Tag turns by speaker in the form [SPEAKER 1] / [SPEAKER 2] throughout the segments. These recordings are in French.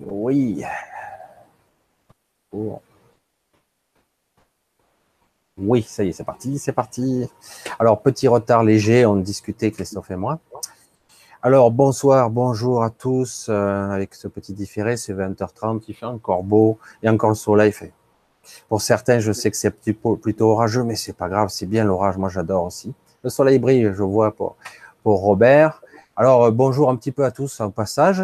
[SPEAKER 1] Oui. Bon. Oui, ça y est, c'est parti, c'est parti. Alors, petit retard léger, on discutait, Christophe et moi. Alors, bonsoir, bonjour à tous. Euh, avec ce petit différé, c'est 20h30, il fait encore beau, et encore le soleil fait. Pour certains, je sais que c'est plutôt orageux, mais c'est pas grave, c'est bien l'orage, moi j'adore aussi. Le soleil brille, je vois pour, Robert. Alors, euh, bonjour un petit peu à tous au passage.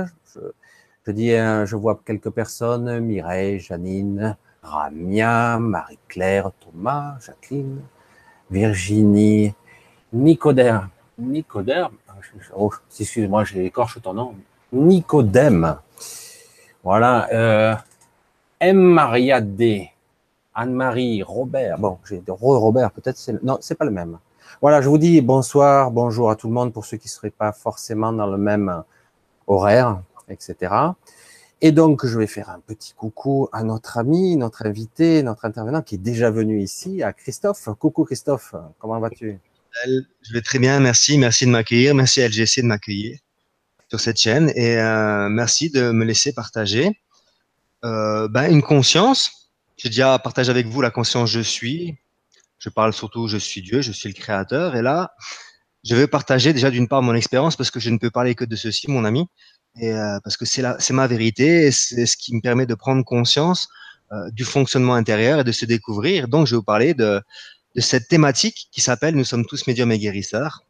[SPEAKER 1] Je, dis, euh, je vois quelques personnes, Mireille, Janine, Ramia, Marie-Claire, Thomas, Jacqueline, Virginie, Nicodère. Nicodère, oh, excuse-moi, j'ai écorché ton nom. Nicodème. Voilà. Euh, M. Maria D. Anne-Marie, Robert. Bon, j'ai Robert, peut-être c'est non, c'est pas le même. Voilà, je vous dis bonsoir, bonjour à tout le monde pour ceux qui seraient pas forcément dans le même horaire, etc. Et donc, je vais faire un petit coucou à notre ami, notre invité, notre intervenant qui est déjà venu ici, à Christophe. Coucou Christophe, comment vas-tu?
[SPEAKER 2] Je vais très bien, merci. Merci de m'accueillir. Merci à LGC de m'accueillir sur cette chaîne. Et euh, merci de me laisser partager euh, ben, une conscience. J'ai déjà partagé avec vous la conscience je suis. Je parle surtout je suis Dieu, je suis le créateur. Et là, je vais partager déjà d'une part mon expérience parce que je ne peux parler que de ceci, mon ami et euh, parce que c'est la, c'est ma vérité, c'est ce qui me permet de prendre conscience euh, du fonctionnement intérieur et de se découvrir. Donc, je vais vous parler de, de cette thématique qui s'appelle Nous sommes tous médiums et guérisseurs.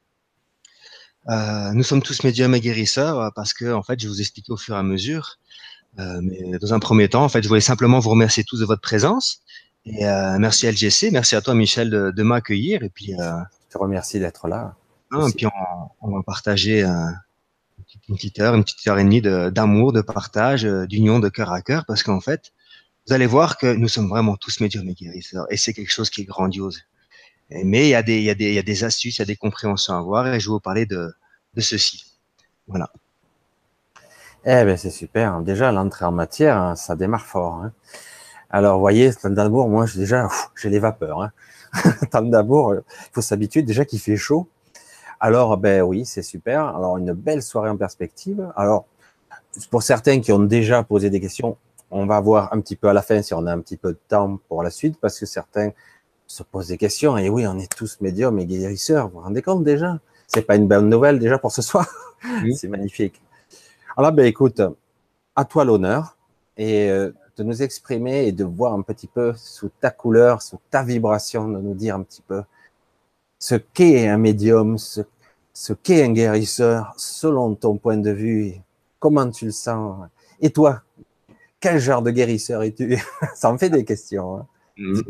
[SPEAKER 2] Euh, nous sommes tous médiums et guérisseurs euh, parce que, en fait, je vais vous expliquer au fur et à mesure. Euh, mais dans un premier temps, en fait, je voulais simplement vous remercier tous de votre présence. Et merci LGC, merci à toi Michel de, de m'accueillir. Et puis,
[SPEAKER 1] je te remercie d'être là.
[SPEAKER 2] Hein, et puis on, on va partager une petite heure, une petite heure et demie d'amour, de, partage, euh, d'union de cœur à cœur, parce qu'en fait, vous allez voir que nous sommes vraiment tous médiums et guérisseurs, et c'est quelque chose qui est grandiose. mais il y, a des, il, y a des, il y a des astuces, il y a des compréhensions à avoir, et je vais vous parler de, de ceci. Voilà.
[SPEAKER 1] Eh ben c'est super. Déjà l'entrée en matière, hein, ça démarre fort. Hein. Alors, vous voyez, d'amour, moi, déjà, j'ai les vapeurs. Hein. d'amour, il faut s'habituer déjà qu'il fait chaud. Alors, ben oui, c'est super. Alors, une belle soirée en perspective. Alors, pour certains qui ont déjà posé des questions, on va voir un petit peu à la fin si on a un petit peu de temps pour la suite, parce que certains se posent des questions. Et oui, on est tous médiums et guérisseurs. Vous vous rendez compte déjà? C'est pas une bonne nouvelle déjà pour ce soir C'est magnifique. Alors, ben écoute, à toi l'honneur et euh, de nous exprimer et de voir un petit peu sous ta couleur, sous ta vibration, de nous dire un petit peu ce qu'est un médium, ce ce qu'est un guérisseur selon ton point de vue, comment tu le sens? Et toi, quel genre de guérisseur es-tu? Ça me fait des questions. Hein.
[SPEAKER 2] Mmh.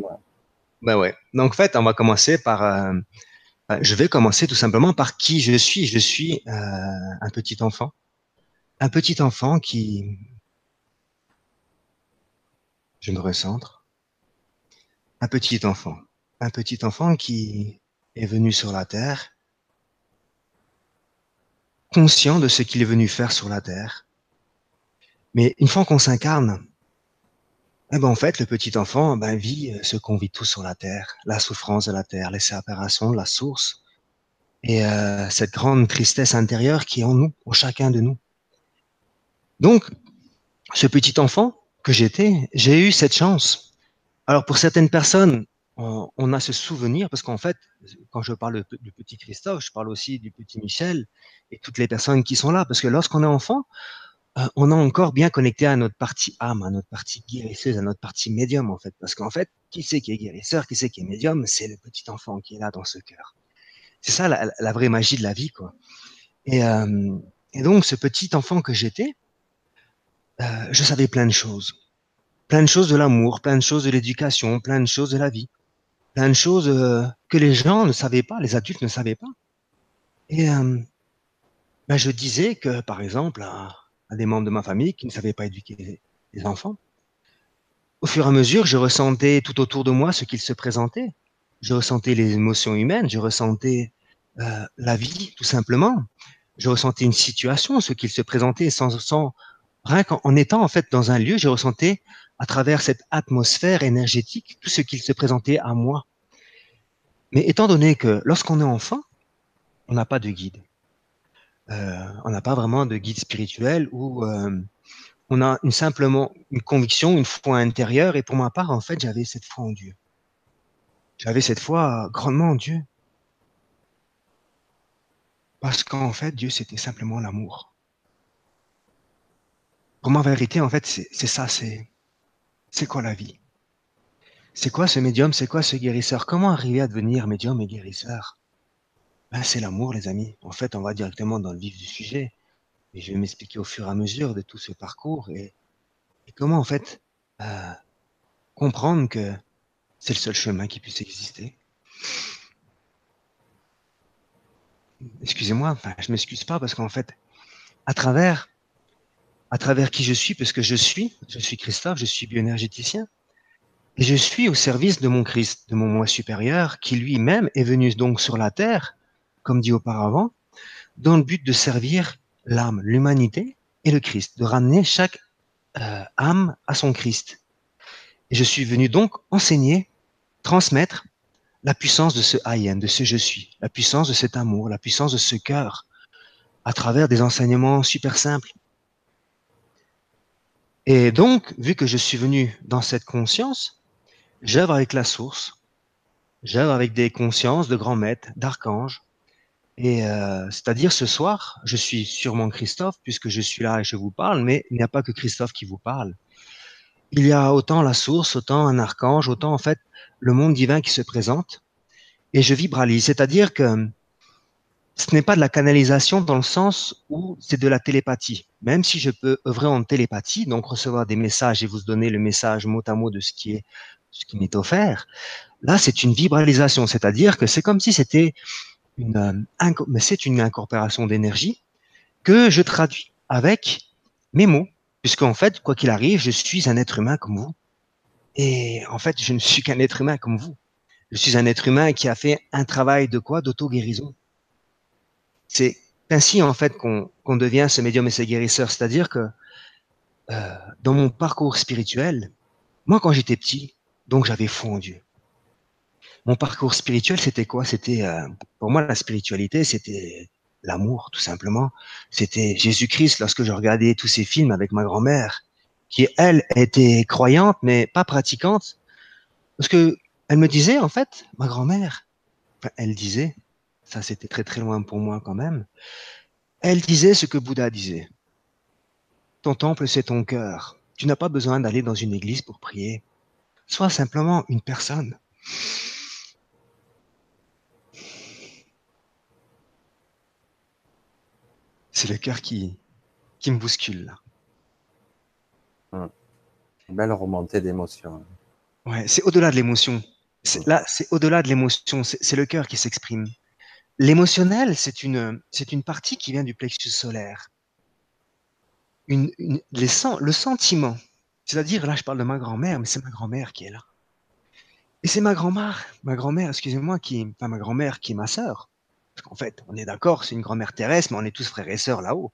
[SPEAKER 2] Ben ouais. Donc en fait, on va commencer par. Euh, euh, je vais commencer tout simplement par qui je suis. Je suis euh, un petit enfant, un petit enfant qui. Je me recentre. Un petit enfant, un petit enfant qui est venu sur la terre conscient de ce qu'il est venu faire sur la terre. Mais une fois qu'on s'incarne, eh ben en fait, le petit enfant ben, vit euh, ce qu'on vit tous sur la terre, la souffrance de la terre, les séparations de la source, et euh, cette grande tristesse intérieure qui est en nous, en chacun de nous. Donc, ce petit enfant que j'étais, j'ai eu cette chance. Alors pour certaines personnes, on, a ce souvenir, parce qu'en fait, quand je parle du petit Christophe, je parle aussi du petit Michel et toutes les personnes qui sont là, parce que lorsqu'on est enfant, euh, on est encore bien connecté à notre partie âme, à notre partie guérisseuse, à notre partie médium, en fait. Parce qu'en fait, qui c'est qui est guérisseur, qui c'est qui est médium, c'est le petit enfant qui est là dans ce cœur. C'est ça la, vraie magie de la vie, quoi. Et, euh, donc, ce petit enfant que j'étais, euh, je savais plein de choses. Plein de choses de l'amour, plein de choses de l'éducation, plein de choses de la vie plein de choses euh, que les gens ne savaient pas, les adultes ne savaient pas. Et euh, ben je disais que, par exemple, à, des membres de ma famille qui ne savaient pas éduquer les, enfants, au fur et à mesure, je ressentais tout autour de moi ce qu'il se présentait. Je ressentais les émotions humaines, je ressentais euh, la vie, tout simplement. Je ressentais une situation, ce qu'il se présentait, sans, sans rien qu'en étant en fait dans un lieu, je ressentais à travers cette atmosphère énergétique tout ce qu'il se présentait à moi. Mais étant donné que lorsqu'on est enfant, on n'a pas de guide. Euh, on n'a pas vraiment de guide spirituel ou euh, on a simplement une conviction, une foi intérieure. Et pour ma part, en fait, j'avais cette foi en Dieu. J'avais cette foi grandement en Dieu. Parce qu'en fait, Dieu, c'était simplement l'amour. Pour ma vérité, en fait, c'est ça, c'est c'est quoi la vie? C'est quoi ce médium? C'est quoi ce guérisseur? Comment arriver à devenir médium et guérisseur? Ben, C'est l'amour, les amis. En fait, on va directement dans le vif du sujet. Et je vais m'expliquer au fur et à mesure de tout ce parcours et, comment en fait euh, comprendre que c'est le seul chemin qui puisse exister. Excusez-moi, enfin, je m'excuse pas parce qu'en fait, à travers, à travers qui je suis, parce que je suis, je suis Christophe, je suis bioénergéticien, et je suis au service de mon Christ, de mon moi supérieur, qui lui-même est venu donc sur la terre, comme dit auparavant, dans le but de servir l'âme, l'humanité et le Christ, de ramener chaque euh, âme à son Christ. Et je suis venu donc enseigner, transmettre la puissance de ce Hayen, de ce je suis, la puissance de cet amour, la puissance de ce cœur, à travers des enseignements super simples. Et donc, vu que je suis venu dans cette conscience, j'œuvre avec la source, j'œuvre avec des consciences de grands maîtres, d'archanges, et euh, c'est-à-dire ce soir, je suis sûrement Christophe puisque je suis là et je vous parle, mais il n'y a pas que Christophe qui vous parle. Il y a autant la source, autant un archange, autant en fait le monde divin qui se présente. Et je vibralise, c'est-à-dire que ce n'est pas de la canalisation dans le sens où c'est de la télépathie. Même si je peux œuvrer en télépathie, donc recevoir des messages et vous donner le message mot à mot de ce qui est ce qui m'est offert, là c'est une vibralisation, c'est-à-dire que c'est comme si c'était une, euh, mais c'est une incorporation d'énergie que je traduis avec mes mots, puisqu'en fait, quoi qu'il arrive, je suis un être humain comme vous. Et en fait, je ne suis qu'un être humain comme vous. Je suis un être humain qui a fait un travail de quoi? D'auto-guérison. C'est ainsi, en fait, qu'on devient ce médium et ce guérisseur. C'est-à-dire que euh, dans mon parcours spirituel, moi, quand j'étais petit, donc j'avais foi en Dieu mon parcours spirituel, c'était quoi? C'était euh, pour moi la spiritualité, c'était l'amour, tout simplement. C'était Jésus-Christ lorsque je regardais tous ces films avec ma grand-mère, qui elle était croyante mais pas pratiquante, parce que elle me disait en fait, ma grand-mère, elle disait, ça c'était très très loin pour moi quand même, elle disait ce que Bouddha disait. Ton temple, c'est ton cœur. Tu n'as pas besoin d'aller dans une église pour prier. Sois simplement une personne. c'est le cœur qui, qui me bouscule là.
[SPEAKER 1] Hum. Belle remontée d'émotion.
[SPEAKER 2] Ouais, c'est au-delà de l'émotion. Hum. Là, c'est au-delà de l'émotion. C'est le cœur qui s'exprime. L'émotionnel, c'est une, partie qui vient du plexus solaire. Le sentiment. C'est-à-dire, là, je parle de ma grand-mère, mais c'est ma grand-mère qui est là. Et c'est ma grand-mère, ma grand-mère, excusez-moi, qui, enfin, ma grand-mère qui est ma sœur, parce qu'en fait, on est d'accord, c'est une grand-mère terrestre, mais on est tous frères et sœurs là-haut.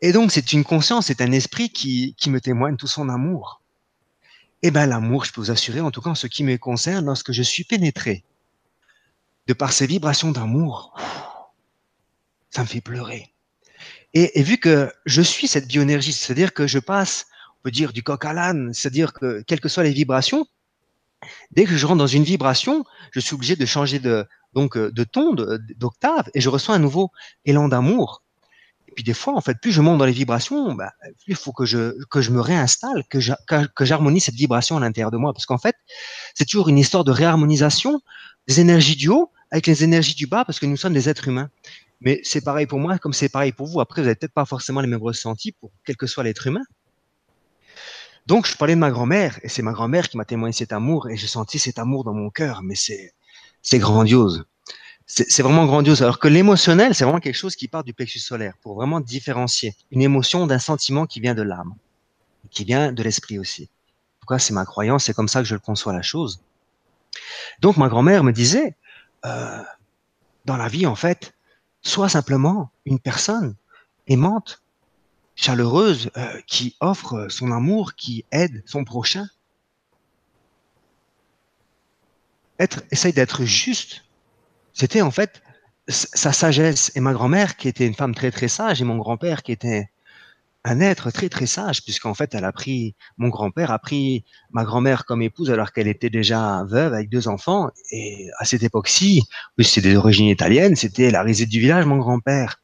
[SPEAKER 2] Et donc, c'est une conscience, c'est un esprit qui, qui me témoigne tout son amour. Eh bien, l'amour, je peux vous assurer, en tout cas en ce qui me concerne, lorsque je suis pénétré de par ces vibrations d'amour, ça me fait pleurer. Et, vu que je suis cette bioénergie, c'est-à-dire que je passe, on peut dire, du coq à l'âne, c'est-à-dire que quelles que soient les vibrations, dès que je rentre dans une vibration, je suis obligé de changer de, donc euh, de ton, d'octave, et je reçois un nouveau élan d'amour. Et puis des fois, en fait, plus je monte dans les vibrations, bah, plus il faut que je, que je me réinstalle, que j'harmonise cette vibration à l'intérieur de moi. Parce qu'en fait, c'est toujours une histoire de réharmonisation des énergies du haut avec les énergies du bas, parce que nous sommes des êtres humains. Mais c'est pareil pour moi, comme c'est pareil pour vous. Après, vous n'avez peut-être pas forcément les mêmes ressentis pour quel que soit l'être humain. Donc, je parlais de ma grand-mère, et c'est ma grand-mère qui m'a témoigné cet amour, et j'ai senti cet amour dans mon cœur. Mais c'est, grandiose. C'est vraiment grandiose. Alors que l'émotionnel, c'est vraiment quelque chose qui part du plexus solaire pour vraiment différencier une émotion d'un sentiment qui vient de l'âme, qui vient de l'esprit aussi. Pourquoi c'est ma croyance, c'est comme ça que je le conçois la chose. Donc ma grand-mère me disait, euh, dans la vie en fait, sois simplement une personne aimante, chaleureuse, euh, qui offre son amour, qui aide son prochain. être, essaye d'être juste. C'était en fait sa sagesse et ma grand-mère qui était une femme très très sage et mon grand-père qui était un être très très sage, puisqu'en fait, elle a pris, mon grand-père a pris ma grand-mère comme épouse alors qu'elle était déjà veuve avec deux enfants. Et à cette époque-ci, c'est des origines italiennes, c'était la risée du village, mon grand-père.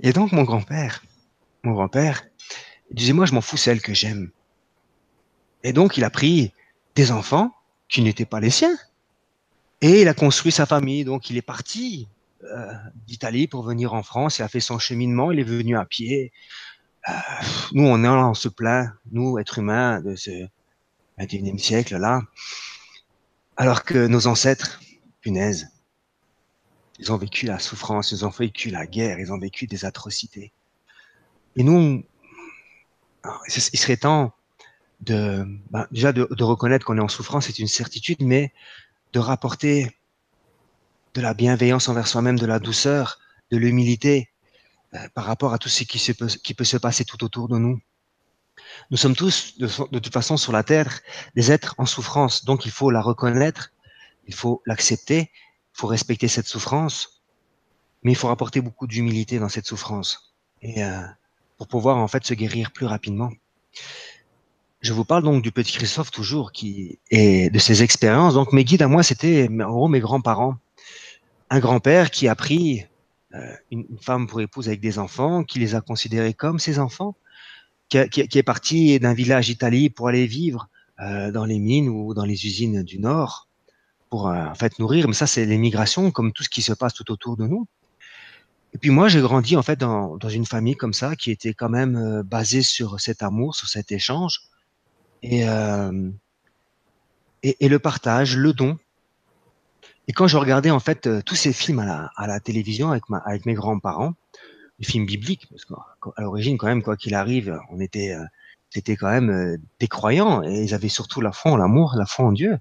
[SPEAKER 2] Et donc, mon grand-père, mon grand-père, disait, moi, je m'en fous, celle que j'aime. Et donc, il a pris des enfants qui n'étaient pas les siens. Et il a construit sa famille. Donc, il est parti d'Italie pour venir en France. Il a fait son cheminement. Il est venu à pied. Euh, nous, on, se plaint, nous, êtres humains de ce 21e siècle-là. Alors que nos ancêtres, punaise, ils ont vécu la souffrance, ils ont vécu la guerre, ils ont vécu des atrocités. Et nous, il serait temps ben, déjà de reconnaître qu'on est en souffrance, c'est une certitude, mais de rapporter de la bienveillance envers soi-même, de la douceur, de l'humilité euh, par rapport à tout ce qui, peut, se passer tout autour de nous. Nous sommes tous, de, toute façon, sur la Terre, des êtres en souffrance. Donc, il faut la reconnaître, il faut l'accepter, il faut respecter cette souffrance, mais il faut rapporter beaucoup d'humilité dans cette souffrance euh, pour pouvoir en fait se guérir plus rapidement. Je vous parle donc du petit Christophe toujours qui et de ses expériences. Donc mes guides à moi, c'était en gros mes grands-parents. Un grand-père qui a pris euh, une, femme pour épouse avec des enfants, qui les a considérés comme ses enfants, qui, qui est parti d'un village d'Italie pour aller vivre euh, dans les mines ou dans les usines du Nord pour euh, en fait nourrir. Mais ça, c'est l'émigration, comme tout ce qui se passe tout autour de nous. Et puis moi, j'ai grandi en fait dans, une famille comme ça, qui était quand même basée sur cet amour, sur cet échange. Et, et, le partage, le don. Et quand je regardais en fait euh, tous ces films à la, télévision avec mes grands-parents, les films bibliques, parce qu'à l'origine quand même, quoi qu'il arrive, on était, euh, c'était quand même euh, des croyants et ils avaient surtout la foi en l'amour, la foi en Dieu.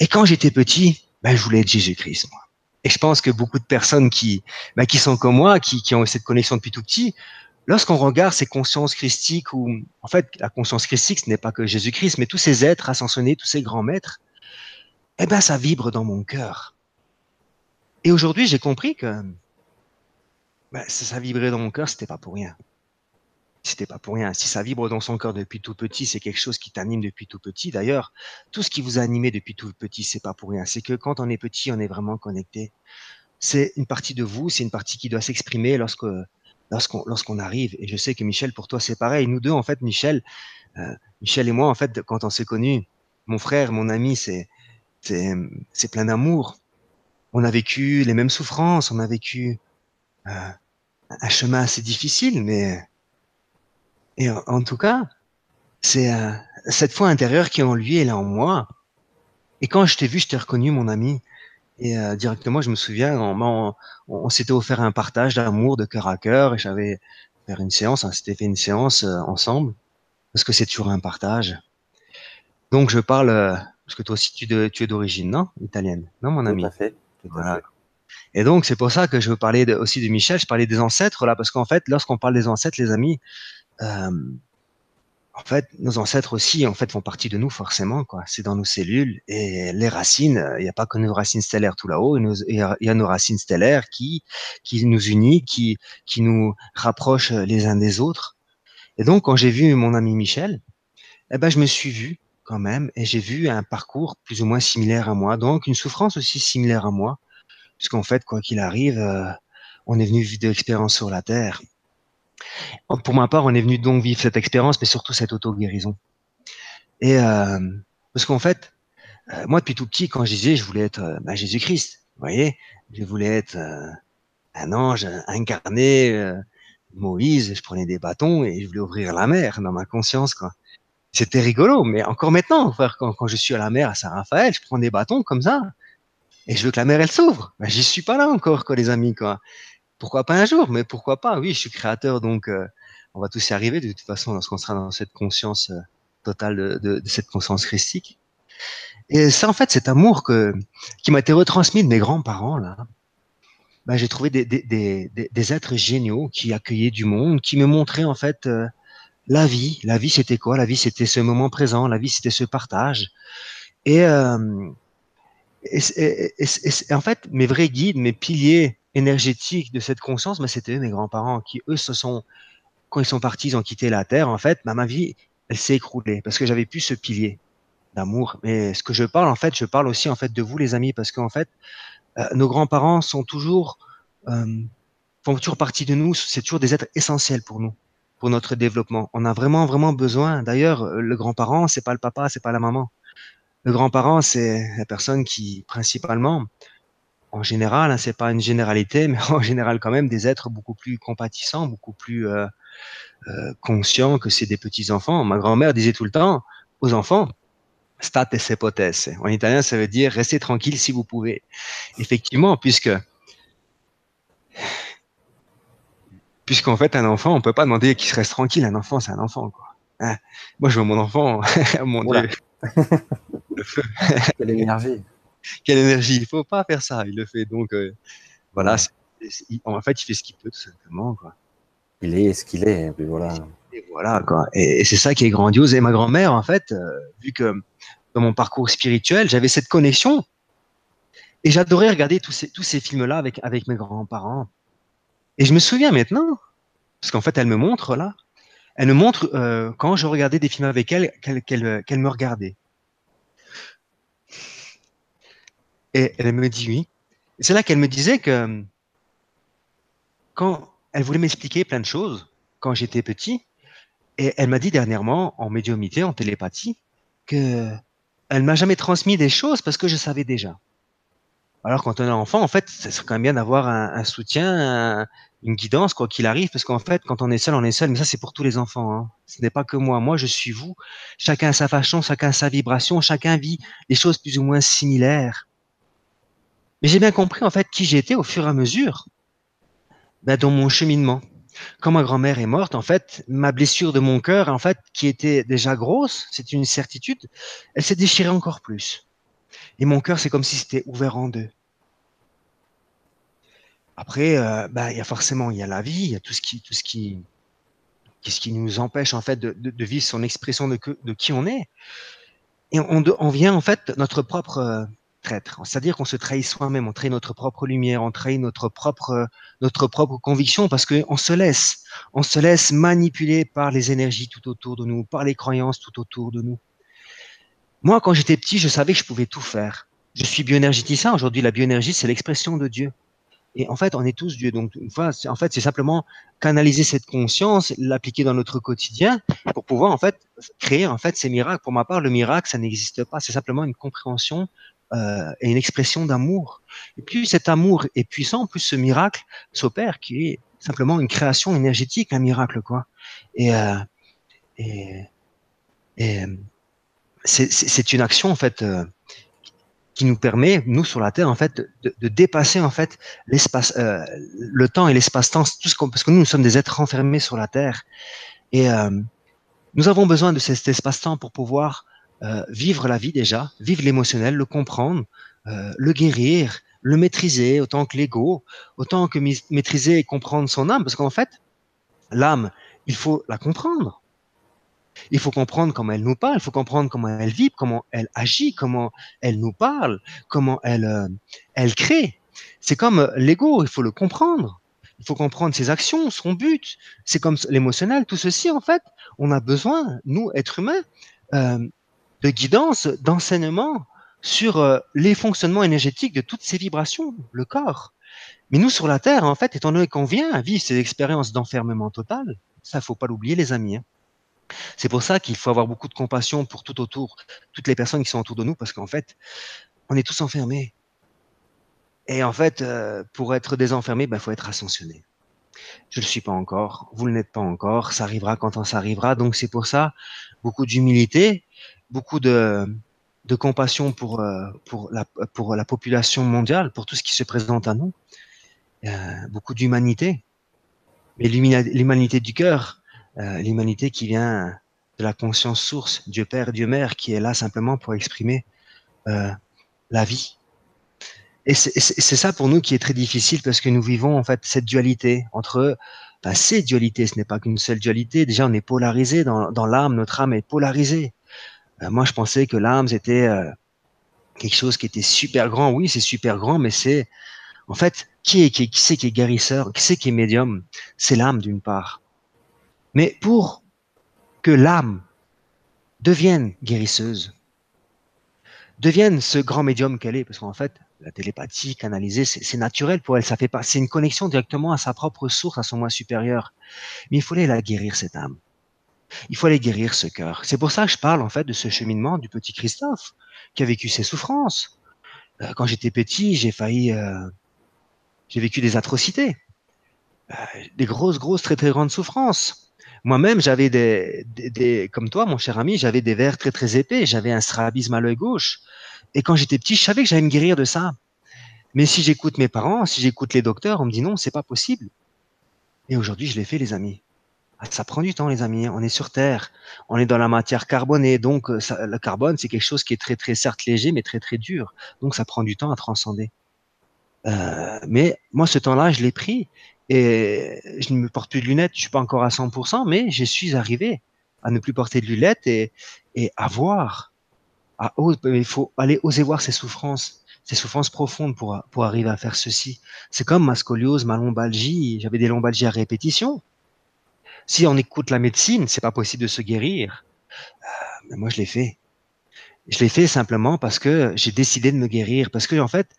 [SPEAKER 2] Et quand j'étais petit, ben, je voulais être Jésus-Christ, moi. Et je pense que beaucoup de personnes qui, ben, qui sont comme moi, qui, qui ont cette connexion depuis tout petit, lorsqu'on regarde ces consciences christiques, ou en fait la conscience christique, ce n'est pas que Jésus-Christ, mais tous ces êtres ascensionnés, tous ces grands maîtres, eh ben ça vibre dans mon cœur. Et aujourd'hui, j'ai compris que ben, ça, ça vibrait dans mon cœur, c'était pas pour rien. C'était pas pour rien. Si ça vibre dans son cœur depuis tout petit, c'est quelque chose qui t'anime depuis tout petit. D'ailleurs, tout ce qui vous a animé depuis tout petit, c'est pas pour rien. C'est que quand on est petit, on est vraiment connecté. C'est une partie de vous, c'est une partie qui doit s'exprimer lorsque lorsqu'on lorsqu'on arrive. Et je sais que Michel, pour toi, c'est pareil. Nous deux, en fait, Michel, euh, Michel et moi, en fait, quand on s'est connus, mon frère, mon ami, c'est c'est plein d'amour. On a vécu les mêmes souffrances, on a vécu euh, un chemin assez difficile, mais en, tout cas, c'est euh, cette foi intérieure qui est en lui, elle est en moi. Et quand je t'ai vu, je t'ai reconnu, mon ami. Et euh, directement, je me souviens, on, on, s'était offert un partage d'amour de cœur à cœur et j'avais fait une séance, on s'était fait une séance ensemble parce que c'est toujours un partage. Donc je parle, parce que toi aussi tu, de, tu es d'origine, non? Italienne, non mon ami
[SPEAKER 1] Tout à fait. Tout à
[SPEAKER 2] Voilà.
[SPEAKER 1] fait.
[SPEAKER 2] Et donc c'est pour ça que je veux parler de, aussi de Michel, je parlais des ancêtres là, parce qu'en fait, lorsqu'on parle des ancêtres, les amis, euh, en fait, nos ancêtres aussi, en fait, font partie de nous forcément, quoi. C'est dans nos cellules et les racines. Il n'y a pas que nos racines stellaires tout là-haut. Il y a- il y a nos racines stellaires qui qui nous unissent, qui qui nous rapprochent les uns des autres. Et donc, quand j'ai vu mon ami Michel, eh ben, je me suis vu quand même et j'ai vu un parcours plus ou moins similaire à moi, donc une souffrance aussi similaire à moi, puisqu'en fait, quoi qu'il arrive, euh, on est venu vivre de l'expérience sur la terre. Pour ma part, on est venu donc vivre cette expérience, mais surtout cette auto-guérison. Et euh, parce qu'en fait, euh, moi depuis tout petit, quand je disais, je voulais être euh, bah, Jésus-Christ, vous voyez, je voulais être un ange incarné, Moïse, je prenais des bâtons et je voulais ouvrir la mer dans ma conscience, quoi. C'était rigolo, mais encore maintenant, frère, quand, quand je suis à la mer à Saint-Raphaël, je prends des bâtons comme ça et je veux que la mer elle s'ouvre. Ben, J'y suis pas là encore, quoi, les amis, quoi. Pourquoi pas un jour, mais pourquoi pas? Oui, je suis créateur, donc euh, on va tous y arriver de toute façon lorsqu'on sera dans cette conscience euh, totale de, de, de cette conscience christique. Et ça, en fait, cet amour que qui m'a été retransmis de mes grands-parents là, ben, j'ai trouvé des, des, des, des- êtres géniaux qui accueillaient du monde, qui me montraient en fait euh, la vie. La vie, c'était quoi? La vie, c'était ce moment présent. La vie, c'était ce partage. Et, euh, et, et- et- en fait, mes vrais guides, mes piliers énergétique de cette conscience, mais c'était mes grands-parents qui, eux, se sont, quand ils sont partis, ils ont quitté la terre, en fait, bah, ma vie, elle s'est écroulée parce que j'avais plus ce pilier d'amour. Mais ce que je parle, en fait, je parle aussi, en fait, de vous, les amis, parce qu'en fait, euh, nos grands-parents sont toujours, euh, font toujours partie de nous. C'est toujours des êtres essentiels pour nous, notre développement. On a vraiment, vraiment besoin. D'ailleurs, le grand-parent, c'est pas le papa, c'est pas la maman. Le grand-parent, c'est la personne qui, principalement, en général, hein, c'est pas une généralité, mais en général quand même des êtres beaucoup plus compatissants, beaucoup plus euh, euh, conscients que c'est des petits enfants. Ma grand-mère disait tout le temps aux enfants, state se potesse. En italien, ça veut dire restez tranquille si vous pouvez. Effectivement, puisque puisqu'en fait un enfant, on peut pas demander qu'il se reste tranquille. Un enfant, c'est un enfant. Quoi. Hein? Moi, je vois mon enfant, mon Dieu.
[SPEAKER 1] Quelle énergie
[SPEAKER 2] quelle énergie. Il faut pas faire ça. Il le fait. Donc, euh, voilà. en fait, il fait ce qu'il peut, tout simplement. Quoi.
[SPEAKER 1] Il est ce qu'il est. Et puis voilà.
[SPEAKER 2] Et voilà, quoi. Et, c'est ça qui est grandiose. Et ma grand-mère, en fait, euh, vu que dans mon parcours spirituel, j'avais cette connexion. Et j'adorais regarder tous ces, tous ces films-là avec, avec mes grands-parents. Et je me souviens maintenant, parce qu'en fait, elle me montre là, elle me montre euh, quand je regardais des films avec elle, qu'elle me regardait. Et elle me dit oui. C'est là qu'elle me disait que quand elle voulait m'expliquer plein de choses quand j'étais petit, et elle m'a dit dernièrement en médiumité, en télépathie, que elle m'a jamais transmis des choses parce que je savais déjà. Alors quand on est enfant, en fait, ça serait quand même bien d'avoir un, soutien, une guidance quoi qu'il arrive, parce qu'en fait, quand on est seul, on est seul. Mais ça, c'est pour tous les enfants. Hein. Ce n'est pas que moi. Moi, je suis vous. Chacun a sa façon, chacun a sa vibration, chacun vit des choses plus ou moins similaires. Mais j'ai bien compris en fait qui j'étais au fur et à mesure ben, dans mon cheminement. Quand ma grand-mère est morte, en fait, ma blessure de mon cœur, en fait, qui était déjà grosse, c'est une certitude, elle s'est déchirée encore plus. Et mon cœur, c'est comme si c'était ouvert en deux. Après, euh, ben, il y a forcément, y a la vie, il y a tout ce qui, tout ce qui, ce qui nous empêche en fait de, vivre son expression de, qui on est. Et on, on vient en fait notre propre euh, c'est-à-dire qu'on se trahit soi-même, on trahit notre propre lumière, on trahit notre propre, notre propre conviction parce qu'on se laisse, on se laisse manipuler par les énergies tout autour de nous, par les croyances tout autour de nous. Moi, quand j'étais petit, je savais que je pouvais tout faire. Je suis bioénergéticien. Aujourd'hui, la bioénergie, c'est l'expression de Dieu. Et en fait, on est tous Dieu. Donc, en fait, c'est simplement canaliser cette conscience, l'appliquer dans notre quotidien pour pouvoir, en fait, créer, en fait, ces miracles. Pour ma part, le miracle, ça n'existe pas. C'est simplement une compréhension euh, et une expression d'amour. Et plus cet amour est puissant, plus ce miracle s'opère, qui est simplement une création énergétique, un miracle, quoi. Et, euh, et, et c'est une action, en fait, euh, qui nous permet, nous sur la Terre, en fait, de, dépasser en fait l'espace, euh, le temps et l'espace-temps, tout ce parce que nous, nous sommes des êtres enfermés sur la Terre, et euh, nous avons besoin de cet espace-temps pour pouvoir vivre la vie déjà, vivre l'émotionnel, le comprendre, le guérir, le maîtriser autant que l'ego, autant que maîtriser et comprendre son âme, parce qu'en fait, l'âme, il faut la comprendre. Il faut comprendre comment elle nous parle, il faut comprendre comment elle vit, comment elle agit, comment elle nous parle, comment elle, euh, elle crée. C'est comme l'ego, il faut le comprendre. Il faut comprendre ses actions, son but. C'est comme l'émotionnel, tout ceci, en fait, on a besoin, nous, êtres humains, euh, de guidance, d'enseignement sur euh, les fonctionnements énergétiques de toutes ces vibrations, le corps. Mais nous, sur la Terre, en fait, étant donné qu'on vient vivre ces expériences d'enfermement total, ça, faut pas l'oublier, les amis. Hein. C'est pour ça qu'il faut avoir beaucoup de compassion pour tout autour, toutes les personnes qui sont autour de nous, parce qu'en fait, on est tous enfermés. Et en fait, euh, pour être désenfermé, il ben, faut être ascensionné. Je ne le suis pas encore, vous ne l'êtes pas encore, ça arrivera quand on s'arrivera. Donc c'est pour ça, beaucoup d'humilité, beaucoup de, compassion pour, euh, pour la population mondiale, pour tout ce qui se présente à nous, euh, beaucoup d'humanité, mais l'humanité du cœur, euh, l'humanité qui vient de la conscience source, Dieu Père, Dieu Mère, qui est là simplement pour exprimer euh, la vie. Et c'est ça pour nous qui est très difficile parce que nous vivons en fait cette dualité entre bah, ces dualités. Ce n'est pas qu'une seule dualité. Déjà, on est polarisé dans, dans l'âme. Notre âme est polarisée. Euh, moi, je pensais que l'âme, c'était euh, quelque chose qui était super grand. Oui, c'est super grand, mais c'est En fait, qui est qui, c'est qui est guérisseur, qui c'est qui est médium? C'est l'âme d'une part. Mais pour que l'âme devienne guérisseuse, devienne ce grand médium qu'elle est, parce qu'en fait, la télépathie canalisée, c'est naturel pour elle, ça fait pas, c'est une connexion directement à sa propre source, à son moi supérieur. Mais il fallait la guérir cette âme. Il faut aller guérir ce cœur. C'est pour ça que je parle en fait de ce cheminement du petit Christophe qui a vécu ses souffrances. Euh, quand j'étais petit, j'ai failli, euh, j'ai vécu des atrocités, euh, des grosses, grosses, très, très grandes souffrances. Moi-même, j'avais des, des, comme toi, mon cher ami, j'avais des verres très, très épais. J'avais un strabisme à l'œil gauche. Et quand j'étais petit, je savais que j'allais me guérir de ça. Mais si j'écoute mes parents, si j'écoute les docteurs, on me dit non, c'est pas possible. Et aujourd'hui, je l'ai fait, les amis. Ah, ça prend du temps, les amis. On est sur Terre, on est dans la matière carbonée, donc euh, le carbone, c'est quelque chose qui est très, très certes léger, mais très, très dur. Donc ça prend du temps à transcender. Euh, mais moi, ce temps-là, je l'ai pris et je ne me porte plus de lunettes. Je suis pas encore à 100%, mais je suis arrivé à ne plus porter de lunettes et, et à voir. À, il faut aller oser voir ses souffrances, ses souffrances profondes pour, pour arriver à faire ceci. C'est comme ma scoliose, ma lombalgie. J'avais des lombalgies à répétition. Si on écoute la médecine, c'est pas possible de se guérir. Euh, mais moi, je l'ai fait. Je l'ai fait simplement parce que j'ai décidé de me guérir. Parce que en fait,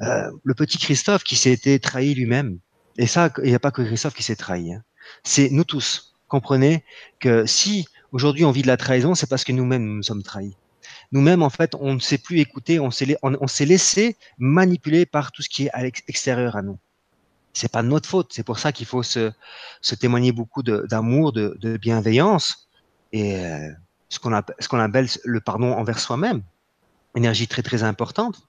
[SPEAKER 2] euh, le petit Christophe qui été trahi lui-même, et ça, il n'y a pas que Christophe qui s'est trahi. Hein. C'est nous tous. Comprenez que si aujourd'hui on vit de la trahison, c'est parce que nous-mêmes nous, sommes trahis. Nous-mêmes, en fait, on ne sait plus écouter, on s'est laissé manipuler par tout ce qui est à l'extérieur à nous c'est pas notre faute. C'est pour ça qu'il faut se, témoigner beaucoup d'amour, de, de, bienveillance et euh, ce qu'on appelle, ce qu'on appelle le pardon envers soi-même. Énergie très très importante.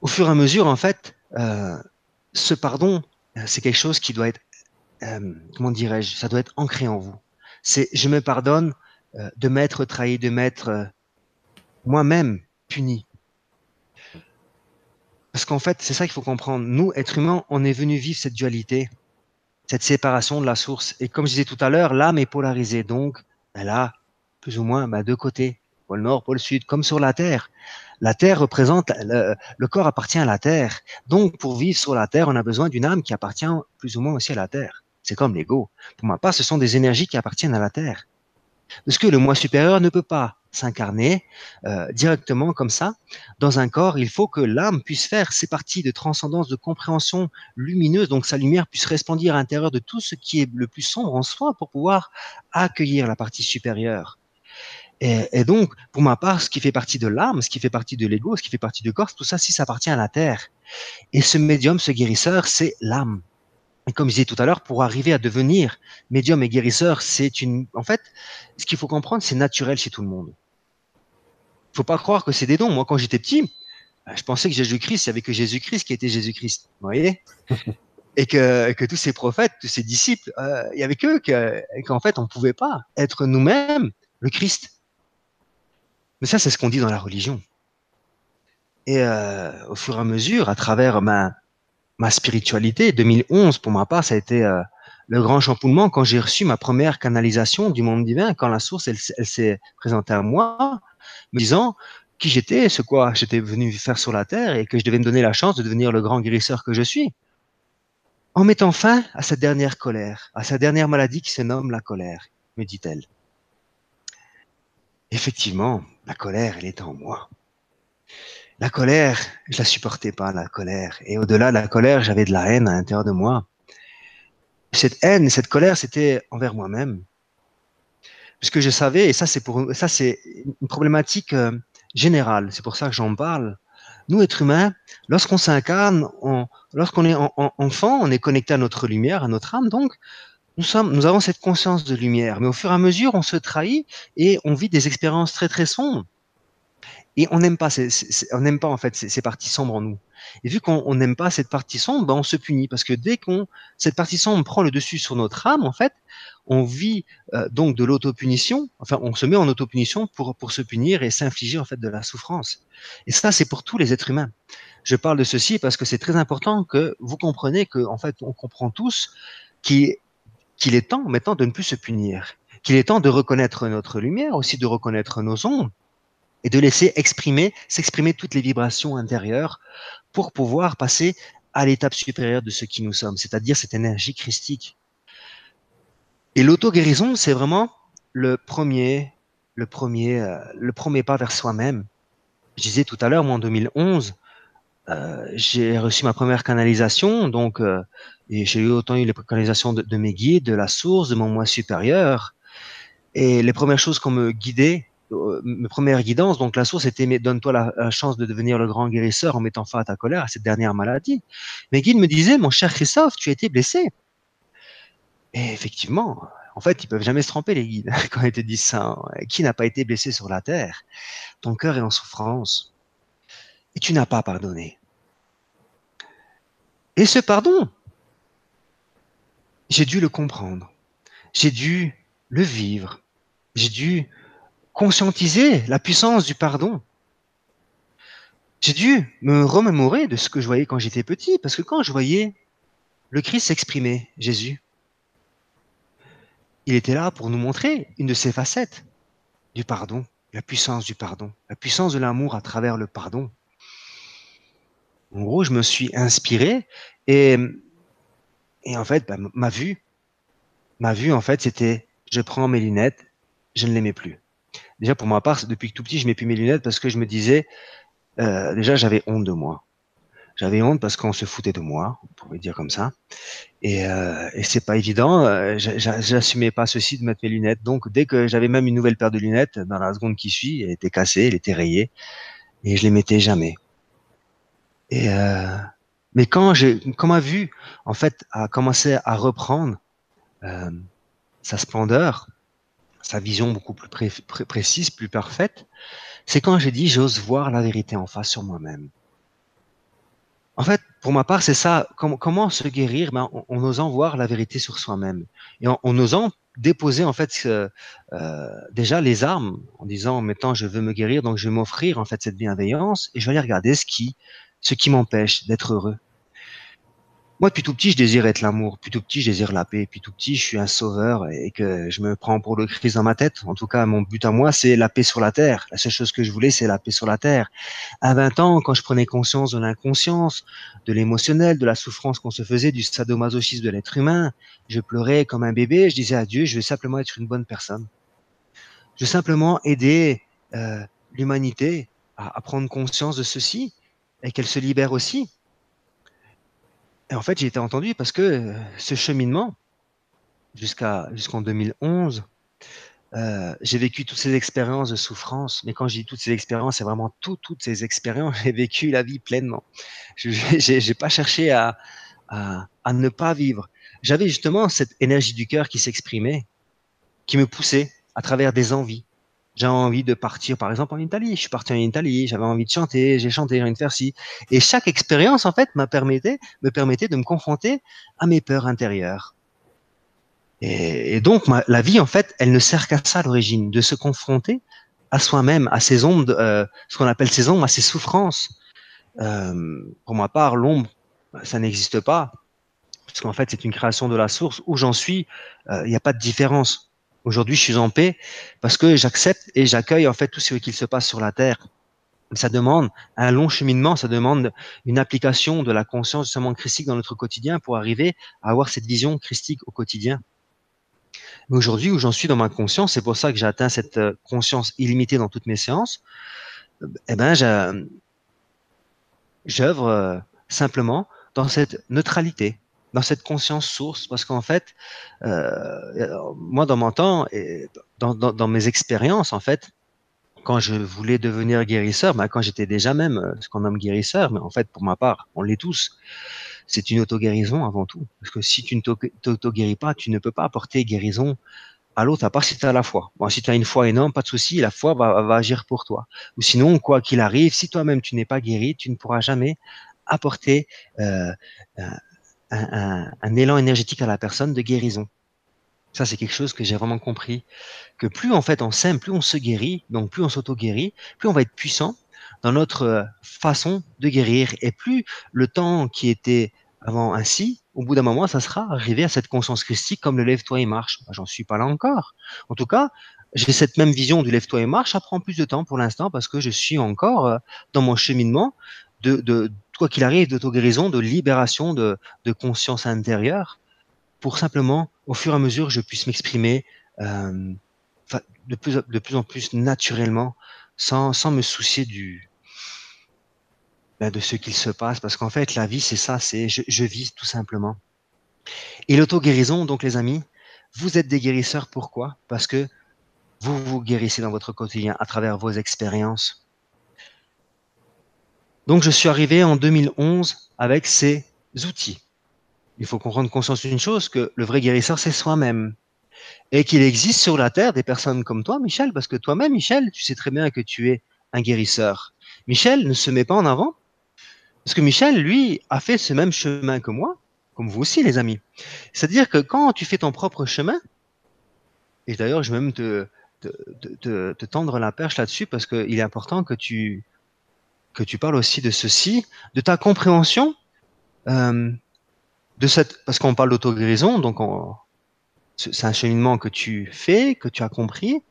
[SPEAKER 2] Au fur et à mesure, en fait, euh, ce pardon, euh, c'est quelque chose qui doit être, euh, comment dirais-je, ça doit être ancré en vous. C'est je me pardonne euh, de m'être trahi, de m'être moi-même puni. Parce qu'en fait, c'est ça qu'il faut comprendre. Nous, êtres humains, on est venu vivre cette dualité, cette séparation de la source. Et comme je disais tout à l'heure, l'âme est polarisée. Donc, elle a plus ou moins bah, deux côtés, pôle nord, pôle sud, comme sur la Terre. La Terre représente, le, corps appartient à la Terre. Donc, pour vivre sur la Terre, on a besoin d'une âme qui appartient plus ou moins aussi à la Terre. C'est comme l'ego. Pour ma part, ce sont des énergies qui appartiennent à la Terre. Parce que le moi supérieur ne peut pas s'incarner euh, directement comme ça dans un corps. Il faut que l'âme puisse faire ses parties de transcendance, de compréhension lumineuse, donc sa lumière puisse resplendir à l'intérieur de tout ce qui est le plus sombre en soi pour pouvoir accueillir la partie supérieure. Et, et donc, pour ma part, ce qui fait partie de l'âme, ce qui fait partie de l'ego, ce qui fait partie du corps, tout ça, si ça appartient à la terre. Et ce médium, ce guérisseur, c'est l'âme. Et comme je disais tout à l'heure, pour arriver à devenir médium et guérisseur, c'est une, en fait, ce qu'il faut comprendre, c'est naturel chez tout le monde faut pas croire que c'est des dons. Moi, quand j'étais petit, euh, je pensais que Jésus-Christ, il n'y avait que Jésus-Christ qui était Jésus-Christ. Vous voyez et que, que tous ces prophètes, tous ces disciples, euh, il y avait que qu'en fait, on ne pouvait pas être nous-mêmes le Christ. Mais ça, c'est ce qu'on dit dans la religion. Et euh, au fur et à mesure, à travers ma, spiritualité, 2011, pour ma part, ça a été euh, le grand champoulement quand j'ai reçu ma première canalisation du monde divin, quand la source, elle, s'est présentée à moi me disant qui j'étais, ce quoi j'étais venu faire sur la terre et que je devais me donner la chance de devenir le grand guérisseur que je suis. En mettant fin à cette dernière colère, à sa dernière maladie qui se nomme la colère, me dit-elle. Effectivement, la colère, elle était en moi. La colère, je la supportais pas, la colère. Et au-delà de la colère, j'avais de la haine à l'intérieur de moi. Cette haine, cette colère, c'était envers moi-même puisque je savais, et ça c'est pour ça c'est une problématique euh, générale, c'est pour ça que j'en parle. Nous, êtres humains, lorsqu'on s'incarne, lorsqu'on est en, enfant, on est connecté à notre lumière, à notre âme, donc nous, sommes, nous avons cette conscience de lumière. Mais au fur et à mesure, on se trahit et on vit des expériences très très sombres. Et on n'aime pas, on n'aime pas en fait ces, ces, parties sombres en nous. Et vu qu'on n'aime pas cette partie sombre, ben on se punit parce que dès qu'on cette partie sombre prend le dessus sur notre âme, en fait, on vit euh, donc de l'autopunition. Enfin, on se met en autopunition pour pour se punir et s'infliger en fait de la souffrance. Et ça, c'est pour tous les êtres humains. Je parle de ceci parce que c'est très important que vous compreniez que en fait, on comprend tous qu'il qu'il est temps maintenant de ne plus se punir, qu'il est temps de reconnaître notre lumière, aussi de reconnaître nos ombres et de laisser exprimer, s'exprimer toutes les vibrations intérieures pour pouvoir passer à l'étape supérieure de ce qui nous sommes, c'est-à-dire cette énergie christique. Et l'auto-guérison, c'est vraiment le premier, le premier, euh, le premier pas vers soi-même. Je disais tout à l'heure, moi en 2011, euh, j'ai reçu ma première canalisation, donc euh, j'ai eu autant eu les canalisations de, mes guides, de la source, de mon moi supérieur. Et les premières choses qu'on me guidait, euh, mes premières guidances, donc la source était donne-toi la, la, chance de devenir le grand guérisseur en mettant fin à ta colère, à cette dernière maladie. Mes guides me disaient, mon cher Christophe, tu as été blessé. Et effectivement, en fait, ils peuvent jamais se tromper les guides quand ils te disent ça. Hein. Qui n'a pas été blessé sur la terre? Ton cœur est en souffrance et tu n'as pas pardonné. Et ce pardon, j'ai dû le comprendre, j'ai dû le vivre, j'ai dû conscientiser la puissance du pardon. J'ai dû me remémorer de ce que je voyais quand j'étais petit, parce que quand je voyais le Christ s'exprimer, Jésus, il était là pour nous montrer une de ces facettes du pardon, la puissance du pardon, la puissance de l'amour à travers le pardon. En gros, je me suis inspiré et, et en fait, bah, ma vue, ma vue, en fait, c'était je prends mes lunettes, je ne les mets plus. Déjà, pour ma part, depuis que tout petit, je mets plus mes lunettes parce que je me disais, euh, déjà, j'avais honte de moi. J'avais honte parce qu'on se foutait de moi, on pourrait dire comme ça. Et, euh, et c'est pas évident. Euh, j'assumais pas ceci de mettre mes lunettes. Donc, dès que j'avais même une nouvelle paire de lunettes, dans la seconde qui suit, elle était cassée, elle était rayée, et je les mettais jamais. Euh, mais quand j'ai, quand ma vue, en fait, a commencé à reprendre euh, sa splendeur, sa vision beaucoup plus pré pré précise, plus parfaite, c'est quand j'ai dit j'ose voir la vérité en face sur moi-même. En fait, pour ma part, c'est ça. Comment, se guérir ben, en, osant voir la vérité sur soi-même et en, en, osant déposer en fait euh, déjà les armes en disant maintenant je veux me guérir donc je vais m'offrir en fait cette bienveillance et je vais aller regarder ce qui ce qui m'empêche d'être heureux. Moi, depuis tout petit, je désire être l'amour. Depuis tout petit, je désire la paix. Depuis tout petit, je suis un sauveur et que je me prends pour le Christ dans ma tête. En tout cas, mon but à moi, c'est la paix sur la terre. La seule chose que je voulais, c'est la paix sur la terre. À 20 ans, quand je prenais conscience de l'inconscience, de l'émotionnel, de la souffrance qu'on se faisait, du sadomasochisme de l'être humain, je pleurais comme un bébé. Je disais à Dieu, je veux simplement être une bonne personne. Je veux simplement aider euh, l'humanité à, à prendre conscience de ceci et qu'elle se libère aussi. Et en fait, j'ai été entendu parce que euh, ce cheminement, jusqu'à jusqu'en 2011, euh, j'ai vécu toutes ces expériences de souffrance. Mais quand je dis toutes ces expériences, c'est vraiment tout, toutes ces expériences. J'ai vécu la vie pleinement. Je n'ai pas cherché à, à ne pas vivre. J'avais justement cette énergie du cœur qui s'exprimait, qui me poussait à travers des envies, j'avais envie de partir, par exemple, en Italie. Je suis parti en Italie, j'avais envie de chanter, j'ai chanté, j'ai envie de faire ci. Et chaque expérience, en fait, m'a permettait, me permettait de me confronter à mes peurs intérieures. Et, donc, la vie, en fait, elle ne sert qu'à ça à l'origine, de se confronter à soi-même, à ses ombres, euh, ce qu'on appelle ses ombres, à ses souffrances. Euh, pour ma part, l'ombre, ça n'existe pas. Parce qu'en fait, c'est une création de la source. Où j'en suis, il euh, n'y a pas de différence Aujourd'hui, je suis en paix parce que j'accepte et j'accueille en fait tout ce qu'il se passe sur la terre. Ça demande un long cheminement, ça demande une application de la conscience justement christique dans notre quotidien pour arriver à avoir cette vision christique au quotidien. Mais aujourd'hui, où j'en suis dans ma conscience, c'est pour ça que j'ai atteint cette euh, conscience illimitée dans toutes mes séances. Eh ben, j'œuvre euh, simplement dans cette neutralité, dans cette conscience source, parce qu'en fait, euh, moi dans mon temps dans, mes expériences, en fait, quand je voulais devenir guérisseur, ben, quand j'étais déjà même euh, ce qu'on nomme guérisseur, mais en fait pour ma part, on l'est tous. C'est une auto-guérison avant tout, parce que si tu ne t'auto-guéris pas, tu ne peux pas apporter guérison à l'autre, à part si tu as la foi. Bon, si tu as une foi énorme, pas de souci, la foi va, va agir pour toi. Ou sinon, quoi qu'il arrive, si toi-même tu n'es pas guéri, tu ne pourras jamais apporter euh, un, élan énergétique à la personne de guérison. Ça, c'est quelque chose que j'ai vraiment compris. Que plus en fait on s'aime, plus on se guérit, donc plus on s'auto-guérit, plus on va être puissant dans notre euh, façon de guérir. Et plus le temps qui était avant ainsi, au bout d'un moment, ça sera arrivé à cette conscience christique comme le lève-toi et marche. J'en suis pas là encore. En tout cas, j'ai cette même vision du lève-toi et marche. Ça prend plus de temps pour l'instant parce que je suis encore euh, dans mon cheminement de, de quoi qu'il arrive, d'auto-guérison, de libération de, conscience intérieure pour simplement, au fur et à mesure, je puisse m'exprimer euh, de, plus, de plus en plus naturellement, sans, sans me soucier du, ben, de ce qu'il se passe, parce qu'en fait, la vie, c'est ça, c'est je, je vis tout simplement. Et l'auto-guérison, donc les amis, vous êtes des guérisseurs, pourquoi? Parce que vous vous guérissez dans votre quotidien à travers vos expériences. Donc je suis arrivé en 2011 avec ces outils. Il faut qu'on prenne conscience d'une chose, que le vrai guérisseur, c'est soi-même. Et qu'il existe sur la Terre des personnes comme toi, Michel, parce que toi-même, Michel, tu sais très bien que tu es un guérisseur. Michel ne se met pas en avant parce que Michel, lui, a fait ce même chemin que moi, comme vous aussi, les amis. C'est-à-dire que quand tu fais ton propre chemin, et d'ailleurs, je vais même te, te, te, te tendre la perche là-dessus parce qu'il est important que tu, que tu parles aussi de ceci, de ta compréhension, euh, de cette, parce qu'on parle d'auto-guérison, donc c'est un cheminement que tu fais, que tu as compris,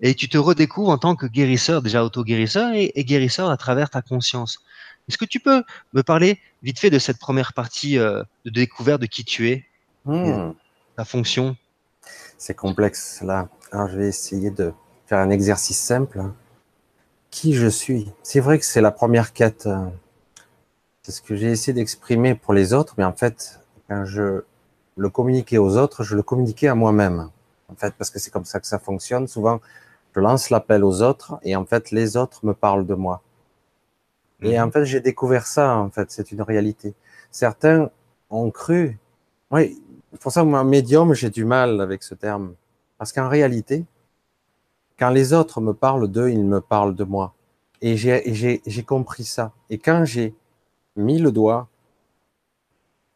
[SPEAKER 2] et tu te redécouvres en tant que guérisseur, déjà auto-guérisseur et, et guérisseur à travers ta conscience. Est-ce que tu peux me parler vite fait de cette première partie euh, de découverte de qui tu es,
[SPEAKER 1] Hmm,
[SPEAKER 2] ta fonction?
[SPEAKER 1] C'est complexe là. Alors je vais essayer de faire un exercice simple. Qui je suis C'est vrai que c'est la première quête. euh, C'est ce que j'ai essayé d'exprimer pour les autres, mais en fait, quand je le communiquais aux autres, je le communiquais à moi-même. En fait, parce que c'est comme ça que ça fonctionne. Souvent, je lance l'appel aux autres et en fait, les autres me parlent de moi. Et en fait, j'ai découvert ça, en fait, c'est une réalité. Certains ont cru, oui, pour ça moi, médium, j'ai du mal avec ce terme. Parce qu'en réalité, quand les autres me parlent d'eux, ils me parlent de moi. Et j'ai compris ça. Et quand j'ai mis le doigt,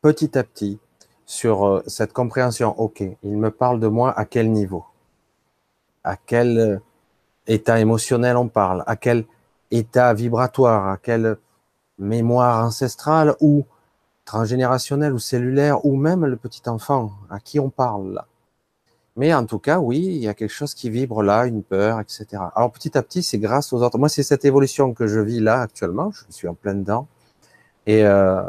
[SPEAKER 1] petit à petit, sur euh, cette compréhension, ok, il me parle de moi à quel niveau? À quel euh, état émotionnel on parle? À quel état vibratoire? À quelle mémoire ancestrale ou transgénérationnelle ou cellulaire ou même le petit enfant à qui on parle. Mais en tout cas, oui, il y a quelque chose qui vibre là, une peur, etc. Alors petit à petit, c'est grâce aux autres. Moi, c'est cette évolution que je vis là actuellement. Je suis en plein dedans. Et euh,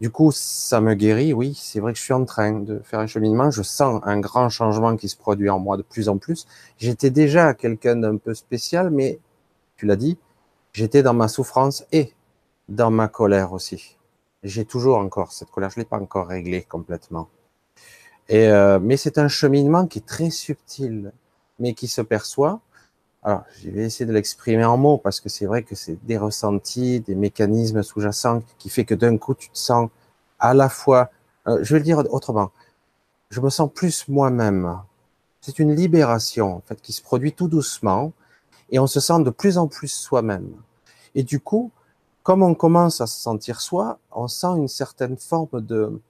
[SPEAKER 1] du coup, ça me guérit. Oui, c'est vrai que je suis en train de faire un cheminement. Je sens un grand changement qui se produit en moi de plus en plus. J'étais déjà quelqu'un d'un peu spécial, mais tu l'as dit, j'étais dans ma souffrance et dans ma colère aussi. J'ai toujours encore cette colère. Je l'ai pas encore réglée complètement. Et euh, mais c'est un cheminement qui est très subtil, mais qui se perçoit. Alors, je vais essayer de l'exprimer en mots parce que c'est vrai que c'est des ressentis, des mécanismes sous-jacents qui fait que d'un coup tu te sens à la fois, euh, je vais le dire autrement, je me sens plus moi-même. C'est une libération en fait qui se produit tout doucement et on se sent de plus en plus soi-même. Et du coup, comme on commence à se sentir soi, on sent une certaine forme de,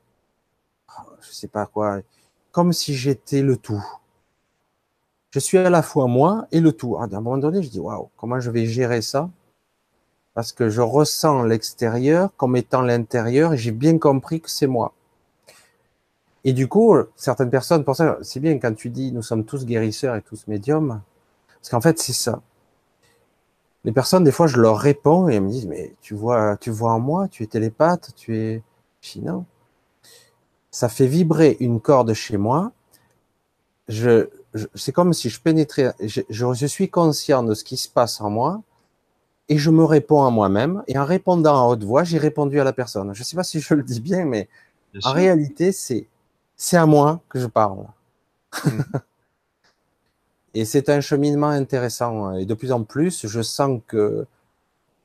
[SPEAKER 1] je sais pas quoi, comme si j'étais le tout. Je suis à la fois moi et le tout. À un moment donné, je dis waouh, comment je vais gérer ça? Parce que je ressens l'extérieur comme étant l'intérieur et j'ai bien compris que c'est moi. Et du coup, certaines personnes, pour ça, c'est bien quand tu dis nous sommes tous guérisseurs et tous médiums, parce qu'en fait c'est ça. Les personnes, des fois, je leur réponds et elles me disent mais tu vois, tu vois en moi, tu es télépathe, tu es, je non. Ça fait vibrer une corde chez moi. Je, je c'est comme si je pénétrais, je, je, je suis conscient de ce qui se passe en moi et je me réponds à moi-même. Et en répondant à haute voix, j'ai répondu à la personne. Je ne sais pas si je le dis bien, mais
[SPEAKER 2] Bien
[SPEAKER 1] en
[SPEAKER 2] sûr.
[SPEAKER 1] réalité, c'est c'est à moi que je parle.
[SPEAKER 2] Mhm.
[SPEAKER 1] Et c'est un cheminement intéressant. Et de plus en plus, je sens que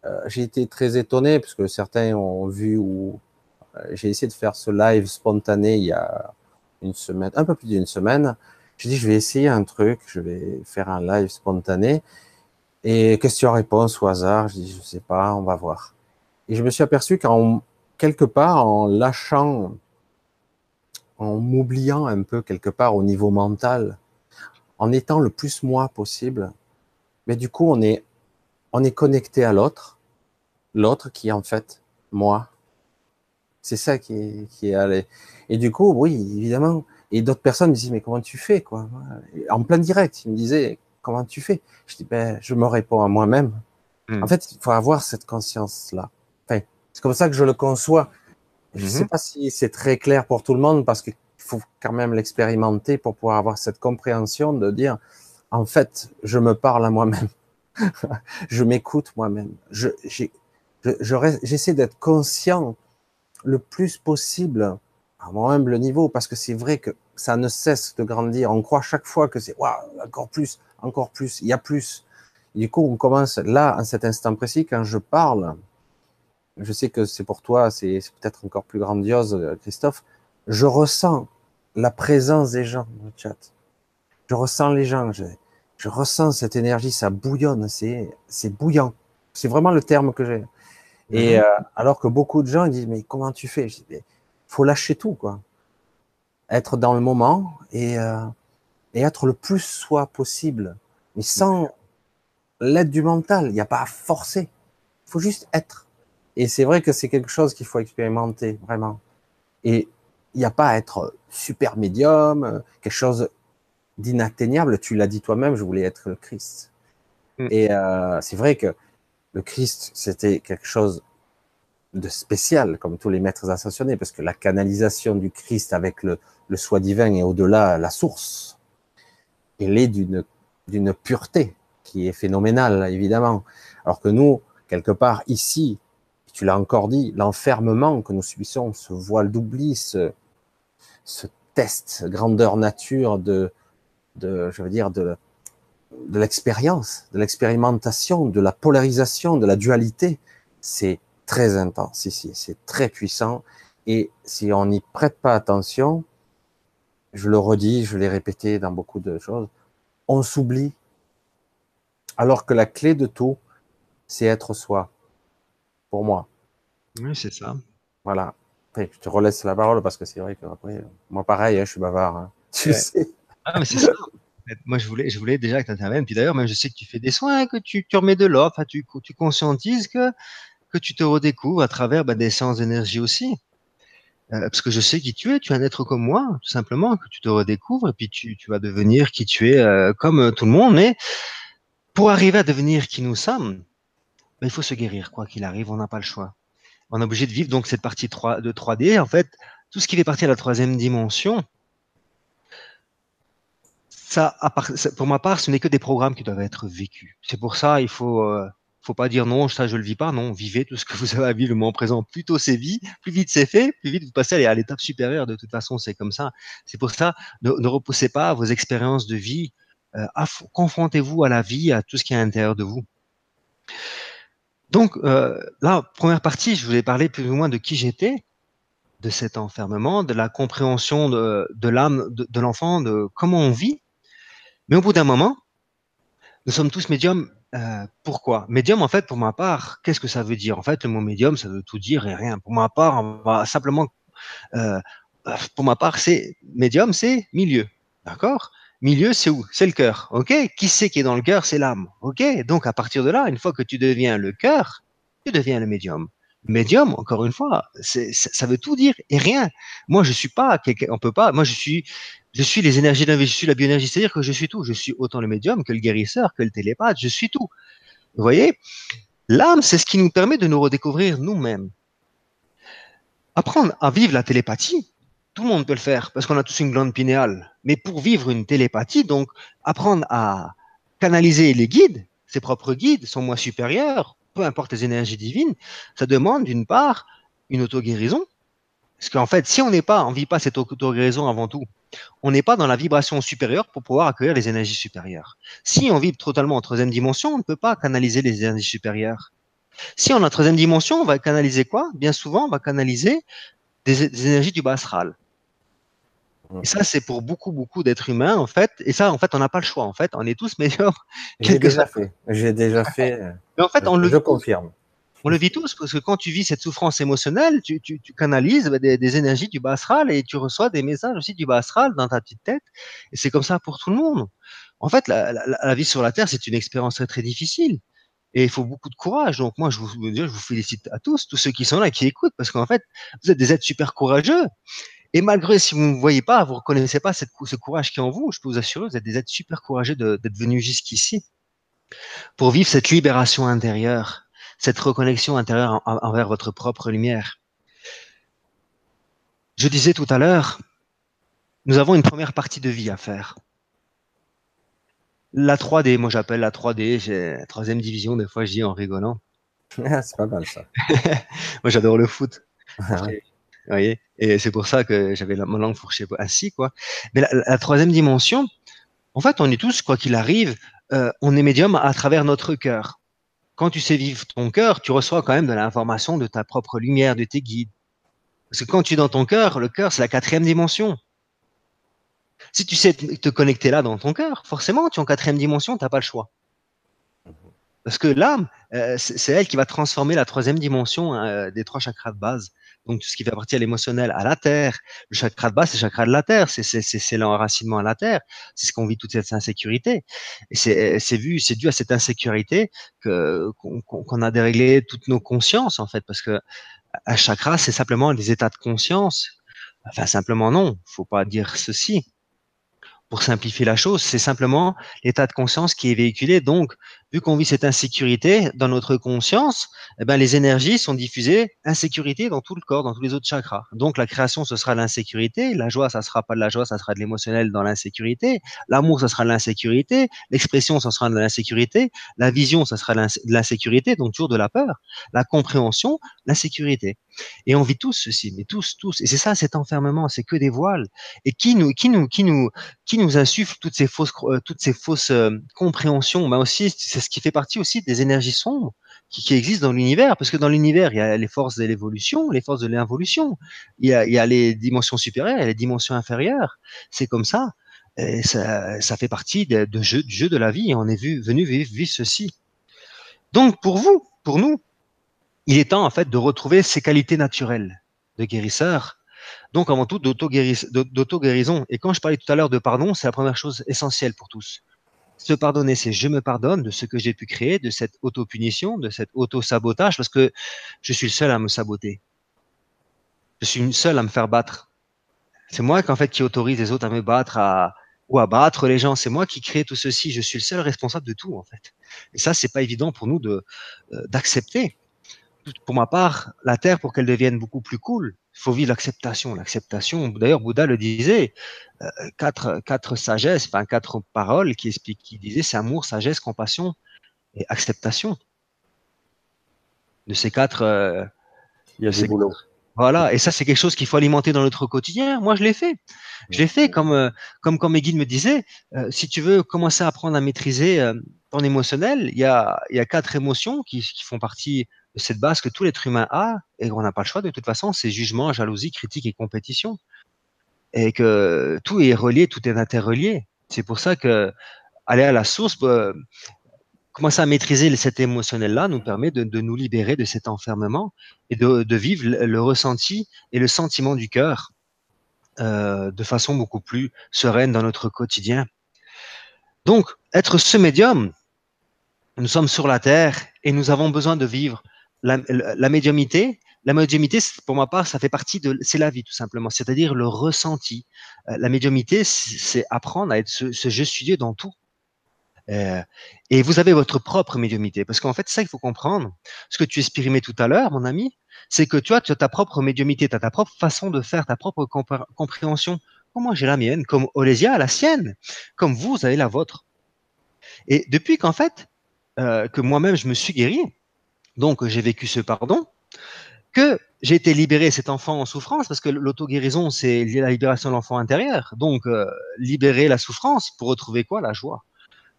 [SPEAKER 1] euh, j'ai été très étonné parce que certains ont vu ou j'ai essayé de faire ce live spontané il y a une semaine, un peu plus d'une semaine. J'ai dit je vais essayer un truc, je vais faire un live spontané et question-réponse au hasard. Je dis je sais pas, on va voir. Et je me suis aperçu qu'en quelque part en lâchant, en m'oubliant un peu quelque part au niveau mental, en étant le plus moi possible, mais du coup on est on est connecté à l'autre, l'autre qui est en fait moi. C'est ça qui est, qui est allé. Et du coup, oui, évidemment. Et d'autres personnes me disent, mais comment tu fais, quoi? En plein direct, ils me disaient, comment tu fais? Je dis, ben, je me réponds à moi-même. Hmm. En fait, il faut avoir cette conscience-là. Enfin, c'est comme ça que je le conçois. Je ne sais mhm. pas si c'est très clair pour tout le monde parce qu'il faut quand même l'expérimenter pour pouvoir avoir cette compréhension de dire, en fait, je me parle à moi-même. je m'écoute moi-même. Je, j'essaie d'être conscient le plus possible à mon humble niveau parce que c'est vrai que ça ne cesse de grandir. On croit chaque fois que c'est waouh, encore plus, encore plus, il y a plus. du coup, on commence là, en cet instant précis, quand je parle, je sais que c'est pour toi, c'est peut-être encore plus grandiose, Christophe, je ressens la présence des gens dans le chat. Je ressens les gens, je, je ressens cette énergie, ça bouillonne, c'est bouillant. C'est vraiment le terme que j'ai. Et mhm. euh, alors que beaucoup de gens disent mais comment tu fais? Dis faut lâcher tout quoi, être dans le moment et euh, et être le plus soi possible, mais sans l'aide du mental. Il n'y a pas à forcer. Il faut juste être. Et c'est vrai que c'est quelque chose qu'il faut expérimenter vraiment. Et il n'y a pas à être super médium, quelque chose d'inatteignable. Tu l'as dit toi-même, je voulais être le Christ. Mm. Et euh, c'est vrai que le Christ, c'était quelque chose de spécial, comme tous les maîtres ascensionnés, parce que la canalisation du Christ avec le, soi divin et au-delà la source, elle est d'une pureté qui est phénoménale, évidemment. Alors que nous, quelque part ici, tu l'as encore dit, l'enfermement que nous subissons, ce voile d'oubli, ce, test grandeur nature de, je veux dire, de, de l'expérience, de l'expérimentation, de la polarisation, de la dualité, c'est très intense ici, c'est très puissant. Et si on n'y prête pas attention, je le redis, je l'ai répété dans beaucoup de choses, on s'oublie. Alors que la clé de tout, c'est être soi. Pour moi.
[SPEAKER 2] Oui, c'est ça.
[SPEAKER 1] Voilà. je te relaisse la parole parce que c'est vrai que après, moi pareil, hein, je suis bavard. Hein. Tu sais.
[SPEAKER 2] Ah, mais c'est ça. Moi, je voulais, déjà que tu interviennes. Puis d'ailleurs, même je sais que tu fais des soins, que tu, remets de l'or, tu, tu conscientises que, tu te redécouvres à travers bah, des séances d'énergie aussi. Euh, parce que je sais qui tu es, tu es un être comme moi, tout simplement, que tu te redécouvres et puis tu, vas devenir qui tu es euh, comme euh, tout le monde. Mais pour arriver à devenir qui nous sommes, bah, il faut se guérir, quoi qu'il arrive, on n'a pas le choix. On est obligé de vivre donc cette partie 3, de 3D. En fait, tout ce qui fait partie de la troisième dimension, ça, pour ma part, ce n'est que des programmes qui doivent être vécus. C'est pour ça, il faut, euh, faut pas dire non, ça je le vis pas. Non, vivez tout ce que vous avez à vivre le moment présent. Plus tôt c'est vie, plus vite c'est fait, plus vite vous passez à l'étape supérieure. De toute façon, c'est comme ça. C'est pour ça, ne, repoussez pas vos expériences de vie. Euh, confrontez-vous à la vie, à tout ce qui est à l'intérieur de vous. Donc, euh, là, première partie, je voulais parler plus ou moins de qui j'étais, de cet enfermement, de la compréhension de, l'âme de l'enfant, de comment on vit. Mais au bout d'un moment, nous sommes tous médiums. Euh, pourquoi? Médium, en fait, pour ma part, qu'est-ce que ça veut dire? En fait, le mot médium, ça veut tout dire et rien. Pour ma part, on va simplement, euh, pour ma part, c'est médium, c'est milieu, d'accord? Milieu, c'est où? C'est le cœur, ok? Qui c'est qui est dans le cœur? C'est l'âme, ok? Donc à partir de là, une fois que tu deviens le cœur, tu deviens le médium. Médium, encore une fois, ça veut tout dire et rien. Moi, je suis pas on peut pas. Moi, je suis je suis les énergies d'un je suis la bioénergie, c'est-à-dire que je suis tout. Je suis autant le médium que le guérisseur, que le télépathe, je suis tout. Vous voyez? L'âme, c'est ce qui nous permet de nous redécouvrir nous-mêmes. Apprendre à vivre la télépathie, tout le monde peut le faire parce qu'on a tous une glande pinéale. Mais pour vivre une télépathie, donc apprendre à canaliser les guides, ses propres guides, son moi supérieur, peu importe les énergies divines, ça demande d'une part une auto-guérison. Parce qu'en fait, si on n'est pas, on vit pas cette auto-guérison avant tout, on n'est pas dans la vibration supérieure pour pouvoir accueillir les énergies supérieures. Si on vibre totalement en troisième dimension, on ne peut pas canaliser les énergies supérieures. Si on est en troisième dimension, on va canaliser quoi? Bien souvent, on va canaliser des, énergies du bas astral. Et ça, c'est pour beaucoup, beaucoup d'êtres humains, en fait. Et ça, en fait, on n'a pas le choix. En fait, on est tous médiums.
[SPEAKER 1] J'ai déjà fait. J'ai déjà fait.
[SPEAKER 2] Mais en fait, on
[SPEAKER 1] je,
[SPEAKER 2] le.
[SPEAKER 1] Je confirme.
[SPEAKER 2] On le vit tous parce que quand tu vis cette souffrance émotionnelle, tu, tu, tu canalises des, des, énergies du bas astral et tu reçois des messages aussi du bas astral dans ta petite tête. Et c'est comme ça pour tout le monde. En fait, la, la, la vie sur la Terre, c'est une expérience très, très difficile. Et il faut beaucoup de courage. Donc moi, je vous, je vous félicite à tous, tous ceux qui sont là, qui écoutent, parce qu'en fait, vous êtes des êtres super courageux. Et malgré, si vous ne voyez pas, vous reconnaissez pas ce courage qui est en vous, je peux vous assurer, vous êtes des êtres super courageux d'être venus jusqu'ici pour vivre cette libération intérieure, cette reconnexion intérieure envers votre propre lumière. Je disais tout à l'heure, nous avons une première partie de vie à faire. La 3D, moi j'appelle la 3D, j'ai la troisième division, des fois je dis en rigolant.
[SPEAKER 1] c'est pas mal ça.
[SPEAKER 2] moi j'adore le foot. Ah vous voyez? Et c'est pour ça que j'avais mon langue fourchée ainsi, quoi. Mais la, troisième dimension, en fait, on est tous, quoi qu'il arrive, euh, on est médium à travers notre cœur. Quand tu sais vivre ton cœur, tu reçois quand même de l'information de ta propre lumière, de tes guides. Parce que quand tu es dans ton cœur, le cœur, c'est la quatrième dimension. Si tu sais te connecter là dans ton cœur, forcément, tu es en quatrième dimension, tu n'as pas le choix. Parce que l'âme, euh, c'est elle qui va transformer la troisième dimension euh, des trois chakras de base donc tout ce qui fait partie à l'émotionnel, à la terre. Le chakra de base, c'est le chakra de la terre, c'est l'enracinement à la terre, c'est ce qu'on vit toute cette insécurité. Et c'est vu, c'est dû à cette insécurité que qu'on a déréglé toutes nos consciences en fait, parce que un chakra, c'est simplement des états de conscience. Enfin, simplement non, faut pas dire ceci pour simplifier la chose, c'est simplement l'état de conscience qui est véhiculé. Donc, vu qu'on vit cette insécurité dans notre conscience, eh ben, les énergies sont diffusées insécurité dans tout le corps, dans tous les autres chakras. Donc, la création, ce sera l'insécurité. La joie, ça sera pas de la joie, ça sera de l'émotionnel dans l'insécurité. L'amour, ça sera de l'insécurité. L'expression, ça sera de l'insécurité. La vision, ça sera de l'insécurité, donc toujours de la peur. La compréhension, l'insécurité. Et on vit tous ceci, mais tous, tous. Et c'est ça, cet enfermement, c'est que des voiles. Et qui nous, qui nous, qui nous, qui nous insuffle toutes ces fausses, toutes ces fausses euh, compréhensions? Mais aussi, c'est ce qui fait partie aussi des énergies sombres qui, existent dans l'univers, parce que dans l'univers, il y a les forces de l'évolution, les forces de l'involution. Il y a, il y a les dimensions supérieures, et les dimensions inférieures. C'est comme ça. Et ça, fait partie de, du jeu de la vie. On est vu, venu vivre ceci. Donc, pour vous, pour nous, il est temps en fait de retrouver ses qualités naturelles de guérisseur. Donc avant tout d'auto-guérison. Et quand je parlais tout à l'heure de pardon, c'est la première chose essentielle pour tous. Se pardonner, c'est je me pardonne de ce que j'ai pu créer, de cette auto-punition, de cet auto-sabotage, parce que je suis le seul à me saboter. Je suis le seul à me faire battre. C'est moi en fait qui autorise les autres à me battre, à, ou à battre les gens. C'est moi qui crée tout ceci. Je suis le seul responsable de tout en fait. Et ça, c'est pas évident pour nous de euh, d'accepter pour ma part, la terre, pour qu'elle devienne beaucoup plus cool, il faut vivre l'acceptation. L'acceptation, d'ailleurs, Bouddha le disait, euh, quatre, quatre sagesses, enfin quatre paroles qui expliquent, qui disaient, c'est amour, sagesse, compassion et acceptation. De ces quatre, euh,
[SPEAKER 1] il y a des boulots.
[SPEAKER 2] Voilà, et ça c'est quelque chose qu'il faut alimenter dans notre quotidien. Moi je l'ai fait. Je l'ai fait comme euh, comme comme mes guides me disaient. si tu veux commencer à apprendre à maîtriser ton émotionnel, il y a il y a quatre émotions qui, qui font partie cette base que tout l'être humain a et qu'on n'a pas le choix de toute façon, c'est jugement, jalousie, critique et compétition. Et que tout est relié, tout est interrelié. C'est pour ça que aller à la source, euh, commencer à maîtriser cet émotionnel-là nous permet de, nous libérer de cet enfermement et de, vivre le, ressenti et le sentiment du cœur euh, de façon beaucoup plus sereine dans notre quotidien. Donc, être ce médium, nous sommes sur la Terre et nous avons besoin de vivre la, médiumité, la médiumité, pour ma part, ça fait partie de, c'est la vie tout simplement, c'est-à-dire le ressenti. Euh, la médiumité, c'est apprendre à être ce, je suis Dieu dans tout. Euh, et vous avez votre propre médiumité, parce qu'en fait, ça, il faut comprendre. Ce que tu exprimais tout à l'heure, mon ami, c'est que tu as, tu as ta propre médiumité, tu as ta propre façon de faire, ta propre compréhension. Comme moi, j'ai la mienne, comme Olésia a la sienne, comme vous, vous avez la vôtre. Et depuis qu'en fait, euh, que moi-même, je me suis guéri, donc j'ai vécu ce pardon, que j'ai été libéré cet enfant en souffrance, parce que l'auto-guérison, c'est la libération de l'enfant intérieur. Donc euh, libérer la souffrance pour retrouver quoi? La joie.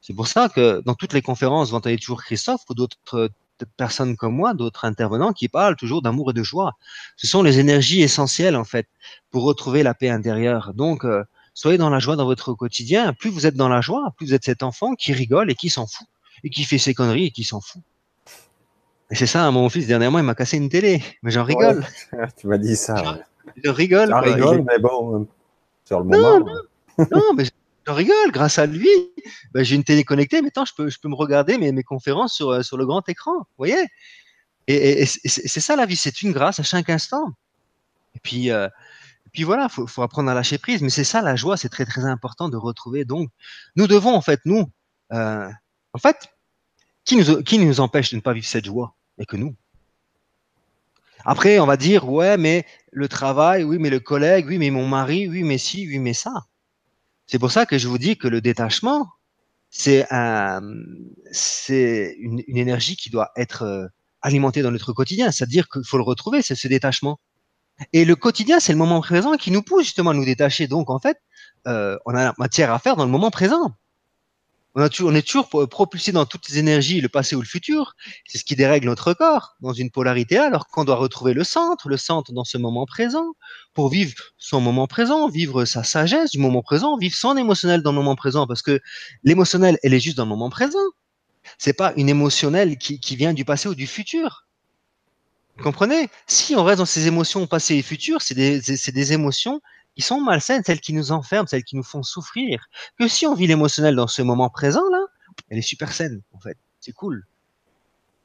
[SPEAKER 2] C'est pour ça que dans toutes les conférences, vous entendez toujours Christophe ou d'autres euh, personnes comme moi, d'autres intervenants qui parlent toujours d'amour et de joie. Ce sont les énergies essentielles en fait pour retrouver la paix intérieure. Donc euh, soyez dans la joie dans votre quotidien. Plus vous êtes dans la joie, plus vous êtes cet enfant qui rigole et qui s'en fout et qui fait ses conneries et qui s'en fout. C'est ça, mon fils, dernièrement, il m'a cassé une télé. Mais j'en rigole.
[SPEAKER 1] tu m'as dit ça.
[SPEAKER 2] Je rigole.
[SPEAKER 1] J'en rigole, mais bon, sur le moment.
[SPEAKER 2] Non, mais Je rigole, grâce à lui, ben, j'ai une télé connectée, maintenant je peux, je peux me regarder mes, mes conférences sur, euh, sur le grand écran. Vous voyez? Et, et, c'est ça la vie, c'est une grâce à chaque instant. Et puis, euh, et puis voilà, faut, faut apprendre à lâcher prise. Mais c'est ça la joie, c'est très très important de retrouver. Donc, nous devons en fait, nous, euh, en fait, qui nous, qui nous empêche de ne pas vivre cette joie Et que nous. Après, on va dire, ouais, mais le travail, oui, mais le collègue, oui, mais mon mari, oui, mais si, oui, mais ça. C'est pour ça que je vous dis que le détachement, c'est un, une, une, énergie qui doit être euh, alimentée dans notre quotidien. C'est-à-dire qu'il faut le retrouver, c'est ce détachement. Et le quotidien, c'est le moment présent qui nous pousse justement à nous détacher. Donc, en fait, euh, on a matière à faire dans le moment présent on, a toujours, on est toujours propulsé dans toutes les énergies, le passé ou le futur. C'est ce qui dérègle notre corps dans une polarité, alors qu'on doit retrouver le centre, le centre dans ce moment présent, pour vivre son moment présent, vivre sa sagesse du moment présent, vivre son émotionnel dans le moment présent, parce que l'émotionnel, elle est juste dans le moment présent. C'est pas une émotionnelle qui, vient du passé ou du futur. Vous comprenez? Si on reste dans ces émotions passées et futures, c'est des émotions qui sont malsaines, celles qui nous enferment, celles qui nous font souffrir. Que si on vit l'émotionnel dans ce moment présent, là, elle est super saine, en fait. C'est cool.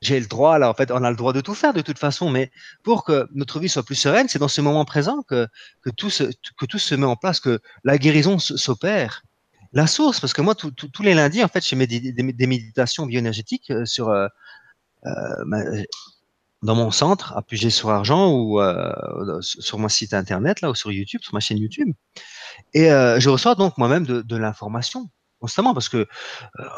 [SPEAKER 2] J'ai le droit, là, en fait, on a le droit de tout faire de toute façon, mais pour que notre vie soit plus sereine, c'est dans ce moment présent que, que, tout se, que tout se met en place, que la guérison s'opère. La source, parce que moi, tous les lundis, en fait, je des, des, méditations bioénergétiques euh, sur, euh, euh, dans mon centre à sur Argent ou euh, sur mon site internet là ou sur YouTube, sur ma chaîne YouTube. Et euh, je reçois donc moi-même de, de l'information constamment parce que euh,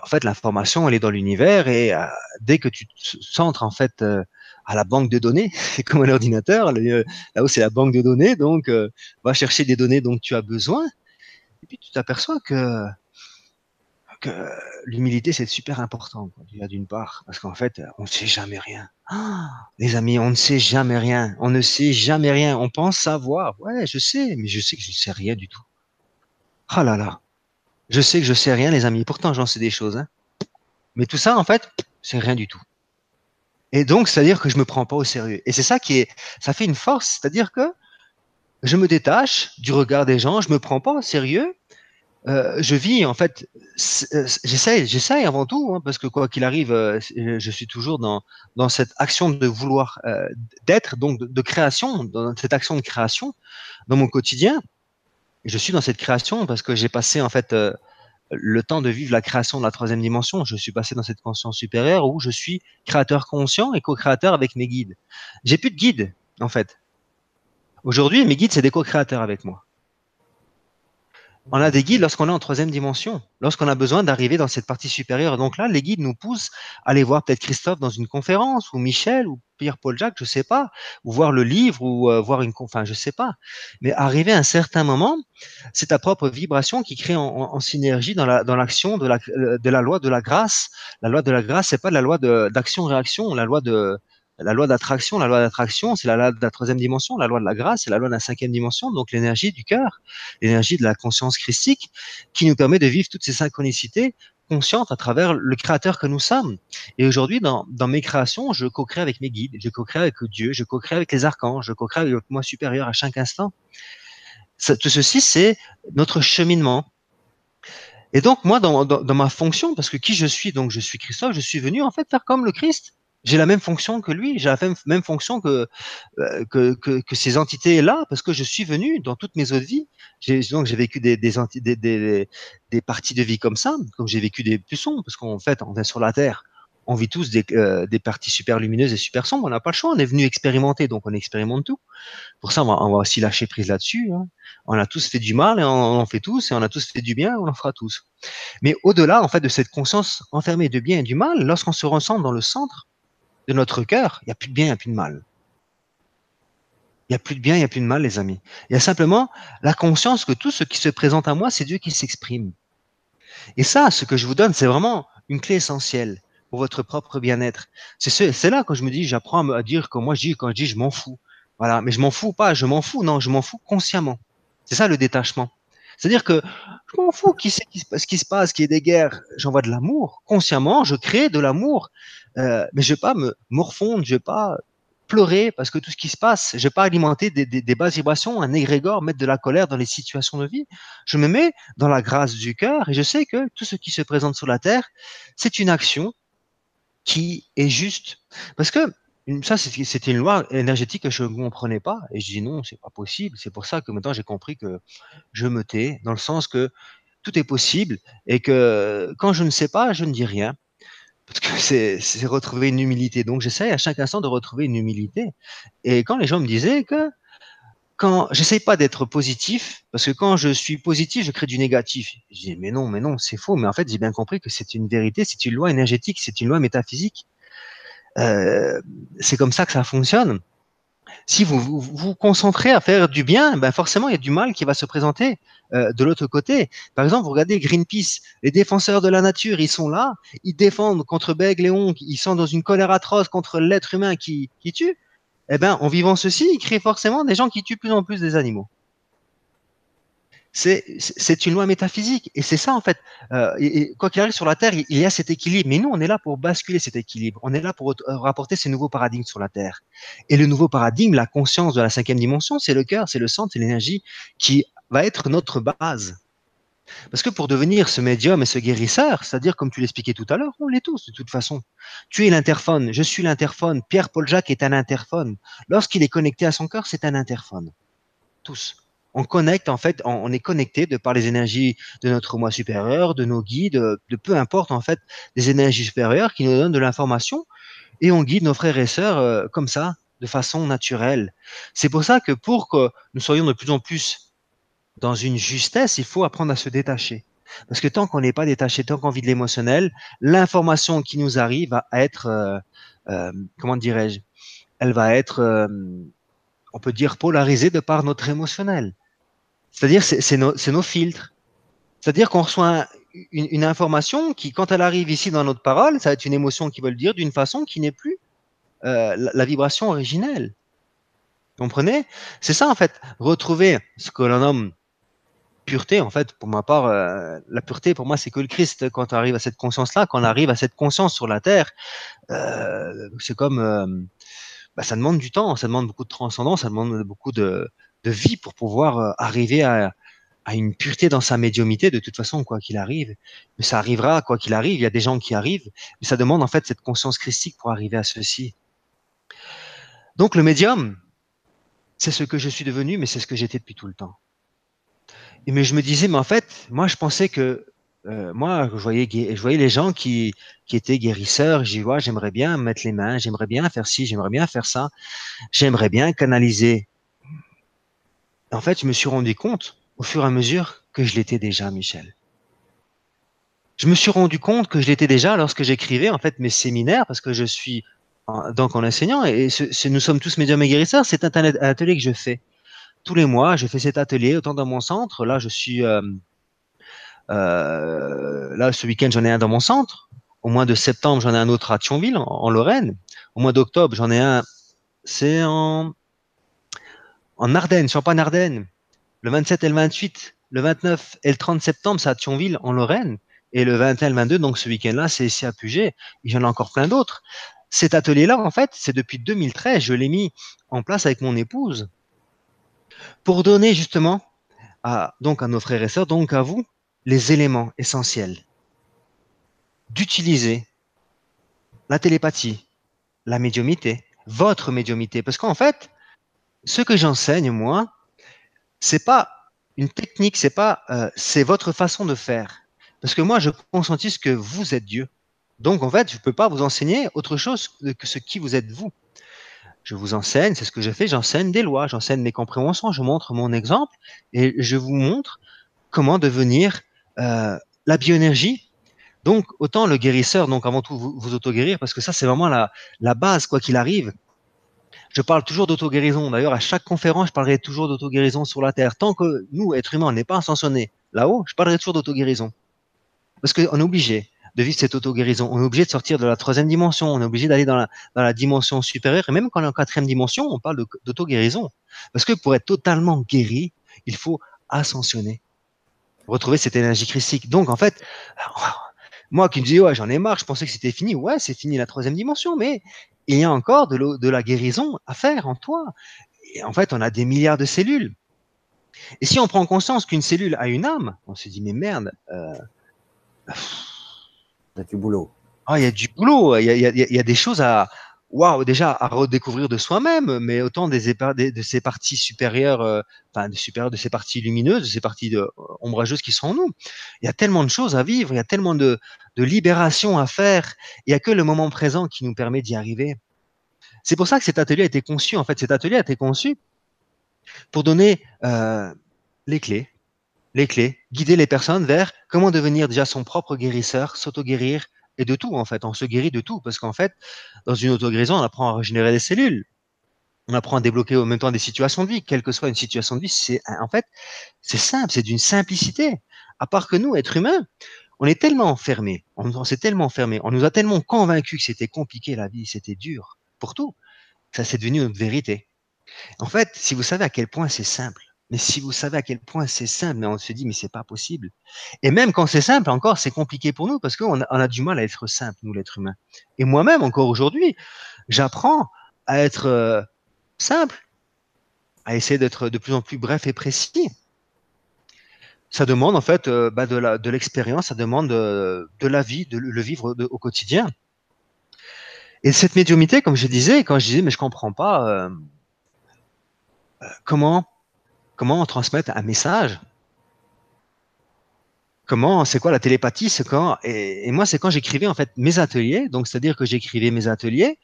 [SPEAKER 2] en fait l'information elle est dans l'univers et euh, dès que tu te centres en fait euh, à la banque de données, c'est comme un ordinateur, là-haut c'est la banque de données, donc va chercher des données dont tu as besoin et puis tu t'aperçois que que l'humilité, c'est super important, d'une part, parce qu'en fait, on ne sait jamais rien. Ah, les amis, on ne sait jamais rien. On ne sait jamais rien. On pense savoir. Ouais, je sais, mais je sais que je ne sais rien du tout. Ah là là. Je sais que je sais rien, les amis. Pourtant, j'en sais des choses. Hein. Mais tout ça, en fait, c'est rien du tout. Et donc, c'est-à-dire que je me prends pas au sérieux. Et c'est ça qui ça fait une force. C'est-à-dire que je me détache du regard des gens, je me prends pas au sérieux euh, je vis en fait, euh, j'essaye, j'essaye avant tout, hein, parce que quoi qu'il arrive, euh, je suis toujours dans dans cette action de vouloir d'être, donc de, création, dans cette action de création dans mon quotidien. je suis dans cette création parce que j'ai passé en fait le temps de vivre la création de la troisième dimension. Je suis passé dans cette conscience supérieure où je suis créateur conscient et co-créateur avec mes guides. J'ai plus de guides en fait. Aujourd'hui, mes guides c'est des co-créateurs avec moi. On a des guides lorsqu'on est en troisième dimension, lorsqu'on a besoin d'arriver dans cette partie supérieure. Donc là, les guides nous poussent à aller voir peut-être Christophe dans une conférence, ou Michel, ou Pierre-Paul Jacques, je sais pas, ou voir le livre, ou euh, voir une, enfin, je sais pas. Mais arriver à un certain moment, c'est ta propre vibration qui crée en, synergie dans l'action de la de la loi de la grâce. La loi de la grâce, c'est pas la loi d'action-réaction, la loi de la loi d'attraction, la loi d'attraction, c'est la loi de la troisième dimension, la loi de la grâce, c'est la loi de la cinquième dimension, donc l'énergie du cœur, l'énergie de la conscience christique, qui nous permet de vivre toutes ces synchronicités conscientes à travers le créateur que nous sommes. Et aujourd'hui, dans, mes créations, je co-crée avec mes guides, je co-crée avec Dieu, je co-crée avec les archanges, je co-crée avec moi supérieur à chaque instant. tout ceci, c'est notre cheminement. Et donc, moi, dans ma fonction, parce que qui je suis, donc je suis Christophe, je suis venu en fait faire comme le Christ j'ai la même fonction que lui, j'ai la même, même fonction que, euh, que, que, que, ces entités-là, parce que je suis venu dans toutes mes autres vies. J'ai, donc j'ai vécu des, des, des, des, des, parties de vie comme ça, comme j'ai vécu des plus sombres, parce qu'en fait, on est sur la Terre, on vit tous des, euh, des parties super lumineuses et super sombres, on n'a pas le choix, on est venu expérimenter, donc on expérimente tout. Pour ça, on va, on va aussi lâcher prise là-dessus. Hein. On a tous fait du mal et on, en fait tous, et on a tous fait du bien, on en fera tous. Mais au-delà, en fait, de cette conscience enfermée de bien et du mal, lorsqu'on se ressent dans le centre, de notre cœur, il n'y a plus de bien, il n'y a plus de mal. Il n'y a plus de bien, il n'y a plus de mal, les amis. Il y a simplement la conscience que tout ce qui se présente à moi, c'est Dieu qui s'exprime. Et ça, ce que je vous donne, c'est vraiment une clé essentielle pour votre propre bien-être. C'est là que je me dis, j'apprends à, dire que moi, je dis, quand je dis, je m'en fous. Voilà, mais je m'en fous pas, je m'en fous, non, je m'en fous consciemment. C'est ça le détachement. C'est-à-dire que je m'en fous qui sait ce qui se passe, qui est des guerres. J'envoie de l'amour. Consciemment, je crée de l'amour. Euh, mais je vais pas me morfondre, je vais pas pleurer parce que tout ce qui se passe, je vais pas alimenter des, des, des basses vibrations, un égrégore, mettre de la colère dans les situations de vie. Je me mets dans la grâce du cœur et je sais que tout ce qui se présente sur la terre, c'est une action qui est juste. Parce que ça, c'était une loi énergétique que je ne comprenais pas. Et je dis non, c'est pas possible. C'est pour ça que maintenant j'ai compris que je me tais, dans le sens que tout est possible et que quand je ne sais pas, je ne dis rien. Parce que c'est retrouver une humilité. Donc j'essaie à chaque instant de retrouver une humilité. Et quand les gens me disaient que quand j'essaie pas d'être positif, parce que quand je suis positif, je crée du négatif. Je dis mais non, mais non, c'est faux. Mais en fait, j'ai bien compris que c'est une vérité, c'est une loi énergétique, c'est une loi métaphysique. Euh, c'est comme ça que ça fonctionne. Si vous, vous vous concentrez à faire du bien, ben forcément il y a du mal qui va se présenter euh, de l'autre côté. Par exemple, vous regardez Greenpeace, les défenseurs de la nature, ils sont là, ils défendent contre Bègle et Oncle, ils sont dans une colère atroce contre l'être humain qui, qui tue. Eh ben, en vivant ceci, ils créent forcément des gens qui tuent plus en plus des animaux c'est une loi métaphysique et c'est ça en fait. Euh, quoi qu'il arrive sur la Terre, il, y a cet équilibre. Mais nous, on est là pour basculer cet équilibre. On est là pour rapporter ces nouveaux paradigmes sur la Terre. Et le nouveau paradigme, la conscience de la cinquième dimension, c'est le cœur, c'est le centre, c'est l'énergie qui va être notre base. Parce que pour devenir ce médium et ce guérisseur, c'est-à-dire comme tu l'expliquais tout à l'heure, on l'est tous de toute façon. Tu es l'interphone, je suis l'interphone, Pierre-Paul Jacques est un interphone. Lorsqu'il est connecté à son cœur, c'est un interphone. Tous on connecte en fait, on, est connecté de par les énergies de notre moi supérieur, de nos guides, de peu importe en fait des énergies supérieures qui nous donnent de l'information et on guide nos frères et sœurs euh, comme ça, de façon naturelle. C'est pour ça que pour que nous soyons de plus en plus dans une justesse, il faut apprendre à se détacher. Parce que tant qu'on n'est pas détaché, tant qu'on vit de l'émotionnel, l'information qui nous arrive va être, euh, euh, comment dirais-je, elle va être, on peut dire, polarisée de par notre émotionnel. C'est-à-dire, c'est nos, filtres. C'est-à-dire qu'on reçoit une, information qui, quand elle arrive ici dans notre parole, ça va être une émotion qui veut le dire d'une façon qui n'est plus euh, la, vibration originelle. Comprenez? C'est ça, en fait, retrouver ce que l'on nomme pureté. En fait, pour ma part, euh, la pureté, pour moi, c'est que le Christ. Quand on arrive à cette conscience-là, quand on arrive à cette conscience sur la terre, euh, c'est comme... Bah, ça demande du temps, ça demande beaucoup de transcendance, ça demande beaucoup de, de vie pour pouvoir euh, arriver à, à une pureté dans sa médiumité de toute façon, quoi qu'il arrive. Mais ça arrivera, quoi qu'il arrive. Il y a des gens qui arrivent, mais ça demande en fait cette conscience christique pour arriver à ceci. Donc le médium, c'est ce que je suis devenu, mais c'est ce que j'étais depuis tout le temps. Et mais je me disais, mais en fait, moi je pensais que euh, moi je voyais, je voyais les gens qui, qui étaient guérisseurs. J'y vois, j'aimerais bien mettre les mains, j'aimerais bien faire ci, j'aimerais bien faire ça, j'aimerais bien canaliser en fait, je me suis rendu compte au fur et à mesure que je l'étais déjà, Michel. Je me suis rendu compte que je l'étais déjà lorsque j'écrivais en fait mes séminaires parce que je suis donc en enseignant et nous sommes tous médiums et guérisseurs. C'est un, atelier que je fais tous les mois. Je fais cet atelier autant dans mon centre. Là, je suis euh, euh, là ce week-end j'en ai un dans mon centre. Au mois de septembre, j'en ai un autre à Thionville en, en Lorraine. Au mois d'octobre, j'en ai un. C'est en en Ardennes, Champagne-Ardenne, le 27 et le 28, le 29 et le 30 septembre, c'est à Thionville, en Lorraine. Et le 21 et le 22, donc ce week-end-là, c'est ici à Puget. Il y en a encore plein d'autres. Cet atelier-là, en fait, c'est depuis 2013, je l'ai mis en place avec mon épouse pour donner justement donc à nos frères et sœurs, donc à vous, les éléments essentiels d'utiliser la télépathie, la médiumité, votre médiumité. Parce qu'en fait, ce que j'enseigne moi, c'est pas une technique, c'est pas, euh, c'est votre façon de faire. Parce que moi, je consentis que vous êtes Dieu. Donc, en fait, je ne peux pas vous enseigner autre chose que ce qui vous êtes vous. Je vous enseigne, c'est ce que je fais, j'enseigne des lois, j'enseigne mes compréhensions, je montre mon exemple et je vous montre comment devenir euh, la bioénergie. Donc, autant le guérisseur, donc avant tout vous, vous auto-guérir, parce que ça, c'est vraiment la, la base, quoi qu'il arrive. Je parle toujours d'auto-guérison. D'ailleurs, à chaque conférence, je parlerai toujours d'auto-guérison sur la Terre. Tant que nous, êtres humains, n'est pas ascensionnés là-haut, je parlerai toujours d'auto-guérison. Parce qu'on est obligé de vivre cette auto-guérison. On est obligé de sortir de la troisième dimension. On est obligé d'aller dans la, dans la dimension supérieure. Et même quand on est en quatrième dimension, on parle d'auto-guérison. Parce que pour être totalement guéri, il faut ascensionner. Retrouver cette énergie christique. Donc, en fait, moi qui me dis, ouais, j'en ai marre, je pensais que c'était fini. Ouais, c'est fini la troisième dimension, mais il y a encore de, de la guérison à faire en toi. Et en fait, on a des milliards de cellules. Et si on prend conscience qu'une cellule a une âme, on se dit mais merde. Euh,
[SPEAKER 1] il y a du boulot.
[SPEAKER 2] Ah, il y a du boulot. Il y a, il y a des choses à, waouh, déjà à redécouvrir de soi-même, mais autant des, de ces parties supérieures, euh, enfin de supérieures, de ces parties lumineuses, de ces parties euh, ombrageuses qui sont en nous. Il y a tellement de choses à vivre, il y a tellement de, de libération à faire. Il y a que le moment présent qui nous permet d'y arriver. C'est pour ça que cet atelier a été conçu. En fait, cet atelier a été conçu pour donner euh, les clés, les clés, guider les personnes vers comment devenir déjà son propre guérisseur, s'auto-guérir, et de tout en fait. On se guérit de tout parce qu'en fait, dans une auto-guérison, on apprend à régénérer des cellules. On apprend à débloquer au même temps des situations de vie, quelle que soit une situation de vie. C'est en fait, c'est simple, c'est d'une simplicité. À part que nous, êtres humains, on est tellement enfermés, on, s'est tellement enfermés, on nous a tellement convaincus que c'était compliqué la vie, c'était dur pour tout. Ça, c'est devenu notre vérité. En fait, si vous savez à quel point c'est simple, mais si vous savez à quel point c'est simple, mais on se dit, mais c'est pas possible. Et même quand c'est simple, encore, c'est compliqué pour nous parce qu'on a, du mal à être simple, nous, l'être humain. Et moi-même, encore aujourd'hui, j'apprends à être euh, simple, à essayer d'être de plus en plus bref et précis. Ça demande, en fait, euh, bah, de l'expérience, ça demande de, la vie, de le vivre au quotidien. Et cette médiumité, comme je disais, quand je disais, mais je comprends pas, euh, comment comment transmettre un message? Comment, c'est quoi la télépathie? C'est quand et, moi, c'est quand j'écrivais en fait mes ateliers. Donc, c'est-à-dire que j'écrivais mes ateliers,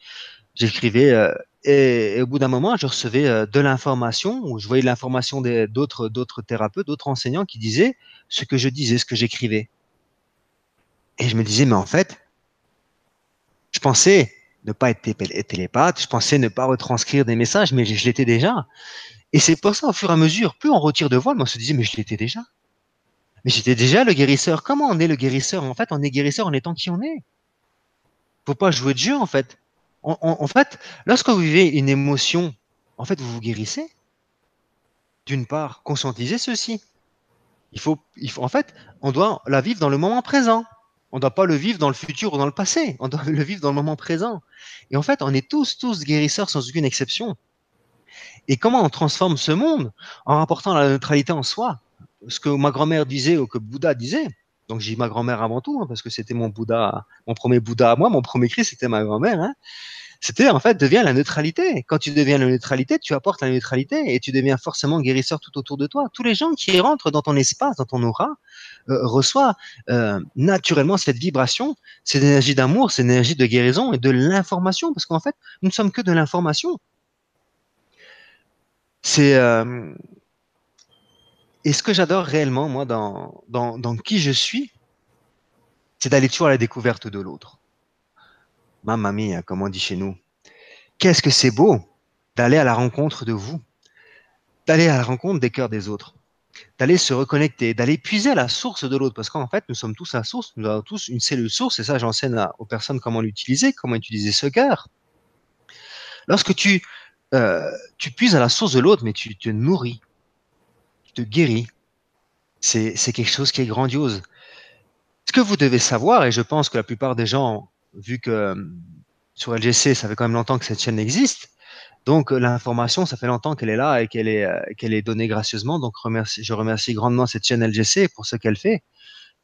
[SPEAKER 2] j'écrivais euh, et, au bout d'un moment, je recevais euh, de l'information ou je voyais de l'information d'autres d'autres thérapeutes, d'autres enseignants qui disaient ce que je disais, ce que j'écrivais. Et je me disais, mais en fait, je pensais ne pas être télépathe, je pensais ne pas retranscrire des messages, mais je l'étais déjà. Et c'est pour ça, au fur et à mesure, plus on retire de voile, on se disait, mais je l'étais déjà. Mais j'étais déjà le guérisseur. Comment on est le guérisseur? En fait, on est guérisseur en étant qui on est. Faut pas jouer de jeu, en fait. En, fait, lorsque vous vivez une émotion, en fait, vous vous guérissez. D'une part, conscientisez ceci. Il faut, il faut, en fait, on doit la vivre dans le moment présent. On ne doit pas le vivre dans le futur ou dans le passé. On doit le vivre dans le moment présent. Et en fait, on est tous, tous guérisseurs sans aucune exception. Et comment on transforme ce monde en rapportant la neutralité en soi? Ce que ma grand-mère disait ou que Bouddha disait. Donc j'ai ma grand-mère avant tout, hein, parce que c'était mon Bouddha, mon premier Bouddha à moi, mon premier Christ, c'était ma grand-mère. Hein. C'était en fait, deviens la neutralité. Quand tu deviens la neutralité, tu apportes la neutralité et tu deviens forcément guérisseur tout autour de toi. Tous les gens qui rentrent dans ton espace, dans ton aura, euh, reçoivent euh, naturellement cette vibration, cette énergie d'amour, cette énergie de guérison et de l'information, parce qu'en fait, nous ne sommes que de l'information. C'est euh, et ce que j'adore réellement moi dans, qui je suis, c'est d'aller toujours à la découverte de l'autre. Mamma mia, comme on dit chez nous. Qu'est-ce que c'est beau d'aller à la rencontre de vous, d'aller à la rencontre des cœurs des autres, d'aller se reconnecter, d'aller puiser à la source de l'autre, parce qu'en fait, nous sommes tous la source, nous avons tous une cellule source, et ça, j'enseigne aux personnes comment l'utiliser, comment utiliser ce cœur. Lorsque tu euh, tu puises à la source de l'autre, mais tu te nourris, tu te guéris. C'est, quelque chose qui est grandiose. Ce que vous devez savoir, et je pense que la plupart des gens, vu que euh, sur LGC, ça fait quand même longtemps que cette chaîne existe, donc euh, l'information, ça fait longtemps qu'elle est là et qu'elle est, qu'elle est donnée gracieusement. Donc remercie, je remercie grandement cette chaîne LGC pour ce qu'elle fait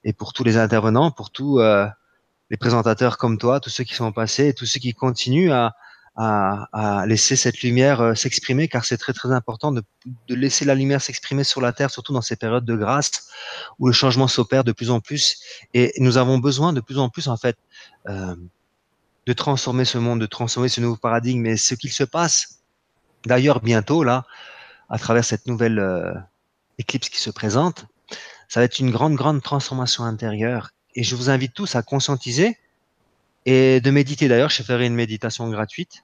[SPEAKER 2] et pour tous les intervenants, pour tous les présentateurs comme toi, tous ceux qui sont passés, tous ceux qui continuent à, à, à laisser cette lumière euh, s'exprimer, car c'est très très important de, de laisser la lumière s'exprimer sur la Terre, surtout dans ces périodes de grâce où le changement s'opère de plus en plus. Et nous avons besoin de plus en plus, en fait, euh, de transformer ce monde, de transformer ce nouveau paradigme. Et ce qu'il se passe, d'ailleurs, bientôt, là, à travers cette nouvelle euh, éclipse qui se présente, ça va être une grande, grande transformation intérieure. Et je vous invite tous à conscientiser et de méditer. D'ailleurs, je ferai une méditation gratuite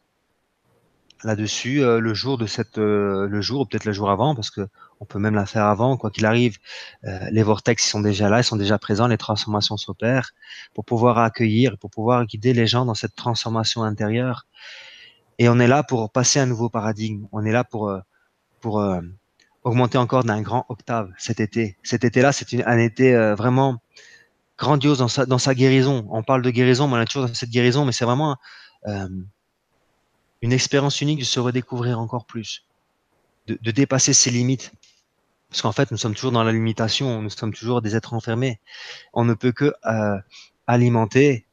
[SPEAKER 2] là-dessus euh, le jour de cette euh, le jour ou peut-être le jour avant parce que on peut même la faire avant quoi qu'il arrive. Euh, les vortex sont déjà là ils sont déjà présents les transformations s'opèrent. Pour pouvoir accueillir pour pouvoir guider les gens dans cette transformation intérieure. Et on est là pour passer un nouveau paradigme. On est là pour pour augmenter encore d'un grand octave cet été. Cet été là c'est un été vraiment grandiose dans sa, dans sa guérison. On parle de guérison, mais on est toujours dans cette guérison, mais c'est vraiment euh, une expérience unique de se redécouvrir encore plus, de, dépasser ses limites. Parce qu'en fait, nous sommes toujours dans la limitation, nous sommes toujours des êtres enfermés. On ne peut que euh, alimenter,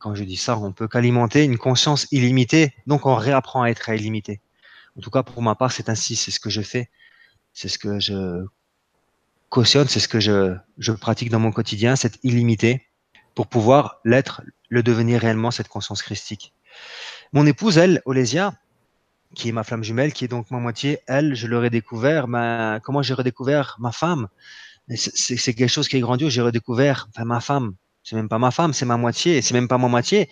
[SPEAKER 2] quand je dis ça, on peut qu'alimenter une conscience illimitée, donc on réapprend à être illimité. En tout cas, pour ma part, c'est ainsi, c'est ce que je fais, c'est ce que je cautionne, c'est ce que je, je pratique dans mon quotidien, cette illimité, pour pouvoir l'être, le devenir réellement, cette conscience christique. Mon épouse, elle, Olésia, qui est ma flamme jumelle, qui est donc ma moitié, elle, je l'aurais découvert, ma, comment j'ai redécouvert ma femme C'est quelque chose qui est grandiose, j'ai redécouvert enfin, ma femme, c'est même pas ma femme, c'est ma moitié, c'est même pas ma moitié,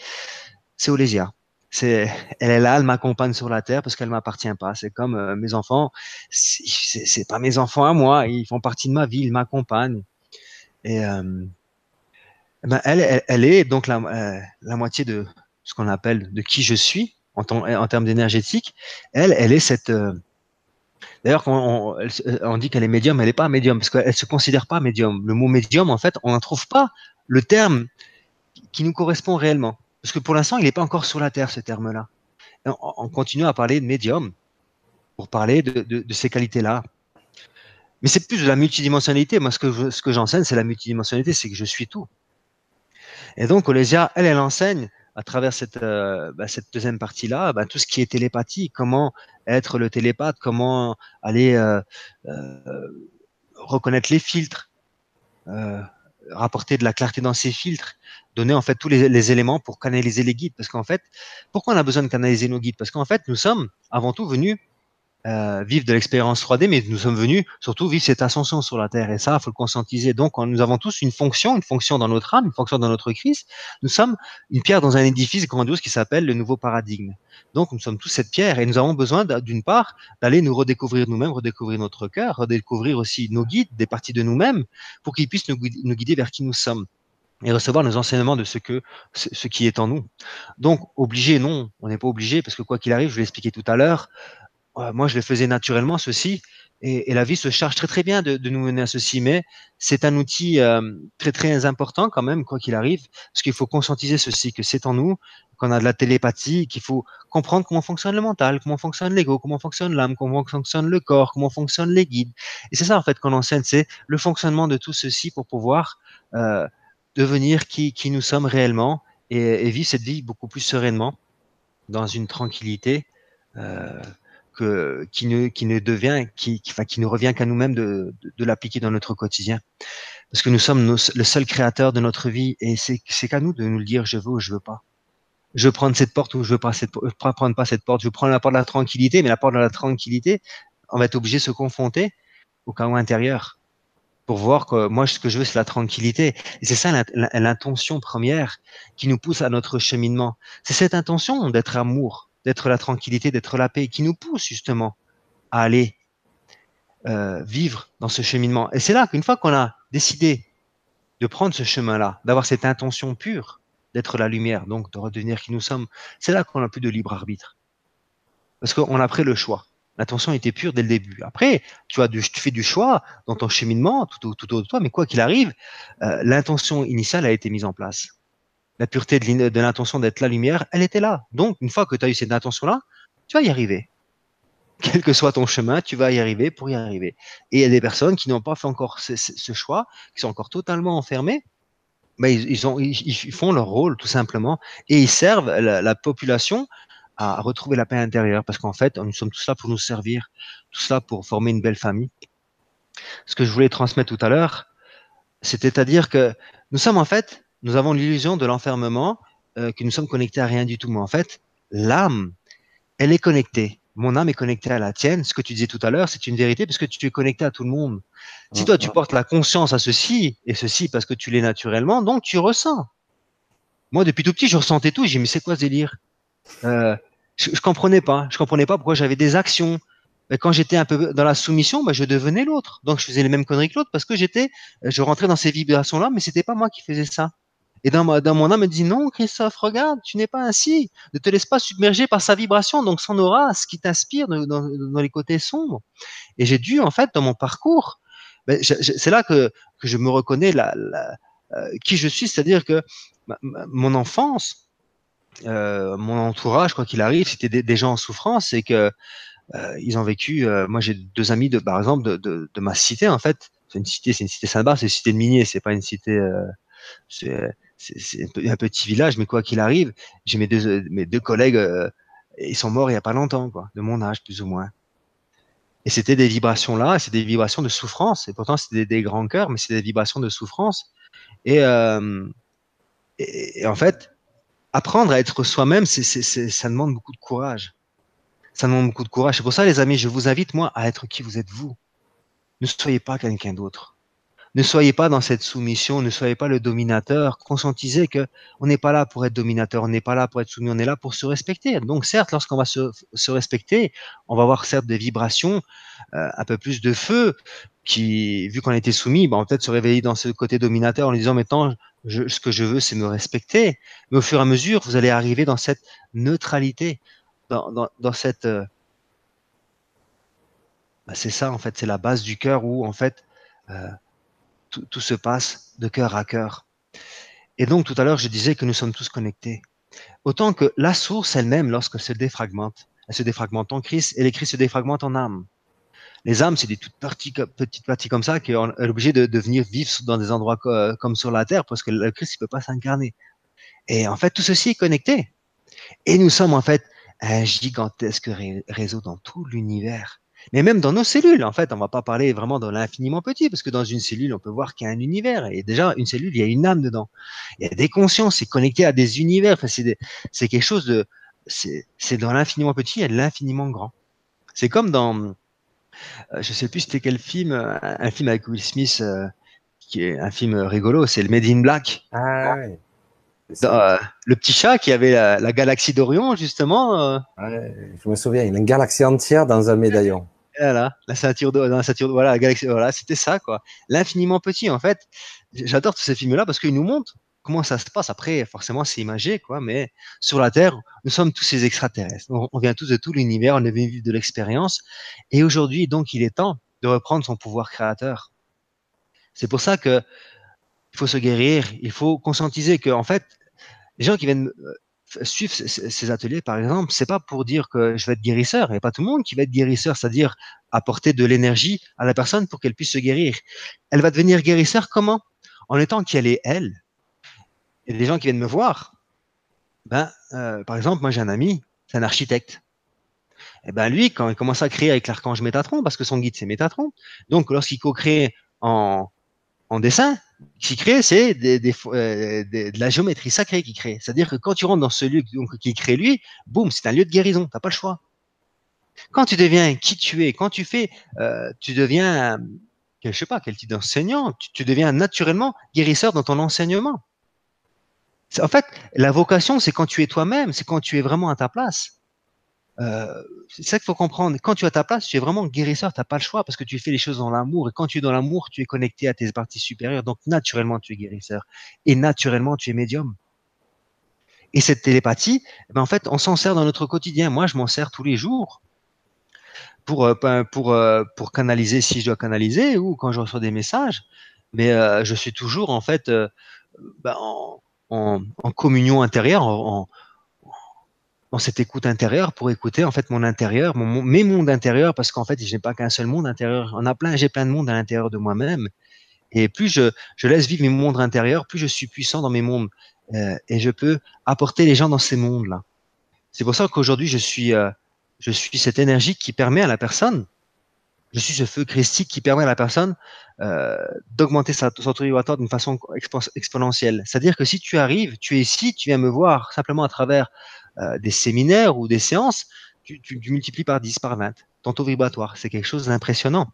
[SPEAKER 2] c'est Olésia. C'est, elle est là, elle m'accompagne sur la terre parce qu'elle m'appartient pas. C'est comme euh, mes enfants, c'est pas mes enfants à moi, ils font partie de ma vie, ils m'accompagnent. Et euh, ben elle, est donc la, euh, la moitié de ce qu'on appelle de qui je suis en, termes d'énergétique. Elle, elle est cette. D'ailleurs, on, dit qu'elle est médium, elle n'est pas médium parce qu'elle se considère pas médium. Le mot médium, en fait, on n'en trouve pas le terme qui nous correspond réellement. Parce que pour l'instant, il n'est pas encore sur la Terre, ce terme-là. On, on, continue à parler de médium pour parler de, ces qualités-là. Mais c'est plus de la multidimensionnalité. Moi, ce que, j'enseigne, c'est la multidimensionnalité, c'est que je suis tout. Et donc, Olésia, elle, elle enseigne à travers cette, euh, bah, deuxième partie-là, bah, tout ce qui est télépathie, comment être le télépathe, comment aller euh, euh, reconnaître les filtres, rapporter de la clarté dans ces filtres, donner en fait tous les, éléments pour canaliser les guides. Parce qu'en fait, pourquoi on a besoin de canaliser nos guides? Parce qu'en fait, nous sommes avant tout venus euh, vivre de l'expérience 3D, mais nous sommes venus surtout vivre cette ascension sur la Terre. Et ça, il faut le conscientiser. Donc, nous avons tous une fonction, une fonction dans notre âme, une fonction dans notre Christ. Nous sommes une pierre dans un édifice grandiose qui s'appelle le nouveau paradigme. Donc, nous sommes tous cette pierre et nous avons besoin, d'une part, d'aller nous redécouvrir nous-mêmes, redécouvrir notre cœur, redécouvrir aussi nos guides, des parties de nous-mêmes, pour qu'ils puissent nous, nous guider vers qui nous sommes et recevoir nos enseignements de ce que ce qui est en nous. Donc obligé non, on n'est pas obligé parce que quoi qu'il arrive, je l'ai expliqué tout à l'heure, moi, je le faisais naturellement, ceci, et, et, la vie se charge très très bien de, de nous mener à ceci, mais c'est un outil euh, très très important quand même, quoi qu'il arrive, parce qu'il faut conscientiser ceci, que c'est en nous, qu'on a de la télépathie, qu'il faut comprendre comment fonctionne le mental, comment fonctionne l'ego, comment fonctionne l'âme, comment fonctionne le corps, comment fonctionnent les guides. Et c'est ça en fait qu'on enseigne, c'est le fonctionnement de tout ceci pour pouvoir euh, devenir qui, qui nous sommes réellement et, et, vivre cette vie beaucoup plus sereinement, dans une tranquillité. Euh, qui, ne, devient, qui, ne revient qu'à nous-mêmes de, l'appliquer dans notre quotidien. Parce que nous sommes le seul créateur de notre vie et c'est qu'à nous de nous le dire je veux ou je veux pas. Je veux prendre cette porte ou je veux pas, cette, veux prendre pas cette porte. Je veux prendre la porte de la tranquillité, mais la porte de la tranquillité, on va être obligé de se confronter au chaos intérieur pour voir que moi, ce que je veux, c'est la tranquillité. Et c'est ça l'intention première qui nous pousse à notre cheminement. C'est cette intention d'être amour, d'être la tranquillité, d'être la paix, qui nous pousse justement à aller euh, vivre dans ce cheminement. Et c'est là qu'une fois qu'on a décidé de prendre ce chemin-là, d'avoir cette intention pure, d'être la lumière, donc de redevenir qui nous sommes, c'est là qu'on n'a plus de libre arbitre. Parce qu'on a pris le choix. L'intention était pure dès le début. Après, tu, as tu fais du choix dans ton cheminement, tout, tout autour de toi, mais quoi qu'il arrive, euh, l'intention initiale a été mise en place la pureté de l'intention d'être la lumière, elle était là. Donc, une fois que tu as eu cette intention-là, tu vas y arriver. Quel que soit ton chemin, tu vas y arriver pour y arriver. Et il y a des personnes qui n'ont pas fait encore ce, choix, qui sont encore totalement enfermées, mais ils, ils, ont, ils, font leur rôle tout simplement et ils servent la, la population à retrouver la paix intérieure parce qu'en fait, nous sommes tous là pour nous servir, tous là pour former une belle famille. Ce que je voulais transmettre tout à l'heure, c'était à dire que nous sommes en fait nous avons l'illusion de l'enfermement, euh, que nous sommes connectés à rien du tout. Mais en fait, l'âme, elle est connectée. Mon âme est connectée à la tienne. Ce que tu disais tout à l'heure, c'est une vérité parce que tu es connecté à tout le monde. Si toi, tu portes la conscience à ceci et ceci parce que tu l'es naturellement, donc tu ressens. Moi, depuis tout petit, je ressentais tout. J'ai dit, mais c'est quoi ce délire? Euh, je, je comprenais pas. Je comprenais pas pourquoi j'avais des actions. Mais quand j'étais un peu dans la soumission, bah, je devenais l'autre. Donc, je faisais les mêmes conneries que l'autre parce que j'étais, je rentrais dans ces vibrations-là, mais c'était pas moi qui faisais ça. Et dans, mon âme, me dit non, Christophe, regarde, tu n'es pas ainsi. Ne te laisse pas submerger par sa vibration, donc son aura, ce qui t'inspire dans, les côtés sombres. Et j'ai dû, en fait, dans mon parcours, ben, c'est là que, que je me reconnais la, euh, qui je suis, c'est-à-dire que mon enfance, euh, mon entourage, quoi qu'il arrive, c'était des, gens en souffrance et que euh, ils ont vécu. Moi, j'ai deux amis de, par exemple, de, ma cité en fait. C'est une cité, c'est une cité Saint-Barth, c'est une cité de miniers, c'est pas une cité. C'est un petit village, mais quoi qu'il arrive, j'ai mes deux, mes deux collègues, ils sont morts il y a pas longtemps, quoi, de mon âge plus ou moins. Et c'était des vibrations là, c'est des vibrations de souffrance. Et pourtant, c'est des, grands cœurs, mais c'est des vibrations de souffrance. Et, euh, et, et, en fait, apprendre à être soi-même, ça demande beaucoup de courage. Ça demande beaucoup de courage. C'est pour ça, les amis, je vous invite, moi, à être qui vous êtes vous. Ne soyez pas quelqu'un d'autre. Ne soyez pas dans cette soumission, ne soyez pas le dominateur. Conscientisez que on n'est pas là pour être dominateur, on n'est pas là pour être soumis, on est là pour se respecter. Donc certes, lorsqu'on va se, se, respecter, on va avoir certes des vibrations, euh, un peu plus de feu, qui, vu qu'on a été soumis, bah, on peut-être se réveiller dans ce côté dominateur en lui disant maintenant, je, ce que je veux, c'est me respecter. Mais au fur et à mesure, vous allez arriver dans cette neutralité, dans, dans, dans cette... Euh, bah, c'est ça, en fait, c'est la base du cœur où, en fait, euh, tout, se passe de cœur à cœur. Et donc, tout à l'heure, je disais que nous sommes tous connectés. Autant que la source elle-même, lorsqu'elle se défragmente, elle se défragmente en Christ et les Christ se défragmentent en âme. Les âmes, c'est des toutes petites, parties comme ça qu'on est obligé de, de, venir vivre dans des endroits comme sur la terre parce que le Christ ne peut pas s'incarner. Et en fait, tout ceci est connecté. Et nous sommes en fait un gigantesque réseau dans tout l'univers. Mais même dans nos cellules, en fait, on va pas parler vraiment dans l'infiniment petit, parce que dans une cellule, on peut voir qu'il y a un univers. Et déjà, une cellule, il y a une âme dedans. Il y a des consciences, c'est connecté à des univers. Enfin, c'est quelque chose de, c'est dans l'infiniment petit, il y a de l'infiniment grand. C'est comme dans, euh, je sais plus c'était quel film, euh, un, film avec Will Smith, euh, qui est un film rigolo, c'est le Made in Black.
[SPEAKER 1] Ah ouais.
[SPEAKER 2] Dans, le petit chat qui avait la, la galaxie d'Orion, justement.
[SPEAKER 1] Ouais, je me souviens, il a une galaxie entière dans un médaillon.
[SPEAKER 2] La ceinture de, dans la ceinture voilà, la galaxie, voilà, c'était ça, quoi. L'infiniment petit, en fait. J'adore tous ces films-là parce qu'ils nous montrent comment ça se passe. Après, forcément, c'est imagé, quoi. Mais sur la Terre, nous sommes tous ces extraterrestres. On, vient tous de tout l'univers, on est venu vivre de l'expérience. Et aujourd'hui, donc, il est temps de reprendre son pouvoir créateur. C'est pour ça que il faut se guérir, il faut conscientiser que, en fait, les gens qui viennent suivre ces ateliers, par exemple, c'est pas pour dire que je vais être guérisseur. Il n'y a pas tout le monde qui va être guérisseur, c'est-à-dire apporter de l'énergie à la personne pour qu'elle puisse se guérir. Elle va devenir guérisseur comment? En étant qu'elle est elle, il y a des gens qui viennent me voir. Ben, euh, par exemple, moi j'ai un ami, c'est un architecte. Et ben lui, quand il commence à créer avec l'archange Métatron, parce que son guide c'est Métatron, donc lorsqu'il co-crée en, en dessin, ce qu'il crée, c'est euh, de la géométrie sacrée qu'il crée. C'est-à-dire que quand tu rentres dans ce lieu qu'il crée lui, boum, c'est un lieu de guérison. T'as pas le choix. Quand tu deviens qui tu es, quand tu fais, euh, tu deviens, je sais pas, quel type d'enseignant, tu deviens naturellement guérisseur dans ton enseignement. En fait, la vocation, c'est quand tu es toi-même, c'est quand tu es vraiment à ta place. Euh, c'est ça qu'il faut comprendre. Quand tu à ta place, tu es vraiment guérisseur, tu n'as pas le choix parce que tu fais les choses dans l'amour. Et quand tu es dans l'amour, tu es connecté à tes parties supérieures. Donc, naturellement, tu es guérisseur. Et naturellement, tu es médium. Et cette télépathie, eh ben, en fait, on s'en sert dans notre quotidien. Moi, je m'en sers tous les jours pour, euh, pour, euh, pour canaliser si je dois canaliser ou quand je reçois des messages. Mais je suis toujours, en fait, euh, ben, en, communion intérieure, dans cette écoute intérieure pour écouter en fait mon intérieur, mon, mes mondes intérieurs, parce qu'en fait, je n'ai pas qu'un seul monde intérieur. On a plein, j'ai plein de mondes à l'intérieur de moi-même. Et plus je, laisse vivre mes mondes intérieurs, plus je suis puissant dans mes mondes. Euh, et je peux apporter les gens dans ces mondes-là. C'est pour ça qu'aujourd'hui, je suis, euh, je suis cette énergie qui permet à la personne, je suis ce feu christique qui permet à la personne euh, d'augmenter sa, son taux vibratoire d'une façon expo exponentielle. C'est-à-dire que si tu arrives, tu es ici, tu viens me voir simplement à travers euh, des séminaires ou des séances, tu, multiplies par 10, par 20 ton taux vibratoire. C'est quelque chose d'impressionnant.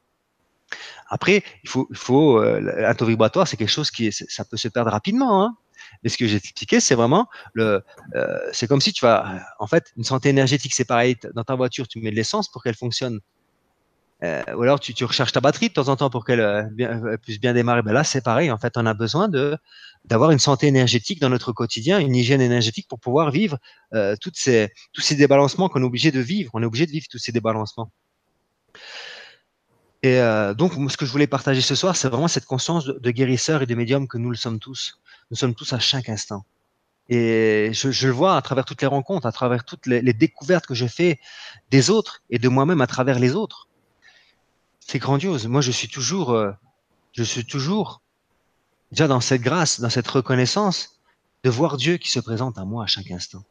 [SPEAKER 2] Après, il faut, il euh, un taux vibratoire, c'est quelque chose qui ça peut se perdre rapidement. Hein. Mais ce que j'ai expliqué, c'est vraiment le, euh, c'est comme si tu vas, en fait, une santé énergétique, c'est pareil. Dans ta voiture, tu mets de l'essence pour qu'elle fonctionne. Euh, ou alors tu, tu, recharges ta batterie de temps en temps pour qu'elle euh, puisse bien démarrer. Ben là, c'est pareil. En fait, on a besoin d'avoir une santé énergétique dans notre quotidien, une hygiène énergétique pour pouvoir vivre euh, tous ces débalancements qu'on est obligé de vivre. On est obligé de vivre tous ces débalancements. Et euh, donc, ce que je voulais partager ce soir, c'est vraiment cette conscience de, guérisseur et de médium que nous le sommes tous. Nous sommes tous à chaque instant. Et je, le vois à travers toutes les rencontres, à travers toutes les, découvertes que je fais des autres et de moi-même à travers les autres. C'est grandiose. Moi, je suis toujours, euh, je suis toujours déjà dans cette grâce, dans cette reconnaissance de voir Dieu qui se présente à moi à chaque instant.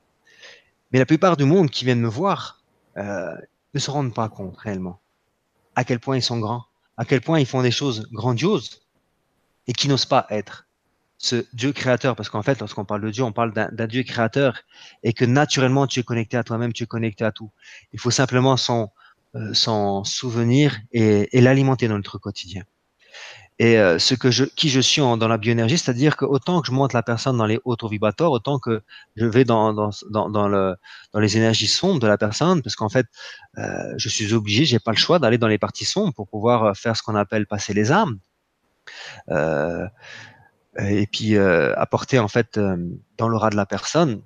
[SPEAKER 2] Mais la plupart du monde qui viennent me voir euh, ne se rendent pas compte réellement à quel point ils sont grands, à quel point ils font des choses grandioses et qui n'osent pas être ce Dieu créateur, parce qu'en fait, lorsqu'on parle de Dieu, on parle d'un Dieu créateur et que naturellement tu es connecté à toi-même, tu es connecté à tout. Il faut simplement s'en euh, souvenir et, l'alimenter dans notre quotidien. Et euh, ce que je, qui je suis dans la bioénergie, c'est-à-dire que autant que je monte la personne dans les hauts vibrateurs, autant que je vais dans, dans, dans, le, dans les énergies sombres de la personne, parce qu'en fait, euh, je suis obligé, j'ai pas le choix d'aller dans les parties sombres pour pouvoir faire ce qu'on appelle passer les âmes. Euh, et puis apporter en fait dans l'aura de la personne,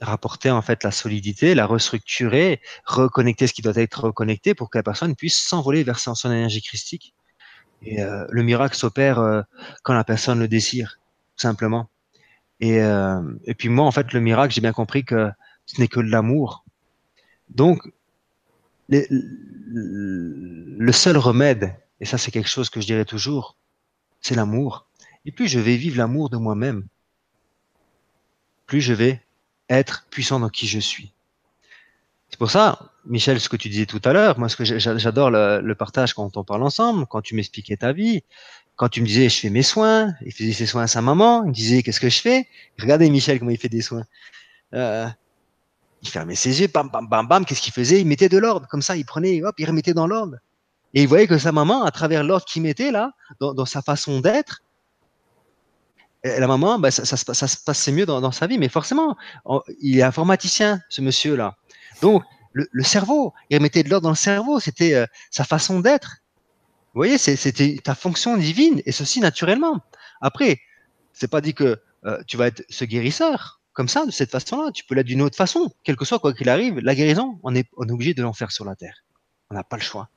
[SPEAKER 2] rapporter en fait la solidité, la restructurer, reconnecter ce qui doit être reconnecté pour que la personne puisse s'envoler vers son énergie christique et euh, le miracle s'opère euh, quand la personne le désire, simplement. Et, euh, et puis moi, en fait, le miracle, j'ai bien compris que ce n'est que de l'amour. Donc, le seul remède, et ça c'est quelque chose que je dirais toujours, c'est l'amour. Et plus je vais vivre l'amour de moi-même, plus je vais être puissant dans qui je suis. C'est pour ça, Michel, ce que tu disais tout à l'heure, moi, ce que j'adore le, partage quand on parle ensemble, quand tu m'expliquais ta vie, quand tu me disais, je fais mes soins, il faisait ses soins à sa maman, il me disait, qu'est-ce que je fais? Regardez Michel comment il fait des soins. Euh, il fermait ses yeux, bam, bam, bam, bam, qu'est-ce qu'il faisait? Il mettait de l'ordre, comme ça, il prenait, hop, il remettait dans l'ordre. Et il voyait que sa maman, à travers l'ordre qu'il mettait là, dans, sa façon d'être, la maman, bah, ça, se passait mieux dans, dans, sa vie. Mais forcément, il est informaticien, ce monsieur-là. Donc, le, cerveau, il remettait de l'ordre dans le cerveau, c'était euh, sa façon d'être. Vous voyez, c'était ta fonction divine, et ceci naturellement. Après, c'est pas dit que euh, tu vas être ce guérisseur, comme ça, de cette façon-là. Tu peux l'être d'une autre façon. Quel que soit quoi qu'il arrive, la guérison, on est, on est obligé de l'en faire sur la terre. On n'a pas le choix.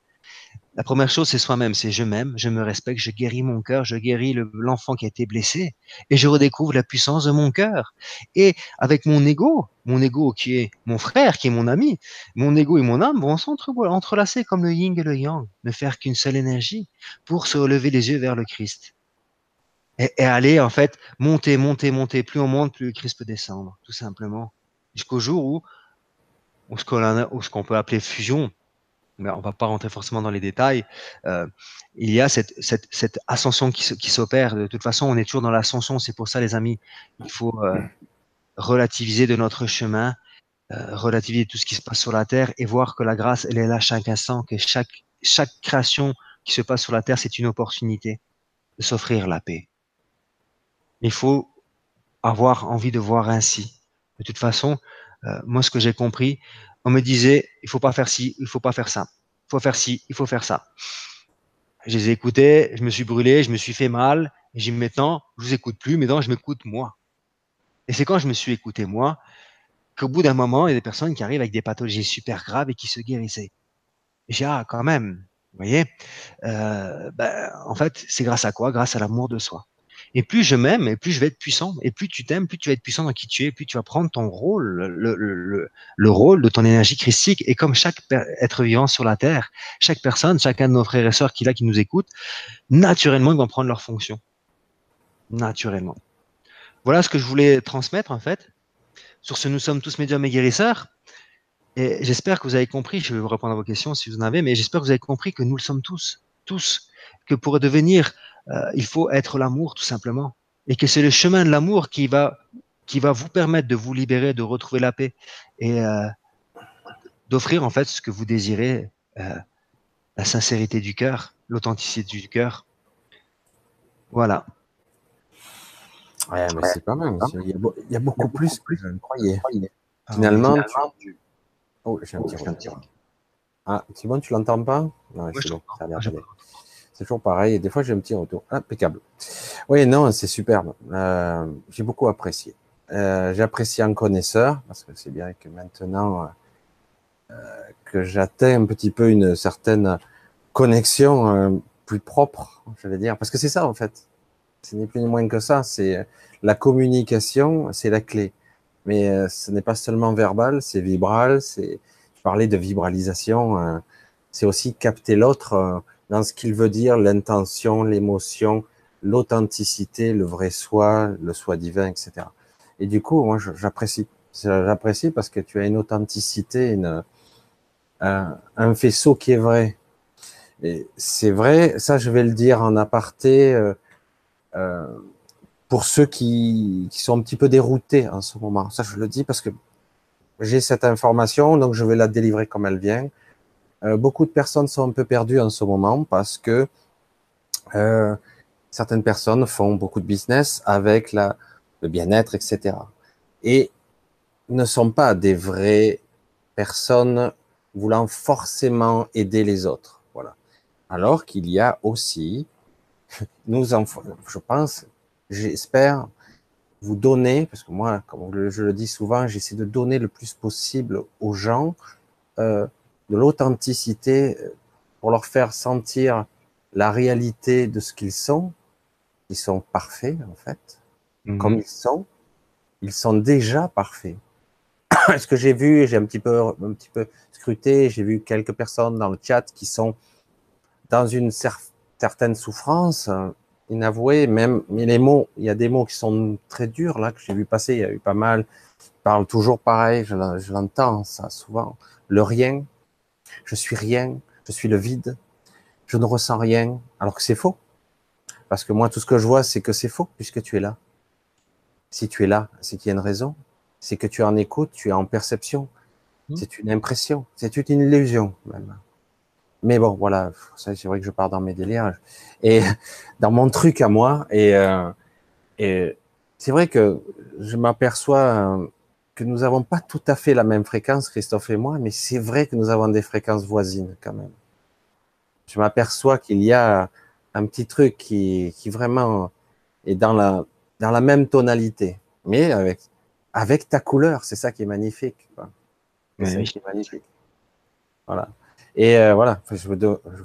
[SPEAKER 2] La première chose, c'est soi-même, c'est je m'aime, je me respecte, je guéris mon cœur, je guéris l'enfant qui a été blessé, et je redécouvre la puissance de mon cœur. Et avec mon ego, mon ego qui est mon frère, qui est mon ami, mon ego et mon âme vont s'entrelacer comme le yin et le yang, ne faire qu'une seule énergie pour se relever les yeux vers le Christ. Et, aller, en fait, monter, monter, monter. Plus on monte, plus le Christ peut descendre, tout simplement. Jusqu'au jour où, où ce qu'on peut appeler fusion, mais on va pas rentrer forcément dans les détails, euh, il y a cette, cette, ascension qui, qui s'opère. De toute façon, on est toujours dans l'ascension. C'est pour ça, les amis, il faut euh, relativiser de notre chemin, euh, relativiser tout ce qui se passe sur la terre et voir que la grâce, elle est là chaque instant, que chaque, chaque création qui se passe sur la terre, c'est une opportunité de s'offrir la paix. Il faut avoir envie de voir ainsi. De toute façon, euh, moi, ce que j'ai compris, on me disait, il faut pas faire ci, il faut pas faire ça. Il faut faire ci, il faut faire ça. Je les ai écoutés, je me suis brûlé, je me suis fait mal. J'ai dit maintenant, je vous écoute plus, mais non, je m'écoute moi. Et c'est quand je me suis écouté moi qu'au bout d'un moment, il y a des personnes qui arrivent avec des pathologies super graves et qui se guérissaient. J'ai ah quand même, vous voyez, euh, ben, en fait, c'est grâce à quoi? Grâce à l'amour de soi. Et plus je m'aime, et plus je vais être puissant. Et plus tu t'aimes, plus tu vas être puissant dans qui tu es, plus tu vas prendre ton rôle, le, le, le, rôle de ton énergie christique. Et comme chaque être vivant sur la Terre, chaque personne, chacun de nos frères et sœurs qui là, qui nous écoutent, naturellement, ils vont prendre leur fonction. Naturellement. Voilà ce que je voulais transmettre, en fait. Sur ce, nous sommes tous médiums et guérisseurs. Et j'espère que vous avez compris, je vais vous répondre à vos questions si vous en avez, mais j'espère que vous avez compris que nous le sommes tous, tous, que pour devenir euh, il faut être l'amour tout simplement. Et que c'est le chemin de l'amour qui va, qui va vous permettre de vous libérer, de retrouver la paix et euh, d'offrir en fait ce que vous désirez, euh, la sincérité du cœur, l'authenticité du cœur. Voilà.
[SPEAKER 1] Ouais, mais c'est pas mal. Il y a, il y a beaucoup plus que je ne croyais. Finalement, tu... Oh, j'ai un petit Ah, c'est bon, tu l'entends pas?
[SPEAKER 2] Non, c'est bon. Ça a
[SPEAKER 1] toujours pareil. Et des fois, j'ai un petit retour. Impeccable. Oui, non, c'est superbe. Euh, j'ai beaucoup apprécié. Euh, J'apprécie en connaisseur, parce que c'est bien que maintenant euh, que j'atteins un petit peu une certaine connexion euh, plus propre, je vais dire. Parce que c'est ça, en fait. Ce n'est plus ni moins que ça. C'est la communication, c'est la clé. mais ce n'est pas seulement verbal, c'est vibral, c'est parler de vibralisation, c'est aussi capter l'autre dans ce qu'il veut dire, l'intention, l'émotion, l'authenticité, le vrai soi, le soi divin, etc. Et du coup, moi, j'apprécie, j'apprécie parce que tu as une authenticité, un, faisceau qui est vrai. Et c'est vrai, ça, je vais le dire en aparté. Euh, euh, pour ceux qui, sont un petit peu déroutés en ce moment. Ça, je le dis parce que j'ai cette information, donc je vais la délivrer comme elle vient. Euh, beaucoup de personnes sont un peu perdues en ce moment parce que euh, certaines personnes font beaucoup de business avec la, le bien-être, etc. Et ne sont pas des vraies personnes voulant forcément aider les autres. Voilà. Alors qu'il y a aussi, nous en, je pense, j'espère vous donner, parce que moi, comme je le dis souvent, j'essaie de donner le plus possible aux gens euh, de l'authenticité euh, pour leur faire sentir la réalité de ce qu'ils sont. Ils sont parfaits, en fait. Mhm. Comme ils sont, ils sont déjà parfaits. ce que j'ai vu, j'ai un petit peu, un petit peu scruté, j'ai vu quelques personnes dans le chat qui sont dans une certaine souffrance, inavouée, même, mais les mots, il y a des mots qui sont très durs, là, que j'ai vu passer, il y a eu pas mal, ils parlent toujours pareil, je l'entends, ça, souvent. Le rien, je suis rien, je suis le vide, je ne ressens rien, alors que c'est faux. Parce que moi, tout ce que je vois, c'est que c'est faux, puisque tu es là. Si tu es là, c'est qu'il y a une raison. C'est que tu es en écoute, tu es en perception. Mmh. C'est une impression, c'est une illusion, même. Mais bon, voilà, c'est vrai que je pars dans mes délires et dans mon truc à moi. Et, euh, et c'est vrai que je m'aperçois euh, que nous n'avons pas tout à fait la même fréquence, Christophe et moi, mais c'est vrai que nous avons des fréquences voisines quand même. Je m'aperçois qu'il y a un petit truc qui, qui vraiment est dans la, dans la même tonalité, mais avec, avec ta couleur. C'est ça qui est magnifique. C'est ça qui est magnifique. Voilà. Et euh, voilà, je,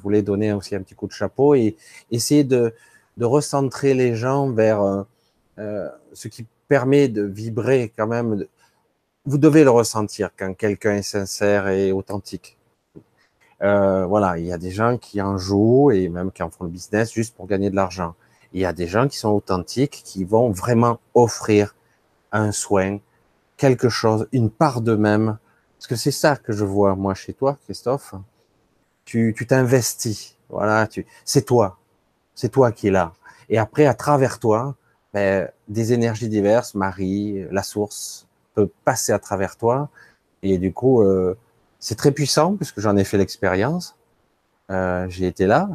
[SPEAKER 1] voulais donner aussi un petit coup de chapeau et essayer de, de recentrer les gens vers euh, euh, ce qui permet de vibrer quand même. Vous devez le ressentir quand quelqu'un est sincère et authentique. voilà, il y a des gens qui en jouent et même qui en font le business juste pour gagner de l'argent. Il y a des gens qui sont authentiques, qui vont vraiment offrir un soin, quelque chose, une part d'eux-mêmes. Parce que c'est ça que je vois moi chez toi, Christophe tu t'investis. Voilà, tu, c'est toi, c'est toi qui es là. Et après, à travers toi, ben, des énergies diverses, Marie, la source, peut passer à travers toi. Et du coup, euh, c'est très puissant puisque j'en ai fait l'expérience. Euh, j'ai été là.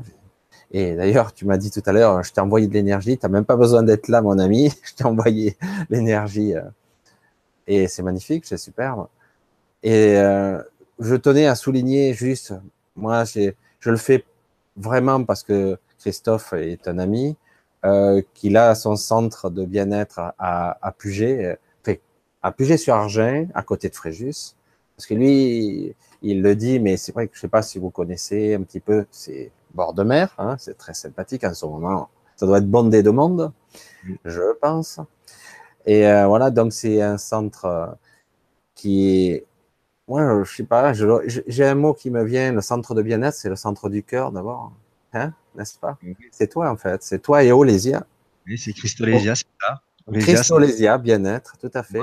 [SPEAKER 1] Et d'ailleurs, tu m'as dit tout à l'heure, je t'ai envoyé de l'énergie. Tu n'as même pas besoin d'être là, mon ami. Je t'ai envoyé l'énergie. Euh, et c'est magnifique, c'est superbe. Et je tenais à souligner juste moi, je le fais vraiment parce que Christophe est un ami, euh, qu'il a son centre de bien-être à, à Puget, à Puget-sur-Argent, à côté de Fréjus. Parce que lui, il le dit, mais c'est vrai que je sais pas si vous connaissez un petit peu, c'est bord de mer, hein, c'est très sympathique en ce moment. Ça doit être bondé de monde, je pense. Et euh, voilà, donc c'est un centre euh, qui est moi, je sais pas, j'ai un mot qui me vient, le centre de bien-être, c'est le centre du cœur d'abord. Hein, n'est-ce pas? C'est toi en fait, c'est toi et Olésia.
[SPEAKER 2] Oui, c'est Christolésia, c'est ça.
[SPEAKER 1] Christolésia, bien-être, tout à fait.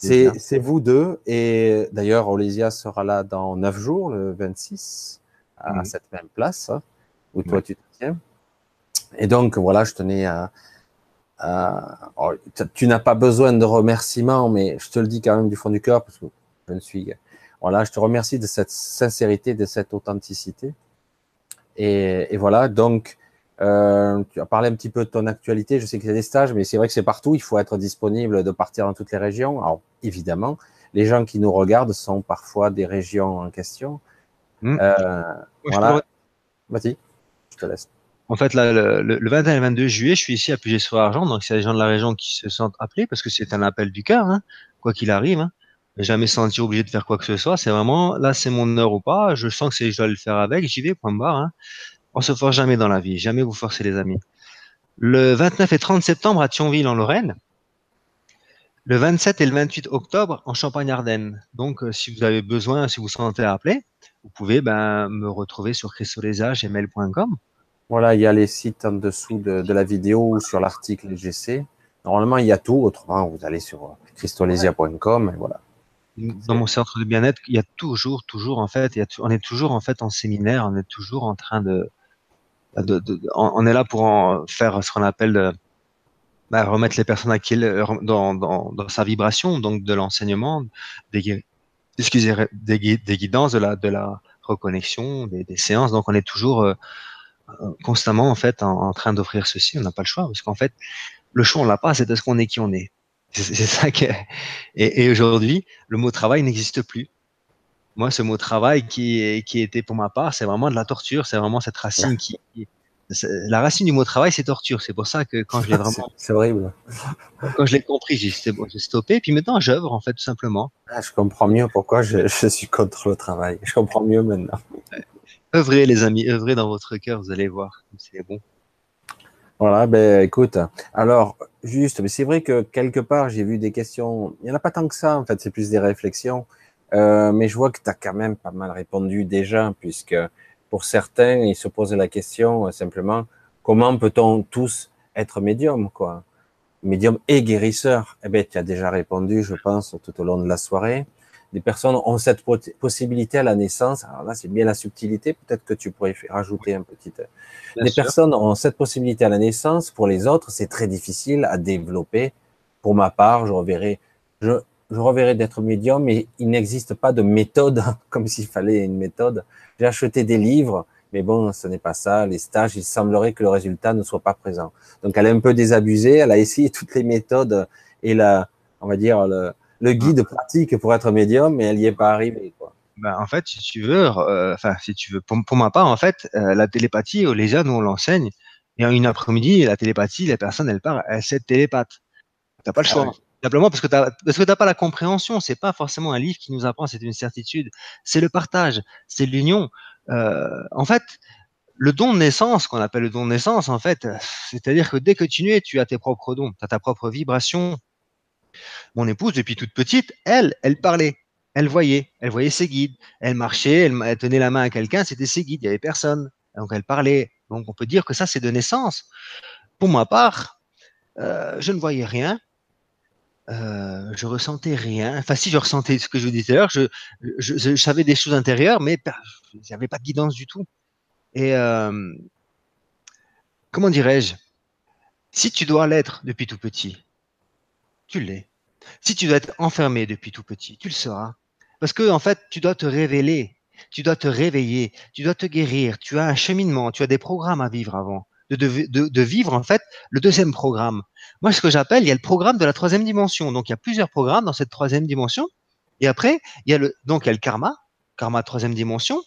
[SPEAKER 1] C'est vous deux. Et d'ailleurs, Olésia sera là dans neuf jours, le 26, à cette même place hein, où toi tu te tiens. Et donc, voilà, je tenais à. Oh, tu n'as pas besoin de remerciements, mais je te le dis quand même du fond du cœur parce que je ne suis voilà, je te remercie de cette sincérité, de cette authenticité. Et, voilà, donc, euh, tu as parlé un petit peu de ton actualité. Je sais qu'il y a des stages, mais c'est vrai que c'est partout. Il faut être disponible de partir dans toutes les régions. Alors, évidemment, les gens qui nous regardent sont parfois des régions en question. Euh, voilà. Vas-y, je te laisse.
[SPEAKER 2] En fait, là, le, 21 et 22 juillet, je suis ici à Puget-sur-Argent. Donc, c'est les gens de la région qui se sentent appelés parce que c'est un appel du cœur, hein, quoi qu'il arrive. Hein jamais senti obligé de faire quoi que ce soit. C'est vraiment, là, c'est mon heure ou pas. Je sens que je dois le faire avec. J'y vais, point barre. Hein. On se force jamais dans la vie. Jamais vous forcez les amis. Le 29 et 30 septembre à Thionville, en Lorraine, le 27 et le 28 octobre en Champagne-Ardenne. Donc, euh, si vous avez besoin, si vous sentez appelé, vous pouvez ben, me retrouver sur christolésia.gmail.com.
[SPEAKER 1] Voilà, il y a les sites en dessous de, la vidéo ou sur l'article GC. Normalement, il y a tout. Autrement, vous allez sur christolésia.com et voilà.
[SPEAKER 2] Dans mon centre de bien-être, il y a toujours, toujours en fait, on est toujours en fait en séminaire, on est toujours en train de, de, on est là pour faire ce qu'on appelle de, bah, remettre les personnes à qui dans, dans, sa vibration, donc de l'enseignement, des, excusez, des, guidances, de la, de reconnexion, des, séances. Donc on est toujours euh, euh, constamment en fait en, train d'offrir ceci. On n'a pas le choix parce qu'en fait le choix on l'a pas, c'est parce qu'on est qui on est. C'est ça et aujourd'hui le mot travail n'existe plus. Moi, ce mot travail qui, qui était pour ma part, c'est vraiment de la torture. C'est vraiment cette racine qui, la racine du mot travail, c'est torture. C'est pour ça que quand je l'ai vraiment.
[SPEAKER 1] c'est horrible.
[SPEAKER 2] Quand je l'ai compris, j'ai stoppé. Puis maintenant, j'œuvre, en fait, tout simplement.
[SPEAKER 1] Ah, je comprends mieux pourquoi je, je, suis contre le travail. Je comprends mieux maintenant.
[SPEAKER 2] Œuvrez, les amis, œuvrez dans votre cœur, vous allez voir. C'est bon.
[SPEAKER 1] Voilà, ben écoute, alors juste, mais c'est vrai que quelque part j'ai vu des questions, il n'y en a pas tant que ça en fait, c'est plus des réflexions, euh, mais je vois que tu as quand même pas mal répondu déjà, puisque pour certains, ils se posent la question euh, simplement comment peut-on tous être médium, quoi? Médium et guérisseur. Eh bien, tu as déjà répondu, je pense, tout au long de la soirée. Des personnes ont cette possibilité à la naissance. Alors là, c'est bien la subtilité. Peut-être que tu pourrais rajouter un petit. Euh, des personnes ont cette possibilité à la naissance. Pour les autres, c'est très difficile à développer. Pour ma part, je reverrai, je, je reverrai d'être médium, mais il n'existe pas de méthode, comme s'il fallait une méthode. J'ai acheté des livres, mais bon, ce n'est pas ça. Les stages, il semblerait que le résultat ne soit pas présent. Donc, elle est un peu désabusée. Elle a essayé toutes les méthodes et la, on va dire, le, le guide pratique pour être médium, mais elle n'y est pas arrivée, quoi.
[SPEAKER 2] Ben, en fait, si tu veux, euh, enfin, si tu veux, pour, pour, ma part, en fait, euh, la télépathie, au LESA, nous, on l'enseigne. Et en une après-midi, la télépathie, la personne, elle part, elle sait télépathe. T'as pas le ah choix. Simplement parce que tu t'as pas la compréhension. C'est pas forcément un livre qui nous apprend, c'est une certitude. C'est le partage, c'est l'union. Euh, en fait, le don de naissance, qu'on appelle le don de naissance, en fait, c'est-à-dire que dès que tu nais, tu as tes propres dons, tu as ta propre vibration. Mon épouse, depuis toute petite, elle, elle parlait, elle voyait, elle voyait ses guides, elle marchait, elle, tenait la main à quelqu'un, c'était ses guides, il y avait personne. Donc elle parlait. Donc on peut dire que ça, c'est de naissance. Pour ma part, euh, je ne voyais rien, euh, je ressentais rien. Enfin, si je ressentais ce que je vous disais tout à je, je, savais des choses intérieures, mais il n'y avait pas de guidance du tout. Et euh, comment dirais-je? Si tu dois l'être depuis tout petit, tu l'es. Si tu dois être enfermé depuis tout petit, tu le seras. Parce que en fait, tu dois te révéler, tu dois te réveiller, tu dois te guérir. Tu as un cheminement, tu as des programmes à vivre avant de, vivre en fait le deuxième programme. Moi, ce que j'appelle, il y a le programme de la troisième dimension. Donc, il y a plusieurs programmes dans cette troisième dimension. Et après, il y a le, donc il y a le karma, karma troisième dimension,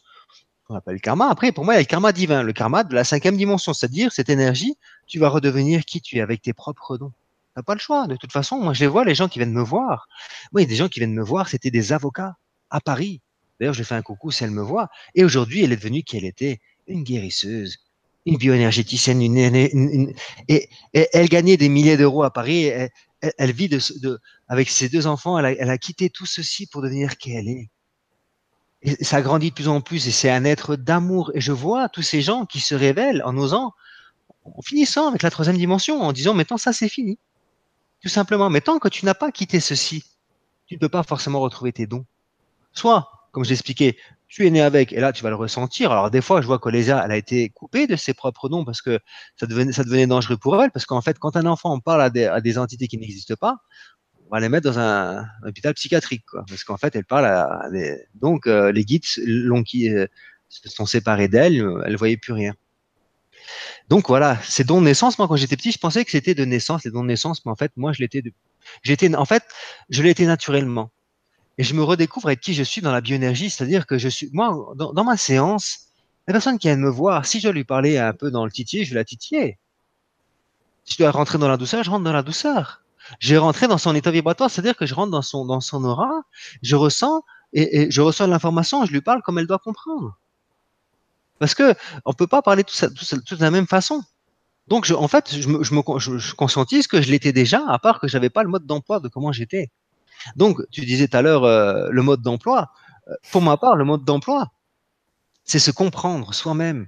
[SPEAKER 2] on appelle le karma. Après, pour moi, il y a le karma divin, le karma de la cinquième dimension, c'est-à-dire cette énergie, tu vas redevenir qui tu es avec tes propres dons. T'as pas le choix. De toute façon, moi, je les vois, les gens qui viennent me voir. Moi, il y a des gens qui viennent me voir, c'était des avocats à Paris. D'ailleurs, je fais un coucou si elle me voit. Et aujourd'hui, elle est devenue qui elle était, une guérisseuse, une bioénergéticienne, une, une, et, elle gagnait des milliers d'euros à Paris. Elle, elle, vit avec ses deux enfants. Elle a, elle a, quitté tout ceci pour devenir qui elle est. Et ça grandit de plus en plus et c'est un être d'amour. Et je vois tous ces gens qui se révèlent en osant, en finissant avec la troisième dimension, en disant maintenant ça c'est fini. Tout simplement. Mais tant que tu n'as pas quitté ceci, tu ne peux pas forcément retrouver tes dons. Soit, comme je l'expliquais, tu es né avec, et là, tu vas le ressentir. Alors, des fois, je vois qu'Olésia, elle a été coupée de ses propres noms parce que ça devenait, ça devenait dangereux pour elle, parce qu'en fait, quand un enfant parle à des, à des entités qui n'existent pas, on va les mettre dans un, hôpital psychiatrique, quoi, parce qu'en fait, elle parle à, des, donc, euh, les guides l'ont qui, euh, se sont séparés d'elle, euh, elle voyait plus rien. Donc voilà, ces dons de naissance, moi quand j'étais petit, je pensais que c'était de naissance, les dons de naissance, mais en fait, moi je l'étais j'étais en fait, je l'étais naturellement et je me redécouvre être qui je suis dans la bioénergie, c'est-à-dire que je suis, moi, dans, ma séance, la personne qui vient de me voir, si je dois lui parler un peu dans le titier, je vais la titiller. Si je dois rentrer dans la douceur, je rentre dans la douceur. Je vais rentrer dans son état vibratoire, c'est-à-dire que je rentre dans son, dans son aura, je ressens, et, je reçois l'information, je lui parle comme elle doit comprendre. Parce que on peut pas parler tout de la même façon. Donc, je, en fait, je, me, je, me, je, conscientise que je l'étais déjà, à part que j'avais pas le mode d'emploi de comment j'étais. Donc, tu disais tout à l'heure euh, le mode d'emploi. Euh, pour ma part, le mode d'emploi, c'est se comprendre soi-même.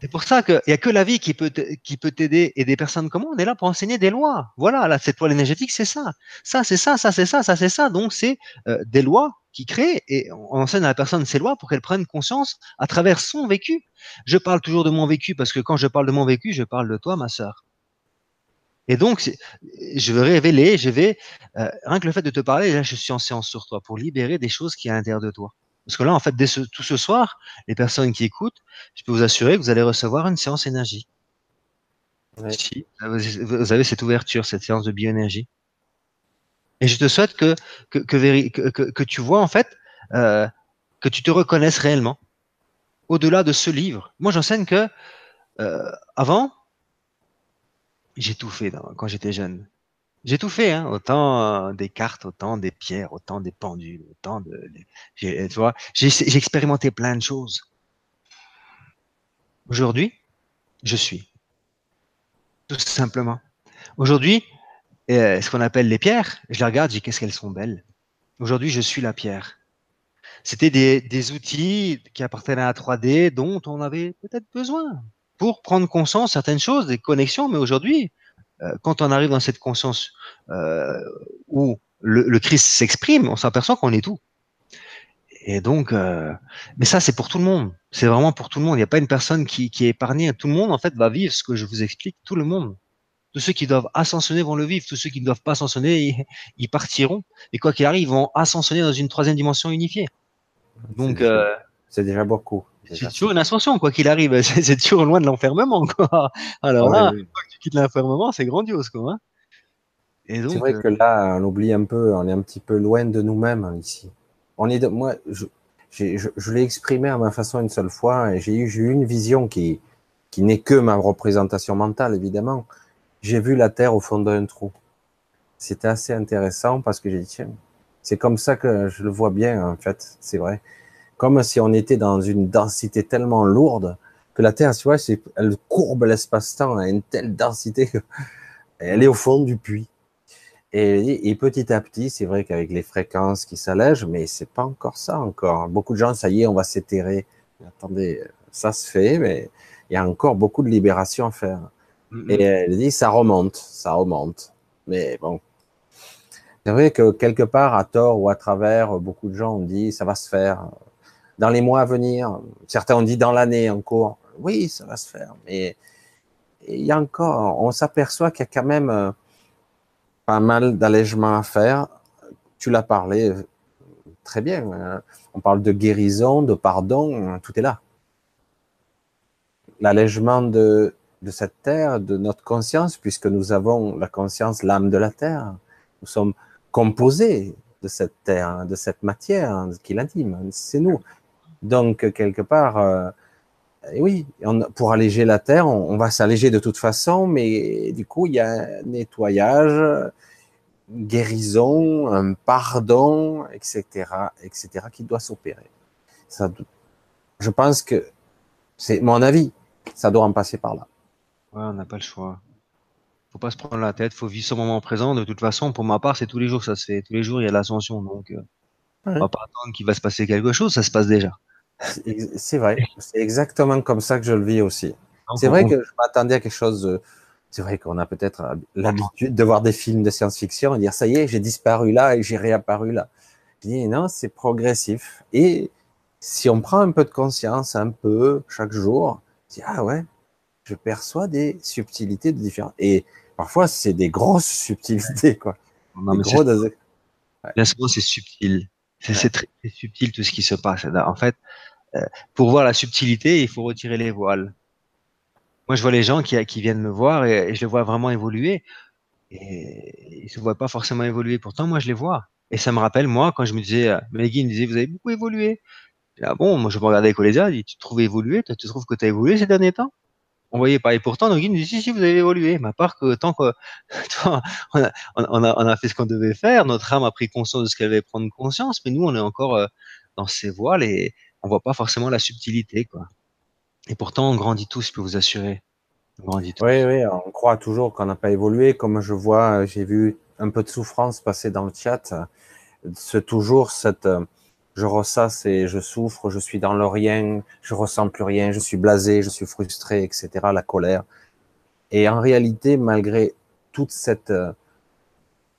[SPEAKER 2] C'est pour ça qu'il n'y a que la vie qui peut qui peut t'aider et des personnes comme moi, on est là pour enseigner des lois. Voilà, là, cette toile énergétique, c'est ça. Ça, c'est ça, ça, c'est ça, ça, c'est ça. Donc, c'est euh, des lois qui créent et on enseigne à la personne ces lois pour qu'elle prenne conscience à travers son vécu. Je parle toujours de mon vécu parce que quand je parle de mon vécu, je parle de toi, ma sœur. Et donc, je vais révéler, je vais, euh, rien que le fait de te parler, là, je suis en séance sur toi pour libérer des choses qui sont à l'intérieur de toi. Parce que là, en fait, dès ce, tout ce soir, les personnes qui écoutent, je peux vous assurer que vous allez recevoir une séance énergie. Si, vous avez cette ouverture, cette séance de bioénergie. Et je te souhaite que, que, que, que tu vois, en fait, euh, que tu te reconnaisses réellement. Au-delà de ce livre. Moi, j'enseigne que, euh, avant, j'ai tout fait quand j'étais jeune. J'ai tout fait, hein, autant euh, des cartes, autant des pierres, autant des pendules, autant de, tu vois, j'ai expérimenté plein de choses. Aujourd'hui, je suis, tout simplement. Aujourd'hui, euh, ce qu'on appelle les pierres, je les regarde, je dis qu'est-ce qu'elles sont belles. Aujourd'hui, je suis la pierre. C'était des, outils qui appartenaient à la 3D dont on avait peut-être besoin pour prendre conscience certaines choses, des connexions, mais aujourd'hui, euh, quand on arrive dans cette conscience euh, où le, Christ s'exprime, on s'aperçoit qu'on est tout. Et donc, euh, mais ça, c'est pour tout le monde. C'est vraiment pour tout le monde. Il n'y a pas une personne qui, qui est épargnée. Tout le monde, en fait, va vivre ce que je vous explique. Tout le monde. Tous ceux qui doivent ascensionner vont le vivre. Tous ceux qui ne doivent pas ascensionner, ils, partiront. Et quoi qu'il arrive, ils vont ascensionner dans une troisième dimension unifiée. Donc,
[SPEAKER 1] c'est déjà beaucoup.
[SPEAKER 2] C'est toujours une ascension, quoi qu'il arrive. C'est toujours loin de l'enfermement, quoi. Alors là, tu quittes l'enfermement, c'est grandiose, quoi. Hein.
[SPEAKER 1] c'est vrai euh, que là, on oublie un peu, on est un petit peu loin de nous-mêmes hein, ici. On est, de, moi, je, je, l'ai exprimé à ma façon une seule fois, et j'ai eu, eu une vision qui, qui n'est que ma représentation mentale, évidemment. J'ai vu la Terre au fond d'un trou. C'était assez intéressant parce que j'ai dit, tiens, c'est comme ça que je le vois bien, en fait, c'est vrai comme si on était dans une densité tellement lourde que la Terre, tu vois, elle courbe l'espace-temps à une telle densité qu'elle est au fond du puits. Et, et petit à petit, c'est vrai qu'avec les fréquences qui s'allègent, mais c'est pas encore ça encore. Beaucoup de gens, ça y est, on va s'éterrer. Attendez, ça se fait, mais il y a encore beaucoup de libération à faire. Et elle dit, ça remonte, ça remonte. Mais bon, c'est vrai que quelque part, à tort ou à travers, beaucoup de gens ont dit, ça va se faire dans les mois à venir. Certains ont dit dans l'année en cours. Oui, ça va se faire. Mais il y a encore, on s'aperçoit qu'il y a quand même euh, pas mal d'allègements à faire. Tu l'as parlé euh, très bien. Hein. On parle de guérison, de pardon, tout est là. L'allègement de, de cette terre, de notre conscience, puisque nous avons la conscience, l'âme de la terre. Nous sommes composés de cette terre, de cette matière qui l'anime. C'est nous. Donc, quelque part, euh, oui, pour alléger la Terre, on, va s'alléger de toute façon, mais du coup, il y a un nettoyage, une guérison, un pardon, etc., etc., qui doit s'opérer. Ça, je pense que c'est mon avis, ça doit en passer par là.
[SPEAKER 2] Ouais, on n'a pas le choix. Faut pas se prendre la tête, faut vivre ce moment présent. De toute façon, pour ma part, c'est tous les jours que ça se fait. Tous les jours, il y a l'ascension, donc euh, on va pas attendre qu'il va se passer quelque chose, ça se passe déjà.
[SPEAKER 1] C'est vrai, c'est exactement comme ça que je le vis aussi. C'est vrai que je m'attendais à quelque chose. C'est vrai qu'on a peut-être l'habitude de voir des films de science-fiction et dire ça y est, j'ai disparu là et j'ai réapparu là. Je dis non, c'est progressif. Et si on prend un peu de conscience, un peu chaque jour, je dis ah ouais, je perçois des subtilités de différentes. Et parfois c'est des grosses subtilités quoi.
[SPEAKER 2] Non, mais c'est subtil. C'est très, subtil tout ce qui se passe. En fait, euh, pour voir la subtilité, il faut retirer les voiles. Moi, je vois les gens qui, qui viennent me voir et, je les vois vraiment évoluer. Et ils ne se voient pas forcément évoluer. Pourtant, moi, je les vois. Et ça me rappelle, moi, quand je me disais, euh, Meggy me disait, vous avez beaucoup évolué. Ah bon, moi, je me regardais avec Colésia, dit, tu te trouves évolué, tu trouves que tu as évolué ces derniers temps? On voyait pas. Et pourtant, nos si, si, vous avez évolué. Mais à part que tant qu'on on a, on on fait ce qu'on devait faire, notre âme a pris conscience de ce qu'elle avait prendre conscience, mais nous, on est encore euh, dans ces voiles et on voit pas forcément la subtilité, quoi. Et pourtant, on grandit tous, je peux vous assurer.
[SPEAKER 1] Oui, oui, on croit toujours qu'on n'a pas évolué. Comme je vois, j'ai vu un peu de souffrance passer dans le chat. C'est toujours cette, je ressasse et je souffre, je suis dans le rien, je ressens plus rien, je suis blasé, je suis frustré, etc. La colère. Et en réalité, malgré toute cette,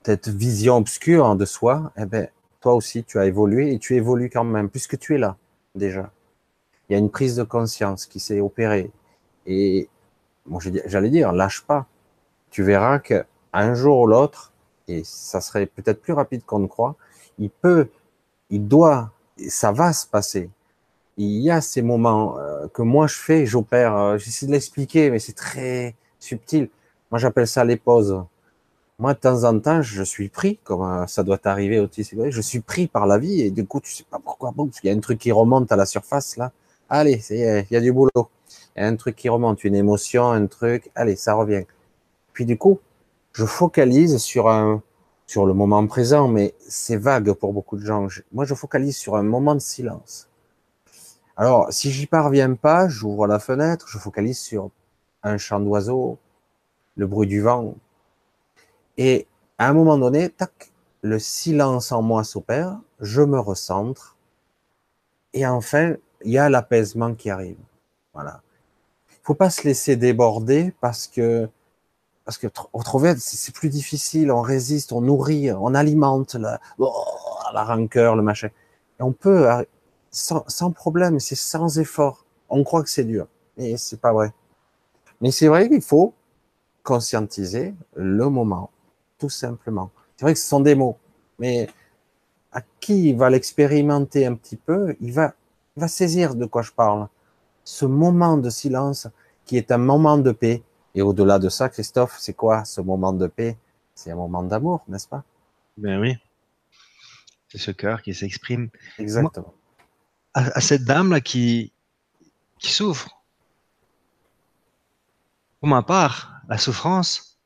[SPEAKER 1] cette vision obscure de soi, eh ben, toi aussi, tu as évolué et tu évolues quand même, puisque tu es là, déjà. Il y a une prise de conscience qui s'est opérée. Et, bon, j'allais dire, lâche pas. Tu verras que un jour ou l'autre, et ça serait peut-être plus rapide qu'on ne croit, il peut, il doit, ça va se passer. Il y a ces moments euh, que moi je fais, j'opère, euh, j'essaie de l'expliquer, mais c'est très subtil. Moi j'appelle ça les pauses. Moi de temps en temps, je suis pris, comme euh, ça doit arriver aussi, je suis pris par la vie et du coup tu sais pas pourquoi, bon, parce qu'il y a un truc qui remonte à la surface là. Allez, il y a du boulot. Il y a un truc qui remonte, une émotion, un truc. Allez, ça revient. Puis du coup, je focalise sur un, sur le moment présent, mais c'est vague pour beaucoup de gens. Moi, je focalise sur un moment de silence. Alors, si j'y parviens pas, j'ouvre la fenêtre, je focalise sur un chant d'oiseau, le bruit du vent. Et à un moment donné, tac, le silence en moi s'opère, je me recentre, et enfin, il y a l'apaisement qui arrive. Voilà. Il faut pas se laisser déborder parce que parce que retrouver c'est plus difficile, on résiste, on nourrit, on alimente la, oh, la rancœur, le machin. Et on peut sans, sans problème, c'est sans effort. On croit que c'est dur, mais c'est pas vrai. Mais c'est vrai qu'il faut conscientiser le moment, tout simplement. C'est vrai que ce sont des mots, mais à qui va l'expérimenter un petit peu, il va va saisir de quoi je parle. Ce moment de silence qui est un moment de paix. Et au-delà de ça, Christophe, c'est quoi ce moment de paix? C'est un moment d'amour, n'est-ce pas?
[SPEAKER 2] Ben oui. C'est ce cœur qui s'exprime.
[SPEAKER 1] Exactement.
[SPEAKER 2] à, cette dame-là qui, qui souffre. Pour ma part, la souffrance,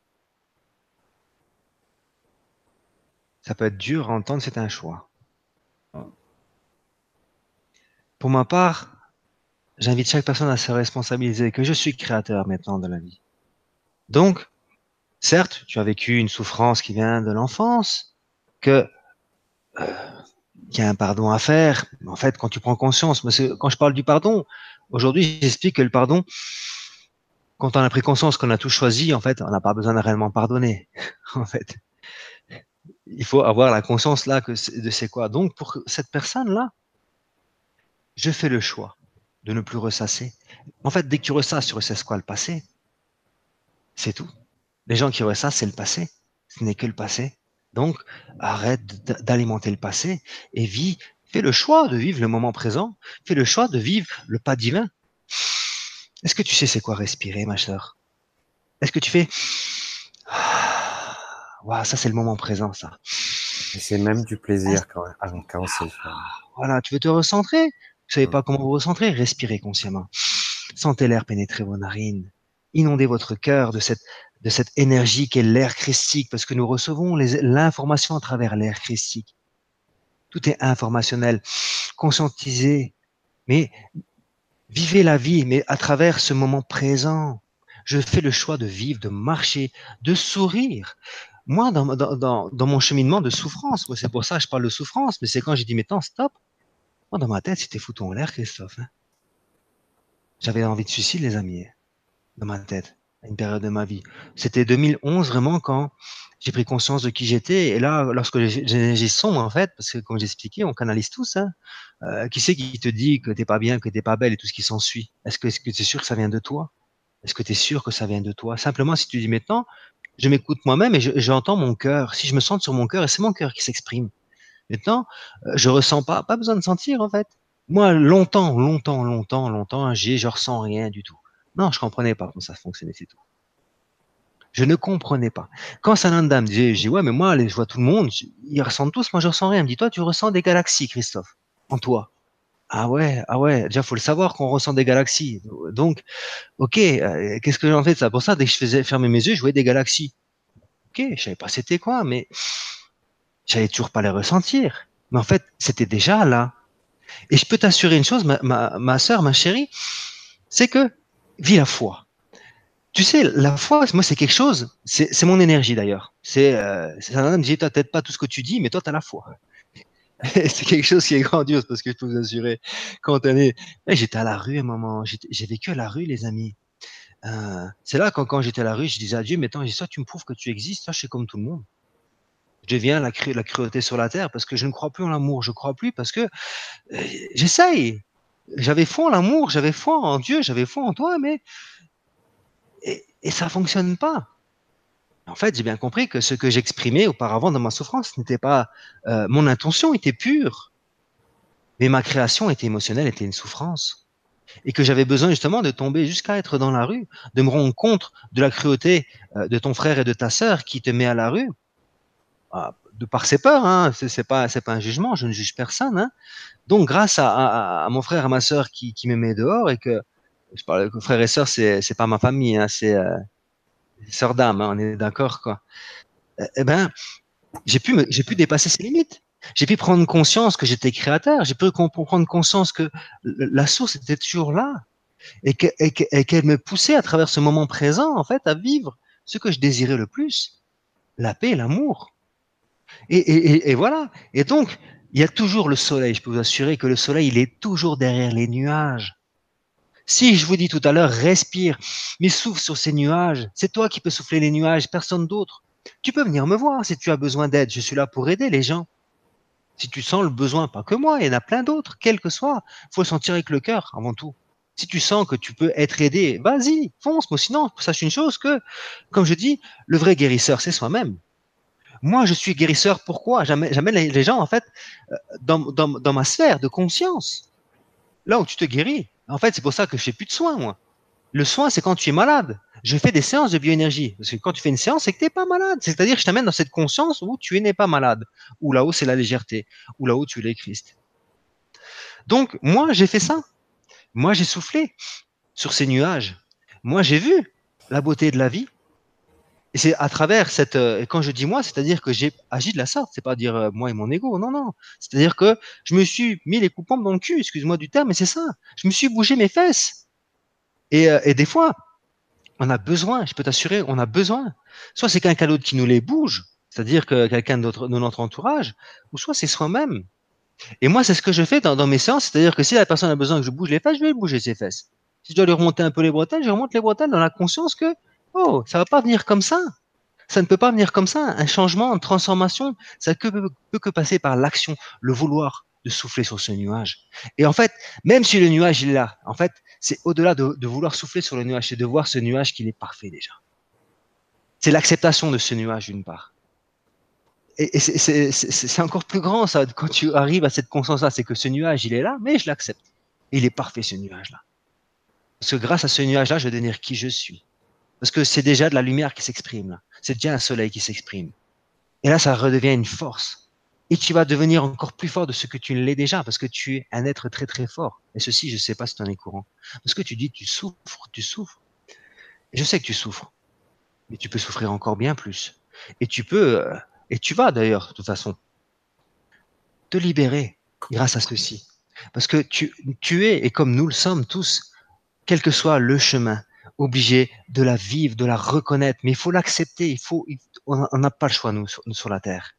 [SPEAKER 2] ça peut être dur à entendre, c'est un choix. Pour ma part, j'invite chaque personne à se responsabiliser que je suis créateur maintenant de la vie. Donc, certes, tu as vécu une souffrance qui vient de l'enfance, que euh, qu'il y a un pardon à faire. En fait, quand tu prends conscience, quand je parle du pardon, aujourd'hui, j'explique que le pardon, quand on a pris conscience qu'on a tout choisi, en fait, on n'a pas besoin de réellement pardonner. en fait, il faut avoir la conscience là que de c'est quoi. Donc, pour cette personne-là, je fais le choix de ne plus ressasser. En fait, dès que tu ressasses, tu ressasses quoi Le passé? C'est tout. Les gens qui ressassent, c'est le passé. Ce n'est que le passé. Donc, arrête d'alimenter le passé et vis, fais le choix de vivre le moment présent. Fais le choix de vivre le pas divin. Est-ce que tu sais c'est quoi respirer, ma soeur Est-ce que tu fais Waouh, ça c'est le moment présent, ça.
[SPEAKER 1] C'est même du plaisir quand, quand c'est
[SPEAKER 2] Voilà, tu veux te recentrer? Vous savez pas comment vous recentrer? Respirez consciemment. Sentez l'air pénétrer vos narines. Inondez votre cœur de cette, de cette énergie qu'est l'air christique, parce que nous recevons l'information à travers l'air christique. Tout est informationnel. Conscientisez, mais vivez la vie, mais à travers ce moment présent. Je fais le choix de vivre, de marcher, de sourire. Moi, dans, dans, dans, mon cheminement de souffrance, c'est pour ça que je parle de souffrance, mais c'est quand j'ai dit, mais attends, stop, moi, dans ma tête, c'était foutu en l'air, Christophe. Hein. J'avais envie de suicide, les amis, dans ma tête, à une période de ma vie. C'était 2011, vraiment, quand j'ai pris conscience de qui j'étais. Et là, lorsque j'ai sombre, en fait, parce que comme j'expliquais, on canalise tous. Hein, euh, qui c'est qui te dit que t'es pas bien, que t'es pas belle et tout ce qui s'ensuit? Est-ce que tu sûr que ça vient de toi? Est-ce que tu es sûr que ça vient de toi? Simplement, si tu dis maintenant, je m'écoute moi-même et j'entends mon cœur. Si je me sens sur mon cœur, et c'est mon cœur qui s'exprime. Maintenant, euh, je ressens pas, pas besoin de sentir en fait. Moi, longtemps, longtemps, longtemps, longtemps, j'ai, je ressens rien du tout. Non, je comprenais pas comment ça fonctionnait, c'est tout. Je ne comprenais pas. Quand Sananda me disait, je dis, ouais, mais moi, je vois tout le monde, ils ressentent tous, moi, je ressens rien. Il me dit, toi, tu ressens des galaxies, Christophe, en toi. Ah ouais, ah ouais, déjà, faut le savoir qu'on ressent des galaxies. Donc, ok, euh, qu'est-ce que j'en fais de ça? Pour ça, dès que je faisais fermer mes yeux, je voyais des galaxies. Ok, je savais pas c'était quoi, mais j'allais toujours pas les ressentir. Mais en fait, c'était déjà là. Et je peux t'assurer une chose, ma, ma, ma soeur, ma chérie, c'est que vis la foi. tu sais, la foi, moi, c'est quelque chose, c'est mon énergie d'ailleurs. C'est euh, un homme dit, toi, peut-être pas tout ce que tu dis, mais toi, tu as la foi. c'est quelque chose qui est grandiose parce que je peux vous assurer, quand on est, j'étais à la rue un moment, j'ai vécu à la rue, les amis. Euh, c'est là quand, quand j'étais à la rue, je disais à Dieu, mais attends, ça, tu me prouves que tu existes, ça, je suis comme tout le monde. Je deviens la, la cruauté sur la terre parce que je ne crois plus en l'amour, je crois plus parce que euh, j'essaye. J'avais foi en l'amour, j'avais foi en Dieu, j'avais foi en toi, mais et, et ça fonctionne pas. En fait, j'ai bien compris que ce que j'exprimais auparavant dans ma souffrance n'était pas euh, mon intention était pure, mais ma création était émotionnelle, était une souffrance, et que j'avais besoin justement de tomber jusqu'à être dans la rue, de me rendre compte de la cruauté euh, de ton frère et de ta sœur qui te met à la rue, ah, de par ses peurs. Hein, c'est pas un jugement, je ne juge personne. Hein. Donc grâce à, à, mon frère et ma sœur qui, qui met dehors et que je parle de frères et sœurs, c'est c'est pas ma famille, hein, c'est euh, sœur d'âme, hein, on est d'accord quoi. Eh, eh ben, j'ai pu dépasser ces limites. J'ai pu prendre conscience que j'étais créateur. J'ai pu prendre conscience que la source était toujours là et qu'elle me poussait à travers ce moment présent en fait à vivre ce que je désirais le plus, la paix, l'amour. Et, voilà. Et donc, il y a toujours le soleil. Je peux vous assurer que le soleil, il est toujours derrière les nuages. Si je vous dis tout à l'heure, respire, mais souffle sur ces nuages. C'est toi qui peux souffler les nuages, personne d'autre. Tu peux venir me voir si tu as besoin d'aide. Je suis là pour aider les gens. Si tu sens le besoin, pas que moi, il y en a plein d'autres, quel que soit. faut sentir avec le cœur avant tout. Si tu sens que tu peux être aidé, vas-y, fonce. Moi, sinon, sache une chose que, comme je dis, le vrai guérisseur, c'est soi-même. Moi, je suis guérisseur. Pourquoi? J'amène les gens, en fait, euh, dans, ma sphère de conscience. Là où tu te guéris. En fait, c'est pour ça que je fais plus de soins, moi. Le soin, c'est quand tu es malade. Je fais des séances de bioénergie. Parce que quand tu fais une séance, c'est que tu n'es pas malade. C'est-à-dire que je t'amène dans cette conscience où tu n'es pas malade. Où là-haut, c'est la légèreté. Où là-haut, tu es Christ. Donc, moi, j'ai fait ça. Moi, j'ai soufflé sur ces nuages. Moi, j'ai vu la beauté de la vie. Et c'est à travers cette, euh, quand je dis moi, c'est-à-dire que j'ai agi de la sorte, c'est pas dire euh, moi et mon ego, non, non. C'est-à-dire que je me suis mis les coups dans le cul, excuse-moi du terme, mais c'est ça. Je me suis bougé mes fesses. Et, euh, et des fois, on a besoin, je peux t'assurer, on a besoin. Soit c'est quelqu'un d'autre qui nous les bouge, c'est-à-dire que quelqu'un de notre entourage, ou soit c'est soi-même. Et moi, c'est ce que je fais dans, dans mes séances, c'est-à-dire que si la personne a besoin que je bouge les fesses, je vais bouger ses fesses. Si je dois lui remonter un peu les bretelles, je remonte les bretelles dans la conscience que Oh, ça va pas venir comme ça. Ça ne peut pas venir comme ça. Un changement, une transformation, ça ne peut, que passer par l'action, le vouloir de souffler sur ce nuage. Et en fait, même si le nuage est là, en fait, c'est au-delà de, vouloir souffler sur le nuage, c'est de voir ce nuage qu'il est parfait déjà. C'est l'acceptation de ce nuage d'une part. Et, c'est encore plus grand ça quand tu arrives à cette conscience-là, c'est que ce nuage il est là, mais je l'accepte. Il est parfait ce nuage-là. Parce que grâce à ce nuage-là, je vais devenir qui je suis. Parce que c'est déjà de la lumière qui s'exprime. C'est déjà un soleil qui s'exprime. Et là, ça redevient une force. Et tu vas devenir encore plus fort de ce que tu l'es déjà, parce que tu es un être très très fort. Et ceci, je ne sais pas si tu en es courant. Parce que tu dis, tu souffres, tu souffres. Je sais que tu souffres. Mais tu peux souffrir encore bien plus. Et tu peux, euh, et tu vas d'ailleurs, de toute façon, te libérer grâce à ceci. Parce que tu es, et comme nous le sommes tous, quel que soit le chemin, obligé de la vivre, de la reconnaître, mais il faut l'accepter. Il faut, on n'a pas le choix nous sur, la terre.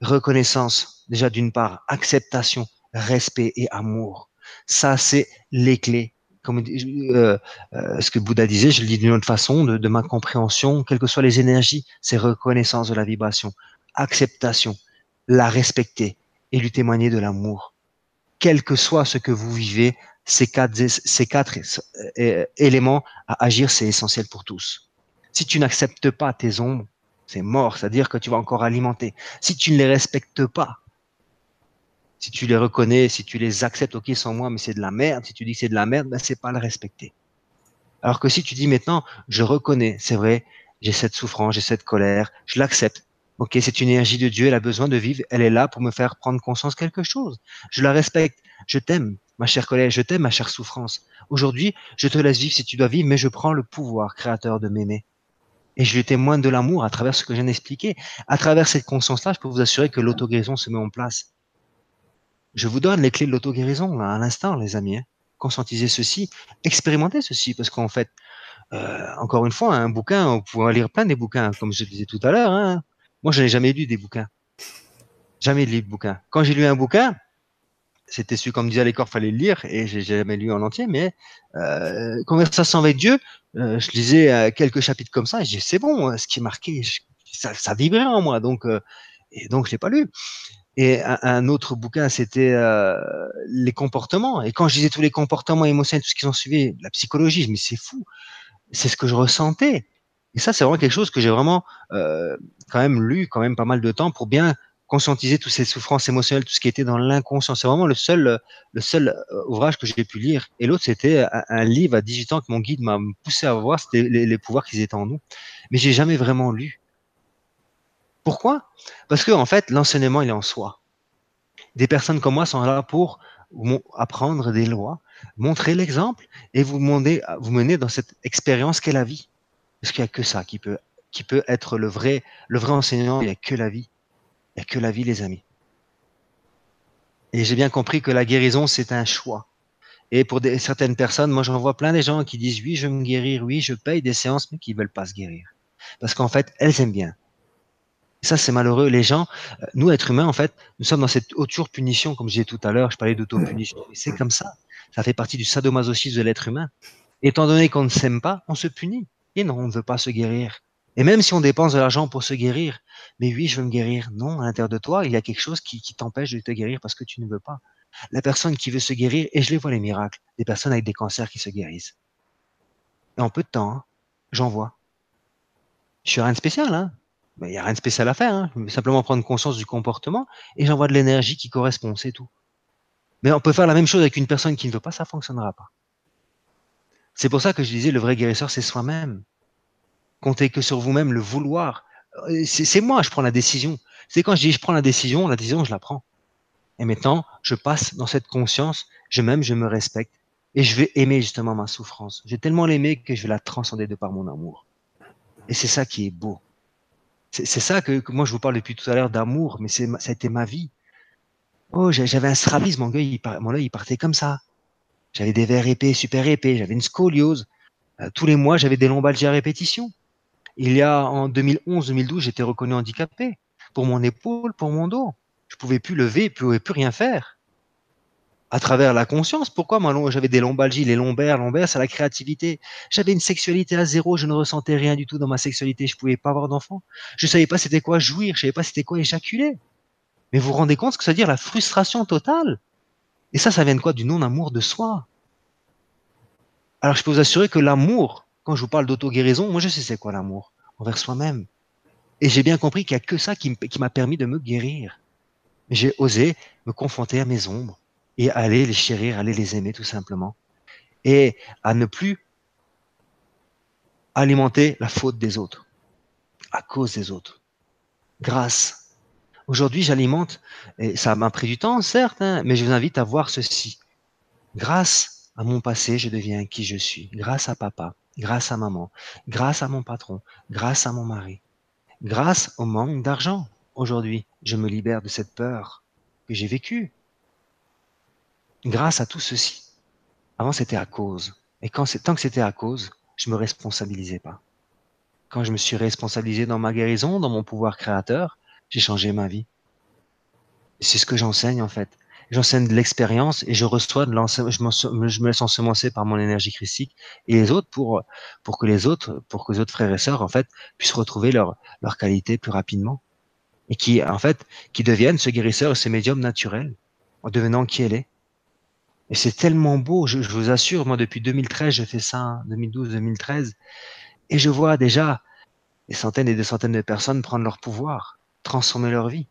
[SPEAKER 2] Reconnaissance, déjà d'une part, acceptation, respect et amour. Ça, c'est les clés. Comme euh, euh, ce que Bouddha disait, je le dis d'une autre façon, de, de ma compréhension, quelles que soient les énergies, c'est reconnaissance de la vibration, acceptation, la respecter et lui témoigner de l'amour. Quel que soit ce que vous vivez, ces quatre, euh, éléments à agir, c'est essentiel pour tous. Si tu n'acceptes pas tes ombres, c'est mort, c'est-à-dire que tu vas encore alimenter. Si tu ne les respectes pas, si tu les reconnais, si tu les acceptes, ok, sans moi, mais c'est de la merde, si tu dis que c'est de la merde, ben c'est pas le respecter. Alors que si tu dis maintenant, je reconnais, c'est vrai, j'ai cette souffrance, j'ai cette colère, je l'accepte. Ok, c'est une énergie de Dieu, elle a besoin de vivre, elle est là pour me faire prendre conscience quelque chose. Je la respecte, je t'aime, Ma chère collègue, je t'aime, ma chère souffrance. Aujourd'hui, je te laisse vivre si tu dois vivre, mais je prends le pouvoir créateur de m'aimer. Et je lui témoigne de l'amour à travers ce que je viens d'expliquer. À travers cette conscience-là, je peux vous assurer que l'auto-guérison se met en place. Je vous donne les clés de l'auto-guérison à l'instant, les amis. Hein. Conscientisez ceci, expérimentez ceci, parce qu'en fait, Euh, encore une fois, un bouquin, on pourrait lire plein des bouquins, comme je disais tout à l'heure. Hein. Moi, je n'ai jamais lu des bouquins. Jamais lu de bouquins. Quand j'ai lu un bouquin, c'était celui qu'on me disait à l'école, fallait le lire, et j'ai jamais lu en entier, mais euh, Conversation avec Dieu, euh, je lisais euh, quelques chapitres comme ça, et j'ai c'est bon, ce qui est marqué, ça, ça vibrait en moi, donc euh, et donc je l'ai pas lu. Et un, autre bouquin, c'était euh, les comportements. Et quand je disais tous les comportements émotionnels, tout ce qu'ils ont suivi, la psychologie, mais c'est fou, c'est ce que je ressentais. Et ça, c'est vraiment quelque chose que j'ai vraiment euh, quand même lu quand même pas mal de temps pour bien conscientiser toutes ces souffrances émotionnelles, tout ce qui était dans l'inconscient. C'est vraiment le seul, le seul euh, ouvrage que j'ai pu lire. Et l'autre, c'était un, livre à 18 ans que mon guide m'a poussé à voir, c'était les, pouvoirs qui étaient en nous. Mais j'ai jamais vraiment lu. Pourquoi? Parce que en fait, l'enseignement, il est en soi. Des personnes comme moi sont là pour apprendre des lois, montrer l'exemple et vous, demander, vous mener dans cette expérience qu'est la vie. Parce qu'il n'y a que ça qui peut, qui peut être le vrai, le vrai enseignant, il n'y a que la vie que la vie, les amis. Et j'ai bien compris que la guérison, c'est un choix. Et pour certaines personnes, moi j'en vois plein des gens qui disent oui, je veux me guérir, oui, je paye des séances, mais qui veulent pas se guérir. Parce qu'en fait, elles aiment bien. ça, c'est malheureux. Les gens, euh, nous, êtres humains, en fait, nous sommes dans cette auto-punition, comme j'ai tout à l'heure, je parlais d'auto-punition. C'est comme ça. Ça fait partie du sadomasochisme de l'être humain. Étant donné qu'on ne s'aime pas, on se punit. Et non, on ne veut pas se guérir. Et même si on dépense de l'argent pour se guérir, mais oui, je veux me guérir. Non, à l'intérieur de toi, il y a quelque chose qui, t'empêche de te guérir parce que tu ne veux pas. La personne qui veut se guérir, et je les vois les miracles, des personnes avec des cancers qui se guérissent. Et en peu de temps, hein, j'en vois. Je suis rien de spécial, hein. Il n'y a rien de spécial à faire. Hein. Je veux simplement prendre conscience du comportement et j'envoie de l'énergie qui correspond, c'est tout. Mais on peut faire la même chose avec une personne qui ne veut pas, ça fonctionnera pas. C'est pour ça que je disais, le vrai guérisseur, c'est soi-même. Comptez que sur vous-même, le vouloir. Euh, c'est moi, je prends la décision. C'est quand je dis je prends la décision, la décision, je la prends. Et maintenant, je passe dans cette conscience, je m'aime, je me respecte, et je vais aimer justement ma souffrance. Je vais tellement l'aimer que je vais la transcender de par mon amour. Et c'est ça qui est beau. C'est ça que, moi je vous parle depuis tout à l'heure d'amour, mais ça a été ma vie. Oh, j'avais un strabisme, mon mon œil, il partait comme ça. J'avais des verres épais, super épais, j'avais une scoliose. Euh, tous les mois, j'avais des lombalgies à répétition. Il y a en 2011-2012, j'étais reconnu handicapé pour mon épaule, pour mon dos. Je pouvais plus lever, je pouvais plus rien faire. À travers la conscience, pourquoi moi j'avais des lombalgies, les lombaires, lombaires, c'est la créativité. J'avais une sexualité à zéro, je ne ressentais rien du tout dans ma sexualité, je pouvais pas avoir d'enfant. Je savais pas c'était quoi jouir, je savais pas c'était quoi éjaculer. Mais vous vous rendez compte ce que ça veut dire la frustration totale? Et ça, ça vient de quoi? Du non-amour de soi. Alors je peux vous assurer que l'amour, quand je vous parle d'auto-guérison, moi je sais c'est quoi l'amour envers soi-même. Et j'ai bien compris qu'il n'y a que ça qui m'a permis de me guérir. J'ai osé me confronter à mes ombres et aller les chérir, aller les aimer tout simplement. Et à ne plus alimenter la faute des autres, à cause des autres. Grâce. Aujourd'hui, j'alimente, et ça m'a pris du temps, certes, hein, mais je vous invite à voir ceci. Grâce à mon passé, je deviens qui je suis. Grâce à papa, grâce à maman, grâce à mon patron, grâce à mon mari, grâce au manque d'argent. Aujourd'hui, je me libère de cette peur que j'ai vécue. Grâce à tout ceci. Avant, c'était à cause. Et quand tant que c'était à cause, je me responsabilisais pas. Quand je me suis responsabilisé dans ma guérison, dans mon pouvoir créateur, j'ai changé ma vie. C'est ce que j'enseigne en fait j'enseigne de l'expérience et je reçois de je, je me laisse ensemencer par mon énergie christique et les autres pour pour que les autres pour que les autres frères et sœurs en fait puissent retrouver leur leur qualité plus rapidement et qui en fait qui deviennent ce guérisseur et ce médium naturel en devenant qui elle est. Et c'est tellement beau je, vous assure moi depuis 2013 je fais ça 2012 2013 et je vois déjà des centaines et des centaines de personnes prendre leur pouvoir transformer leur vie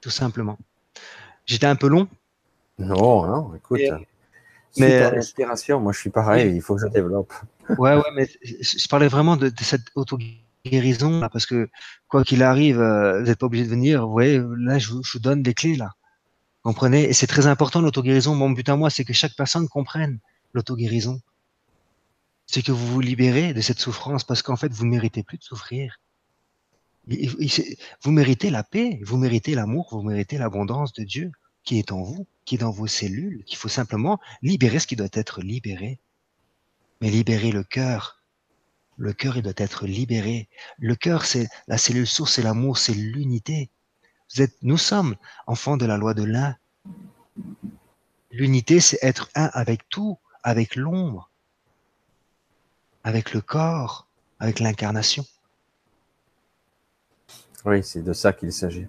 [SPEAKER 2] tout simplement J'étais un peu long.
[SPEAKER 1] Non, non, écoute. mais l'inspiration, moi je suis pareil, il faut que je développe.
[SPEAKER 2] ouais, ouais, mais je parlais vraiment de, cette auto-guérison, parce que quoi qu'il arrive, euh, vous n'êtes pas obligé de venir. Vous voyez, là, je, vous donne des clés, là. Comprenez? Et c'est très important, l'auto-guérison. Mon but à moi, c'est que chaque personne comprenne l'auto-guérison. C'est que vous vous libérez de cette souffrance, parce qu'en fait, vous ne méritez plus de souffrir. Vous méritez la paix, vous méritez l'amour, vous méritez l'abondance de Dieu qui est en vous, qui est dans vos cellules, qu'il faut simplement libérer ce qui doit être libéré. Mais libérer le cœur. Le cœur, il doit être libéré. Le cœur, c'est la cellule source, c'est l'amour, c'est l'unité. Nous sommes enfants de la loi de l'un. L'unité, c'est être un avec tout, avec l'ombre, avec le corps, avec l'incarnation.
[SPEAKER 1] Oui, c'est de ça qu'il s'agit.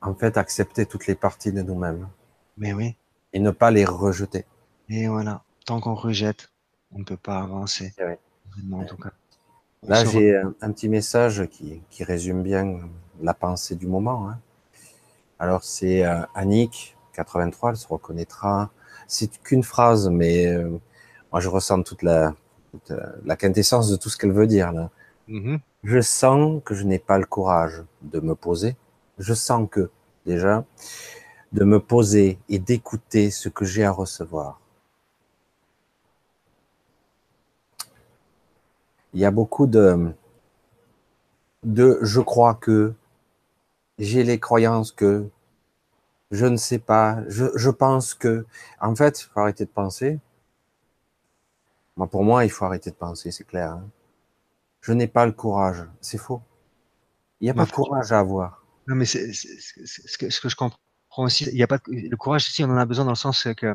[SPEAKER 1] En fait, accepter toutes les parties de nous-mêmes.
[SPEAKER 2] Mais oui.
[SPEAKER 1] Et ne pas les rejeter.
[SPEAKER 2] Et voilà. Tant qu'on rejette, on ne peut pas avancer.
[SPEAKER 1] en tout cas. Là, j'ai un, petit message qui, résume bien la pensée du moment. Hein. Alors, c'est euh, Annick, 83, elle se reconnaîtra. C'est qu'une phrase, mais euh, moi, je ressens toute la, euh, la quintessence de tout ce qu'elle veut dire. Là. Mm-hmm. Je sens que je n'ai pas le courage de me poser. Je sens que, déjà, de me poser et d'écouter ce que j'ai à recevoir. Il y a beaucoup de, de je crois que, j'ai les croyances que, je ne sais pas, je, je pense que. En fait, il faut arrêter de penser. Moi, pour moi, il faut arrêter de penser, c'est clair. Hein. Je n'ai pas le courage. C'est faux. Il n'y a pas de courage à avoir.
[SPEAKER 2] Non, mais c'est, ce, que, ce que je comprends aussi, il y a pas le courage aussi, on en a besoin dans le sens que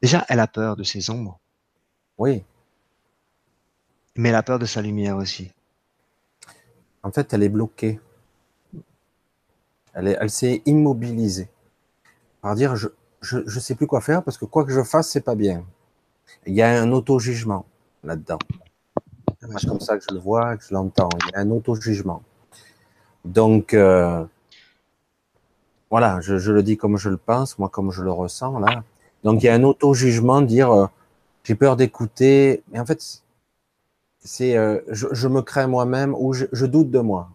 [SPEAKER 2] déjà, elle a peur de ses ombres.
[SPEAKER 1] Oui.
[SPEAKER 2] Mais elle a peur de sa lumière aussi.
[SPEAKER 1] En fait, elle est bloquée. Elle, est, elle s'est immobilisée. Par dire, je, je, je sais plus quoi faire parce que quoi que je fasse, c'est pas bien. Il y a un auto-jugement là-dedans. C'est comme ça que je le vois, que je l'entends. Il y a un auto-jugement. Donc, euh, voilà, je, je, le dis comme je le pense, moi comme je le ressens là. Donc, il y a un auto-jugement, dire euh, j'ai peur d'écouter. Mais en fait, c'est euh, je, je, me crains moi-même ou je, je, doute de moi.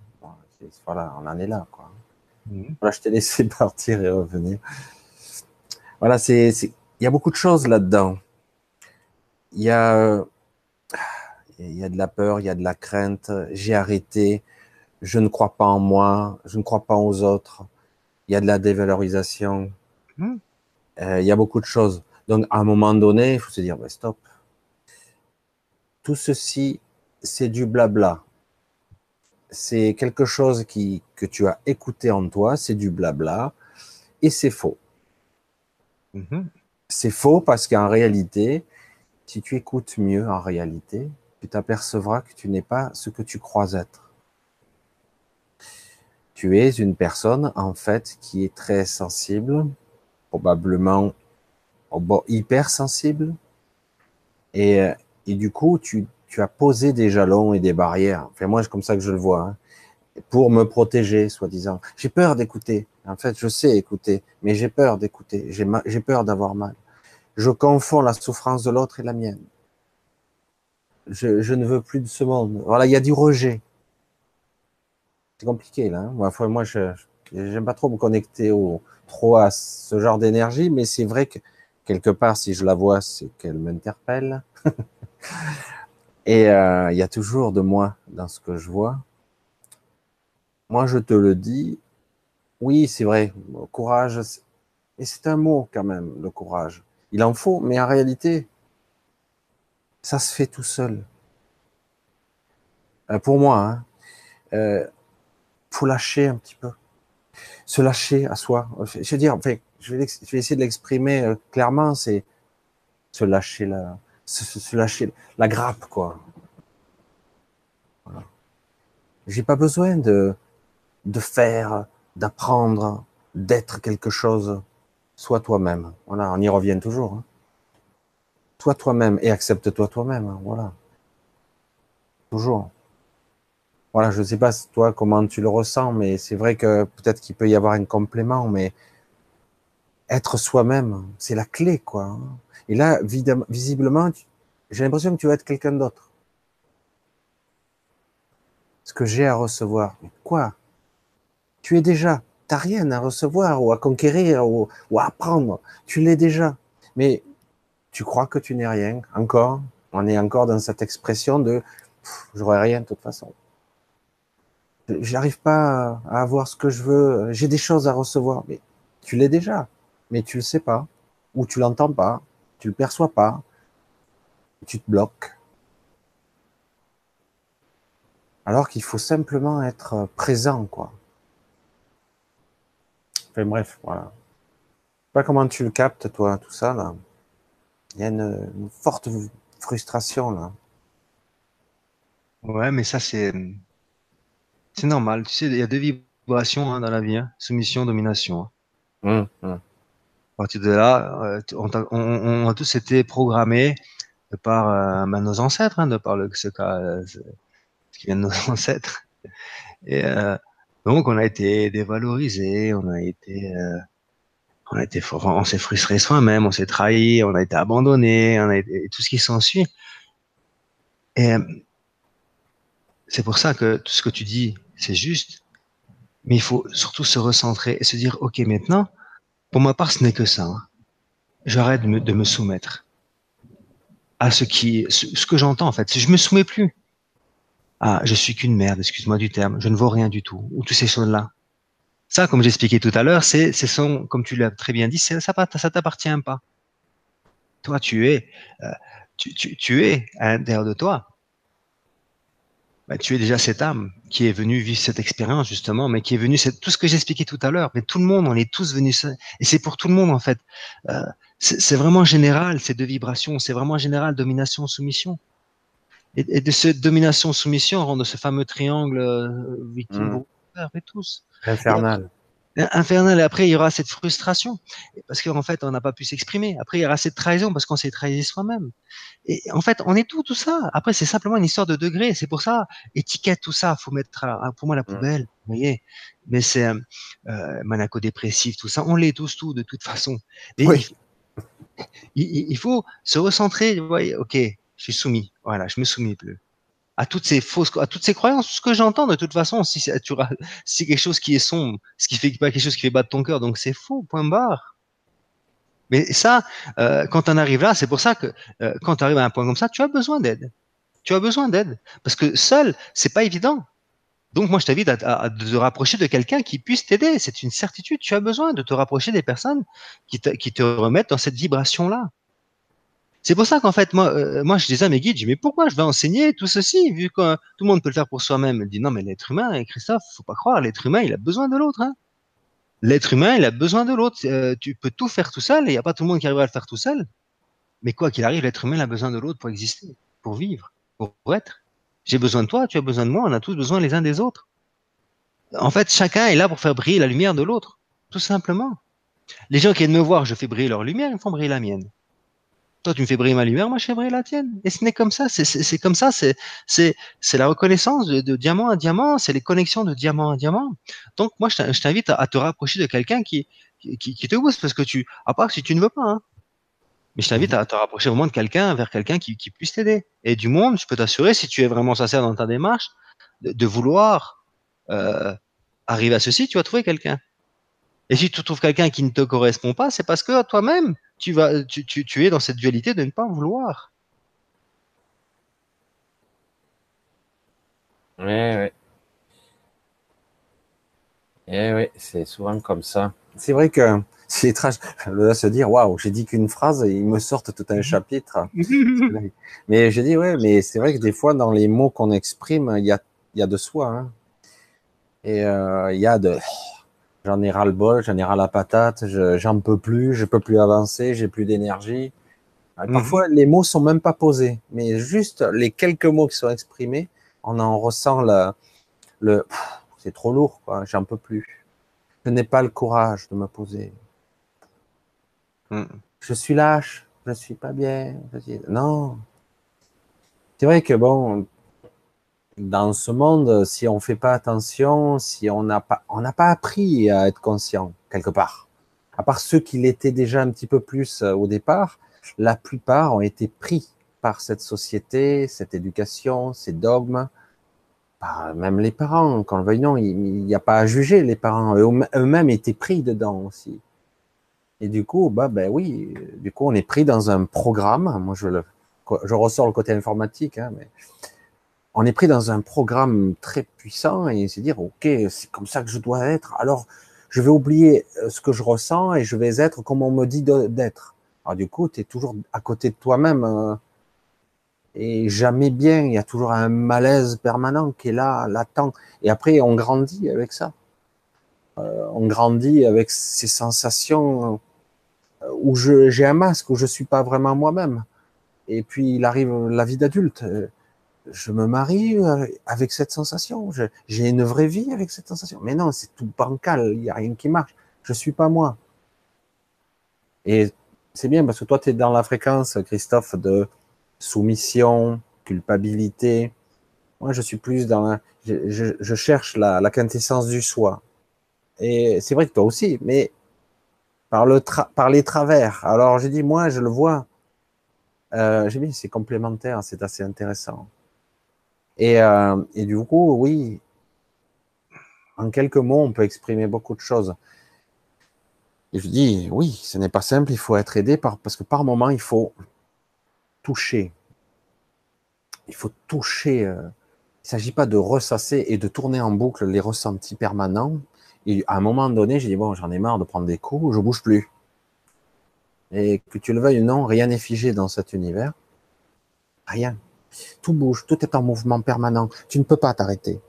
[SPEAKER 1] Voilà, on en est là. Quoi. Mhm. Voilà, je t'ai laissé partir et revenir. Voilà, c'est il y a beaucoup de choses là-dedans. Il y a il y a de la peur, il y a de la crainte. J'ai arrêté. Je ne crois pas en moi. Je ne crois pas aux autres. Il y a de la dévalorisation. Hmm. Euh, il y a beaucoup de choses. Donc, à un moment donné, il faut se dire, stop. Tout ceci, c'est du blabla. C'est quelque chose qui, que tu as écouté en toi, c'est du blabla, et c'est faux. Mm-hmm. C'est faux parce qu'en réalité, si tu écoutes mieux en réalité, tu t'apercevras que tu n'es pas ce que tu crois être. Tu es une personne, en fait, qui est très sensible, probablement hyper sensible, et, et du coup, tu, tu, as posé des jalons et des barrières. Enfin, moi, c'est comme ça que je le vois, hein, pour me protéger, soi-disant. J'ai peur d'écouter. En fait, je sais écouter, mais j'ai peur d'écouter. J'ai peur d'avoir mal. Je confonds la souffrance de l'autre et la mienne je, ne veux plus de ce monde. Voilà, il y a du rejet. C'est compliqué là. Hein. Moi, je j'aime pas trop me connecter au, trop à ce genre d'énergie, mais c'est vrai que quelque part, si je la vois, c'est qu'elle m'interpelle. Et euh, il y a toujours de moi dans ce que je vois. Moi, je te le dis. Oui, c'est vrai. courage, et c'est un mot quand même, le courage. Il en faut, mais en réalité, ça se fait tout seul. Euh, pour moi, hein, euh, faut lâcher un petit peu, se lâcher à soi. Je veux dire, enfin, je vais, essayer de l'exprimer euh, clairement, c'est se lâcher la, se, lâcher la grappe, quoi. J'ai pas besoin de de faire, d'apprendre, d'être quelque chose. Sois toi-même. Voilà, on y revient toujours. Hein. Toi toi-même et accepte-toi toi-même. Hein, voilà. Toujours. Voilà, je ne sais pas toi comment tu le ressens, mais c'est vrai que peut-être qu'il peut y avoir un complément, mais être soi-même, c'est la clé, quoi. Hein. Et là, visiblement, j'ai l'impression que tu vas être quelqu'un d'autre. Ce que j'ai à recevoir, quoi? Tu es déjà. T'as rien à recevoir ou à conquérir ou, ou à apprendre. Tu l'es déjà. Mais tu crois que tu n'es rien, encore? On est encore dans cette expression de j'aurai rien de toute façon. J'arrive pas à avoir ce que je veux. J'ai des choses à recevoir, mais tu l'es déjà, mais tu le sais pas, ou tu l'entends pas, tu le perçois pas. tu te bloques. Alors qu'il faut simplement être présent, quoi. Enfin bref, voilà. Pas comment tu le captes, toi, tout ça, là. Il y a une, forte frustration, là.
[SPEAKER 2] Ouais, mais ça, c'est, c'est normal. Tu sais, il y a deux vibrations hein, dans la vie. Hein. Soumission, domination. Hein. Mmh, mmh. À partir de là, euh, on, on, a tous été programmés de par euh, ben, nos ancêtres, de par le, ce, cas, euh, ce qui vient de nos ancêtres. Et euh, donc, on a été dévalorisé, on a été, euh, on a été, on s'est frustré soi-même, on s'est trahi, on a été abandonné, on a été, tout ce qui s'ensuit. Et c'est pour ça que tout ce que tu dis, c'est juste. Mais il faut surtout se recentrer et se dire, OK, maintenant, pour ma part, ce n'est que ça. Hein. J'arrête de me, de me soumettre à ce qui, ce, que j'entends en fait. Je me soumets plus. Ah, je suis qu'une merde, excuse-moi du terme. Je ne vaux rien du tout. Ou toutes ces choses-là. Ça, comme j'expliquais tout à l'heure, c'est, c'est son, comme tu l'as très bien dit, ça, ça t'appartient pas. Toi, tu es, euh, tu, tu, tu es à l'intérieur de toi. Bah, tu es déjà cette âme qui est venue vivre cette expérience justement, mais qui est venue, c'est tout ce que j'expliquais tout à l'heure. Mais tout le monde, on est tous venus, et c'est pour tout le monde en fait. Euh, c'est vraiment général ces deux vibrations, c'est vraiment général domination soumission. Et, de cette domination soumission, rend de ce fameux triangle euh, victime mmh. Et tous.
[SPEAKER 1] Infernal
[SPEAKER 2] infernal. Et après, il y aura cette frustration parce qu'en fait, on n'a pas pu s'exprimer. Après, il y aura cette trahison parce qu'on s'est trahi soi-même. Et en fait, on est tout, tout ça. Après, c'est simplement une histoire de degrés. C'est pour ça, étiquette tout ça. Faut mettre, pour moi, la mmh. poubelle. Vous voyez. Mais c'est euh, euh manaco-dépressif, tout ça. On l'est tous, tout, de toute façon. oui. il, il, faut se recentrer. Vous voyez, ok, je suis soumis. Voilà, je me soumis plus à toutes ces fausses, à toutes ces croyances. Ce que j'entends, de toute façon, si c'est si quelque chose qui est sombre, ce qui fait pas quelque chose qui fait battre ton cœur, donc c'est faux, point barre. Mais ça, euh, quand on arrive là, c'est pour ça que euh, quand tu arrives à un point comme ça, tu as besoin d'aide. Tu as besoin d'aide parce que seul, c'est pas évident. Donc moi, je t'invite à, à, te rapprocher de quelqu'un qui puisse t'aider. C'est une certitude. Tu as besoin de te rapprocher des personnes qui te, qui te remettent dans cette vibration-là. C'est pour ça qu'en fait, moi, je disais à mes guides, je dis, mais pourquoi je vais enseigner tout ceci, vu que tout le monde peut le faire pour soi-même? Il dit, non, mais l'être humain, Christophe, faut pas croire, l'être humain, il a besoin de l'autre. Hein. L'être humain, il a besoin de l'autre. Euh, tu peux tout faire tout seul, et il n'y a pas tout le monde qui arrive à le faire tout seul. Mais quoi qu'il arrive, l'être humain il a besoin de l'autre pour exister, pour vivre, pour, être. J'ai besoin de toi, tu as besoin de moi, on a tous besoin les uns des autres. En fait, chacun est là pour faire briller la lumière de l'autre, tout simplement. Les gens qui viennent me voir, je fais briller leur lumière, ils font briller la mienne. Toi, tu me fais briller ma lumière, moi, je fais briller la tienne. Et ce n'est comme ça. C'est comme ça. C'est la reconnaissance de, diamant à diamant. C'est les connexions de diamant à diamant. Donc, moi, je t'invite à, te rapprocher de quelqu'un qui, qui, te booste parce que tu, à part si tu ne veux pas, hein. Mais je t'invite à te rapprocher vraiment de quelqu'un vers quelqu'un qui, puisse t'aider. Et du monde, je peux t'assurer, si tu es vraiment sincère dans ta démarche, de, vouloir euh, arriver à ceci, tu vas trouver quelqu'un. Et si tu trouves quelqu'un qui ne te correspond pas, c'est parce que toi-même, tu, vas, tu, tu, tu, es dans cette dualité de ne pas vouloir.
[SPEAKER 1] Oui, oui. Eh oui, c'est souvent comme ça. C'est vrai que c'est étrange de se dire waouh, j'ai dit qu'une phrase et ils me sortent tout un chapitre. mais je dis ouais, mais c'est vrai que des fois dans les mots qu'on exprime, il y a, il y a de soi. Hein. Et euh, il y a de J'en ai ras le bol, j'en ai ras la patate, j'en peux plus, je peux plus avancer, j'ai plus d'énergie. Mhm. Parfois, les mots sont même pas posés, mais juste les quelques mots qui sont exprimés, on en ressent le, le c'est trop lourd, quoi, j'en peux plus. Je n'ai pas le courage de me poser. Mhm. Je suis lâche, je suis pas bien. Non. C'est vrai que bon, dans ce monde, si on fait pas attention, si on n'a pas, pas appris à être conscient quelque part. À part ceux qui l'étaient déjà un petit peu plus euh, au départ, la plupart ont été pris par cette société, cette éducation, ces dogmes, même les parents. Quand le veuille il n'y a pas à juger les parents. Eux-mêmes étaient pris dedans aussi. Et du coup, bah ben oui, du coup, on est pris dans un programme. Moi, je ressors le côté informatique, hein, mais on est pris dans un programme très puissant et se dire, OK, c'est comme ça que je dois être. Alors, je vais oublier euh, ce que je ressens et je vais être comme on me dit d'être. Alors, du coup, tu es toujours à côté de toi-même. Hein. et jamais bien. Il y a toujours un malaise permanent qui est là, latent. Et après, on grandit avec ça. Euh, on grandit avec ces sensations euh, où j'ai un masque, où je suis pas vraiment moi-même. Et puis il arrive la vie d'adulte. Je me marie euh, avec cette sensation. J'ai une vraie vie avec cette sensation. Mais non, c'est tout bancal. Il n'y a rien qui marche. Je suis pas moi. Et c'est bien parce que toi, tu es dans la fréquence, Christophe, de soumission, culpabilité. Moi, je suis plus dans je, cherche la, la, quintessence du soi. Et c'est vrai que toi aussi, mais par, le par les travers. Alors, j'ai dit, moi, je le vois. Euh, j'ai dit, c'est complémentaire, c'est assez intéressant. Et, euh, et du coup, oui, en quelques mots, on peut exprimer beaucoup de choses. Et je dis, oui, ce n'est pas simple, il faut être aidé par, parce que par moment, il faut toucher. Il faut toucher. Euh, il ne s'agit pas de ressasser et de tourner en boucle les ressentis permanents. Et à un moment donné, j'ai dit, bon, j'en ai marre de prendre des coups, je bouge plus. Et que tu le veuilles ou non, rien n'est figé dans cet univers. Rien. Tout bouge, tout est en mouvement permanent. Tu ne peux pas t'arrêter.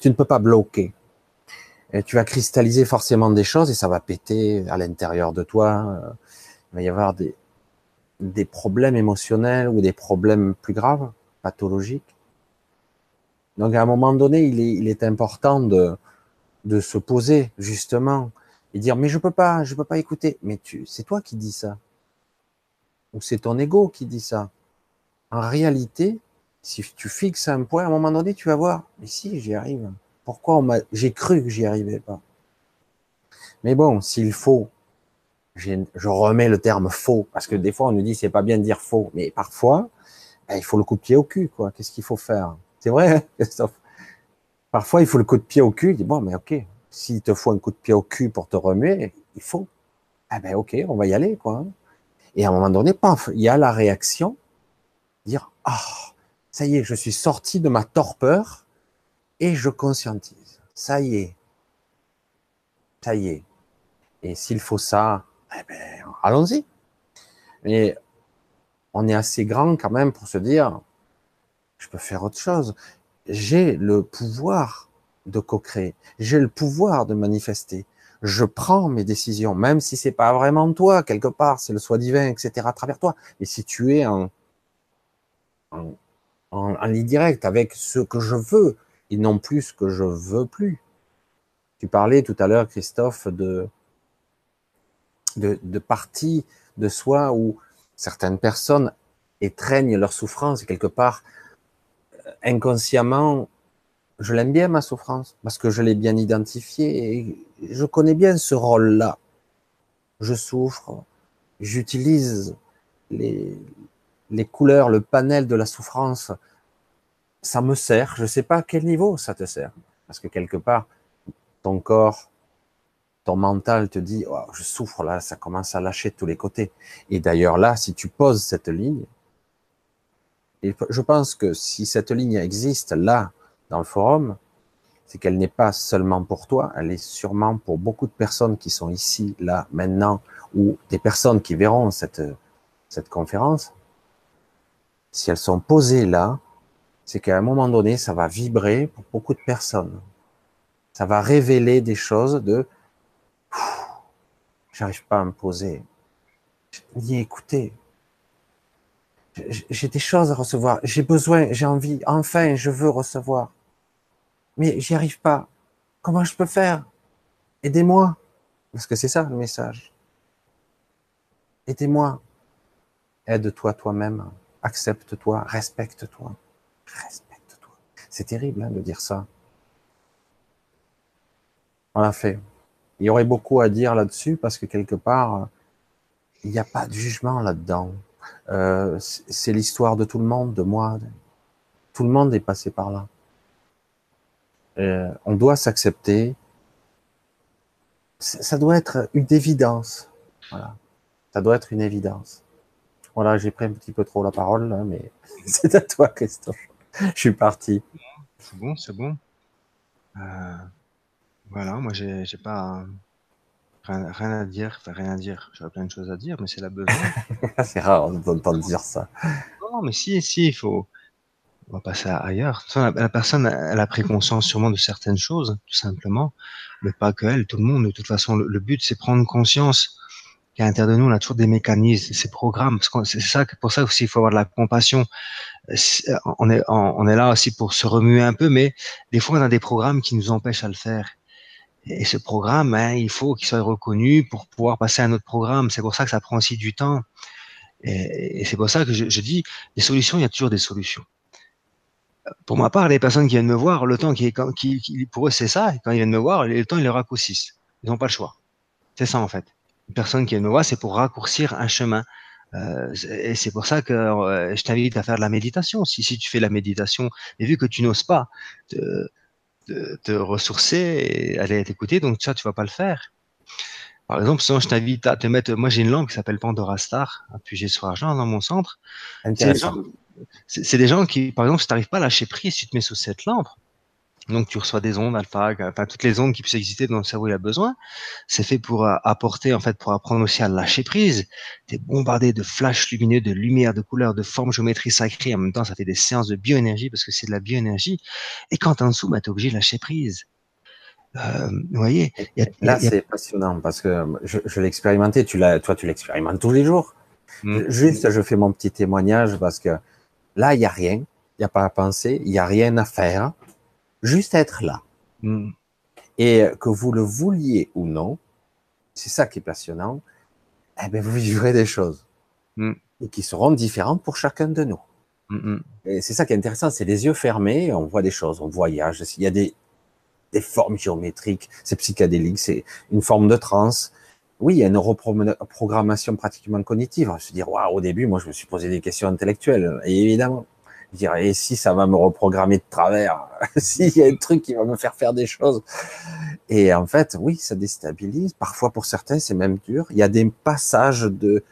[SPEAKER 1] Tu ne peux pas bloquer. Tu vas cristalliser forcément des choses et ça va péter à l'intérieur de toi. Il va y avoir des, des problèmes émotionnels ou des problèmes plus graves, pathologiques. Donc à un moment donné, il est, il est important de, de se poser justement et dire mais je peux pas, je peux pas écouter. Mais tu, c'est toi qui dis ça, ou c'est ton ego qui dit ça. En réalité, si tu fixes un point, à un moment donné, tu vas voir, mais si, j'y arrive. Pourquoi j'ai cru que j'y arrivais pas. Mais bon, s'il faut, je remets le terme faux, parce que des fois on nous dit c'est pas bien de dire faux, mais parfois, ben, il faut le coup de pied au cul, quoi. Qu'est-ce qu'il faut faire? C'est vrai, hein, Christophe? Parfois, il faut le coup de pied au cul. Il dit, bon, mais ok, s'il te faut un coup de pied au cul pour te remuer, il faut. Ah ben ok, on va y aller, quoi. Et à un moment donné, paf, il y a la réaction, dire, ah, ça y est, je suis sorti de ma torpeur et je conscientise. Ça y est. Ça y est. Et s'il faut ça, eh ben, allons-y. Mais on est assez grand quand même pour se dire, je peux faire autre chose. J'ai le pouvoir de co-créer. J'ai le pouvoir de manifester. Je prends mes décisions, même si c'est pas vraiment toi, quelque part, c'est le soi divin, etc., à travers toi. Mais si tu es en, en, en ligne directe avec ce que je veux et non plus ce que je veux plus. Tu parlais tout à l'heure, Christophe, de, de, de partie de soi où certaines personnes étreignent leur souffrance et quelque part, euh, inconsciemment, je l'aime bien ma souffrance parce que je l'ai bien identifiée et je connais bien ce rôle-là. Je souffre, j'utilise les, les couleurs, le panel de la souffrance, ça me sert. Je ne sais pas à quel niveau ça te sert. Parce que quelque part, ton corps, ton mental te dit, oh, je souffre là, ça commence à lâcher de tous les côtés. Et d'ailleurs là, si tu poses cette ligne, je pense que si cette ligne existe là, dans le forum, c'est qu'elle n'est pas seulement pour toi, elle est sûrement pour beaucoup de personnes qui sont ici, là, maintenant, ou des personnes qui verront cette, cette conférence si elles sont posées là, c'est qu'à un moment donné, ça va vibrer pour beaucoup de personnes. Ça va révéler des choses de j'arrive pas à me poser, ni écouter. J'ai des choses à recevoir, j'ai besoin, j'ai envie, enfin, je veux recevoir. Mais j'y arrive pas. Comment je peux faire? Aidez-moi. Parce que c'est ça le message. Aidez-moi. Aide-toi toi-même accepte-toi, respecte-toi, respecte-toi. C'est terrible hein, de dire ça. On l'a fait. Il y aurait beaucoup à dire là-dessus parce que quelque part, il n'y a pas de jugement là-dedans. Euh, c'est l'histoire de tout le monde, de moi. Tout le monde est passé par là. Euh, on doit s'accepter. Ça doit être une évidence. Voilà. Ça doit être une évidence. Voilà, j'ai pris un petit peu trop la parole, là, mais c'est à toi, Christophe. Je suis parti.
[SPEAKER 2] C'est bon, c'est bon. Euh, voilà, moi, j'ai pas rien, à dire. Enfin, rien à dire. J'aurais plein de choses à dire, mais c'est la besoin.
[SPEAKER 1] c'est rare d'entendre dire ça.
[SPEAKER 2] Non, mais si, si, il faut. On va passer ailleurs. La, la, personne, elle a pris conscience sûrement de certaines choses, tout simplement, mais pas que elle, tout le monde. De toute façon, le, but, c'est prendre conscience qu'à l'intérieur de nous, on a toujours des mécanismes, ces programmes. C'est ça, pour ça aussi, il faut avoir de la compassion. On est, on est là aussi pour se remuer un peu, mais des fois, on a des programmes qui nous empêchent à le faire. Et ce programme, hein, il faut qu'il soit reconnu pour pouvoir passer à un autre programme. C'est pour ça que ça prend aussi du temps. Et, c'est pour ça que je, dis, des solutions, il y a toujours des solutions. Pour ma part, les personnes qui viennent me voir, le temps qui, qui, pour eux, c'est ça. quand ils viennent me voir, le temps, ils le raccourcissent. Ils n'ont pas le choix. C'est ça, en fait. Personne qui me voir, c'est pour raccourcir un chemin. Euh, et c'est pour ça que euh, je t'invite à faire de la méditation. Si, si tu fais de la méditation, et vu que tu n'oses pas te, te, ressourcer et aller t'écouter, donc ça, tu vas pas le faire. Par exemple, sinon, je t'invite à te mettre. Moi, j'ai une lampe qui s'appelle Pandora Star, appuyée sur argent dans mon centre. C'est des, gens qui, par exemple, si tu n'arrives pas à lâcher prise, si tu te mets sous cette lampe, donc tu reçois des ondes alpha, enfin toutes les ondes qui puissent exister dans le cerveau il a besoin. C'est fait pour euh, apporter en fait pour apprendre aussi à lâcher prise. T'es bombardé de flashs lumineux, de lumière, de couleurs, de formes, géométrie sacrée. En même temps, ça fait des séances de bioénergie parce que c'est de la bioénergie. Et quand en dessous, bah, t'es obligé de lâcher prise.
[SPEAKER 1] Euh, vous voyez. Y a, Là, c'est passionnant parce que je, je l'ai expérimenté. Tu l'as, toi, tu l'expérimentes tous les jours. Mmh. Juste, je fais mon petit témoignage parce que là, il y a rien. Il n'y a pas à penser. Il n'y a rien à faire juste être là. Hmm. Et que vous le vouliez ou non, c'est ça qui est passionnant, eh bien, vous vivrez des choses. Hmm. Et qui seront différentes pour chacun de nous. Hmm, et c'est ça qui est intéressant, c'est les yeux fermés, on voit des choses, on voyage. Il y a des, des formes géométriques, c'est psychédélique, c'est une forme de transe. Oui, il y a une reprogrammation pratiquement cognitive. Je me dire, waouh, au début, moi, je me suis posé des questions intellectuelles. Et évidemment, dirais, et si ça va me reprogrammer de travers, s'il y a un truc qui va me faire faire des choses. Et en fait, oui, ça déstabilise. Parfois, pour certains, c'est même dur. Il y a des passages de,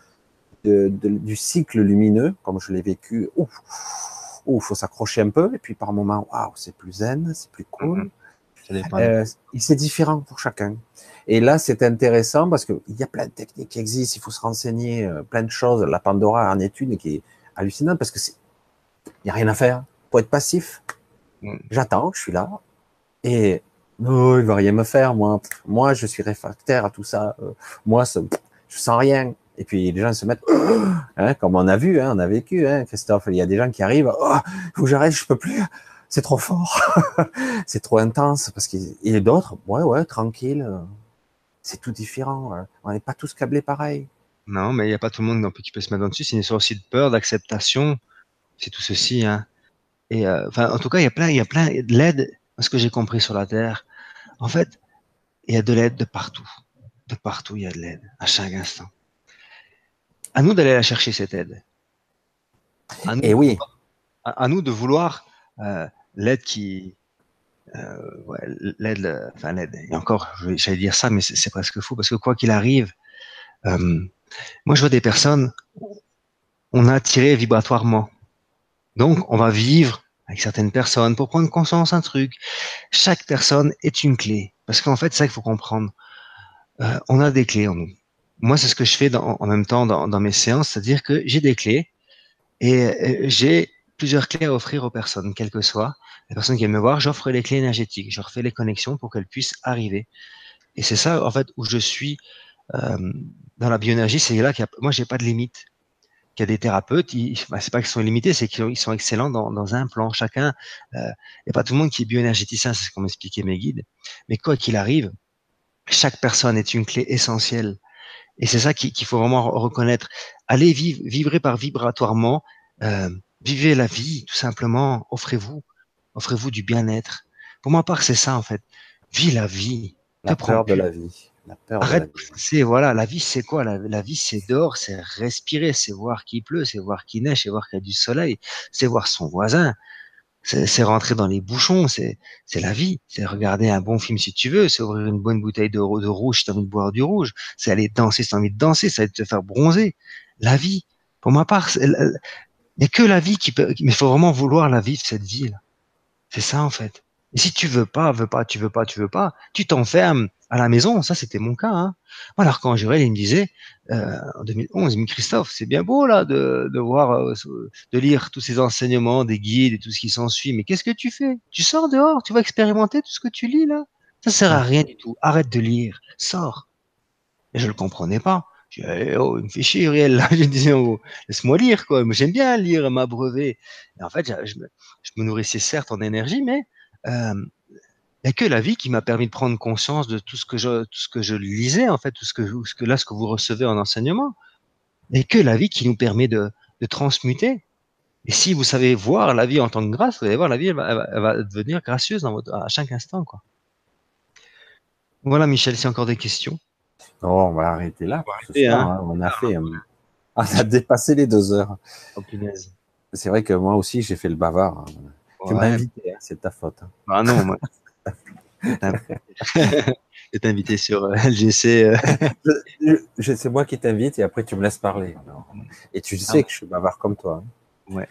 [SPEAKER 1] de, du cycle lumineux, comme je l'ai vécu, ouf, il faut s'accrocher un peu. Et puis par moment, waouh, c'est plus zen, c'est plus cool. Mhm. Euh, c'est différent pour chacun. Et là, c'est intéressant parce qu'il y a plein de techniques qui existent. Il faut se renseigner, euh, plein de choses. La Pandora en est une qui est hallucinante parce que c'est n'y a rien à faire. Pour être passif. Mm. J'attends, je suis là. Et non, il va rien me faire, moi. Moi, je suis réfractaire à tout ça. Euh, moi, je sens rien. Et puis les gens se mettent, hein, comme on a vu, hein, on a vécu, hein, Christophe. Il y a des gens qui arrivent, oh, il faut que j'arrête, je peux plus. C'est trop fort, c'est trop intense. Parce qu'il y a d'autres, ouais, ouais, tranquille. C'est tout différent. On n'est pas tous câblés pareil.
[SPEAKER 2] Non, mais il n'y a pas tout le monde qui peut se mettre dessus. C'est une histoire aussi de peur, d'acceptation c'est tout ceci. Hein. Et euh, enfin, en tout cas, il y a plein, il y a plein de l'aide. Ce que j'ai compris sur la Terre, en fait, il y a de l'aide de partout. De partout, il y a de l'aide, à chaque instant. À nous d'aller la chercher cette aide.
[SPEAKER 1] À nous, Et oui.
[SPEAKER 2] À, nous de vouloir euh, l'aide qui, euh, ouais, l'aide, enfin l'aide. Et encore, j'allais dire ça, mais c'est presque fou parce que quoi qu'il arrive, euh, moi je vois des personnes, on a attiré vibratoirement donc, on va vivre avec certaines personnes pour prendre conscience d'un truc. Chaque personne est une clé. Parce qu'en fait, c'est ça qu'il faut comprendre. Euh, on a des clés en nous. Moi, c'est ce que je fais en même temps dans, mes séances, c'est-à-dire que j'ai des clés et euh, j'ai plusieurs clés à offrir aux personnes, quelles que soient. Les personnes qui viennent me voir, j'offre les clés énergétiques, je refais les connexions pour qu'elles puissent arriver. Et c'est ça, en fait, où je suis euh, dans la bioénergie, c'est là qu'il y a, moi, j'ai pas de limite qu'il y a des thérapeutes, bah, c'est pas qu'ils sont limités, c'est qu'ils sont excellents dans, dans, un plan. Chacun, il euh, n'y a pas tout le monde qui est bioénergéticien, c'est ce qu'ont expliqué mes guides. Mais quoi qu'il arrive, chaque personne est une clé essentielle. Et c'est ça qu'il faut vraiment reconnaître. Allez vivre, vivrez par vibratoirement, euh, vivez la vie, tout simplement. Offrez-vous, offrez-vous du bien-être. Pour ma part, c'est ça en fait. Vis la vie.
[SPEAKER 1] La peur de la vie.
[SPEAKER 2] Arrête, c'est voilà, la vie c'est quoi? La, vie c'est dehors, c'est respirer, c'est voir qu'il pleut, c'est voir qu'il neige, c'est voir qu'il y a du soleil, c'est voir son voisin, c'est rentrer dans les bouchons, c'est la vie, c'est regarder un bon film si tu veux, c'est ouvrir une bonne bouteille de, de rouge si tu as envie de boire du rouge, c'est aller danser si tu as envie de danser, c'est te faire bronzer. La vie, pour ma part, il n'y a que la vie qui peut, mais il faut vraiment vouloir la vivre cette vie là. C'est ça en fait. Et si tu veux pas, veux pas, tu veux pas, tu veux pas, tu t'enfermes à la maison, ça c'était mon cas. Hein. Alors quand Jurel il me disait euh, en 2011, il me Christophe, c'est bien beau là de, de voir, euh, de lire tous ces enseignements, des guides et tout ce qui s'ensuit, mais qu'est-ce que tu fais? Tu sors dehors, tu vas expérimenter tout ce que tu lis là? Ça sert à rien du tout. Arrête de lire, sors. Et je le comprenais pas. Je disais, oh, il me fait chier, Uriel. Là. Je disais, oh, laisse-moi lire, quoi. J'aime bien lire, m'abreuver. Et en fait, je me, je me, nourrissais certes en énergie, mais euh, n'y a que la vie qui m'a permis de prendre conscience de tout ce que je, tout ce que je lisais, en fait, tout ce que, ce que là, ce que vous recevez en enseignement. Et que la vie qui nous permet de, de transmuter. Et si vous savez voir la vie en tant que grâce, vous allez voir, la vie, elle va, elle va devenir gracieuse dans votre, à chaque instant, quoi. Voilà, Michel, c'est encore des questions.
[SPEAKER 1] Oh, on va arrêter là. On, arrêter, hein. Hein, on a fait, euh, on a dépassé les deux heures.
[SPEAKER 2] Oh,
[SPEAKER 1] c'est vrai que moi aussi, j'ai fait le bavard. Tu m'as invité, hein, c'est ta faute.
[SPEAKER 2] Ah non, moi. je invité sur euh, LGC.
[SPEAKER 1] Euh. c'est moi qui t'invite et après tu me laisses parler. Et tu sais ah que je suis bavard comme toi.
[SPEAKER 2] Ouais.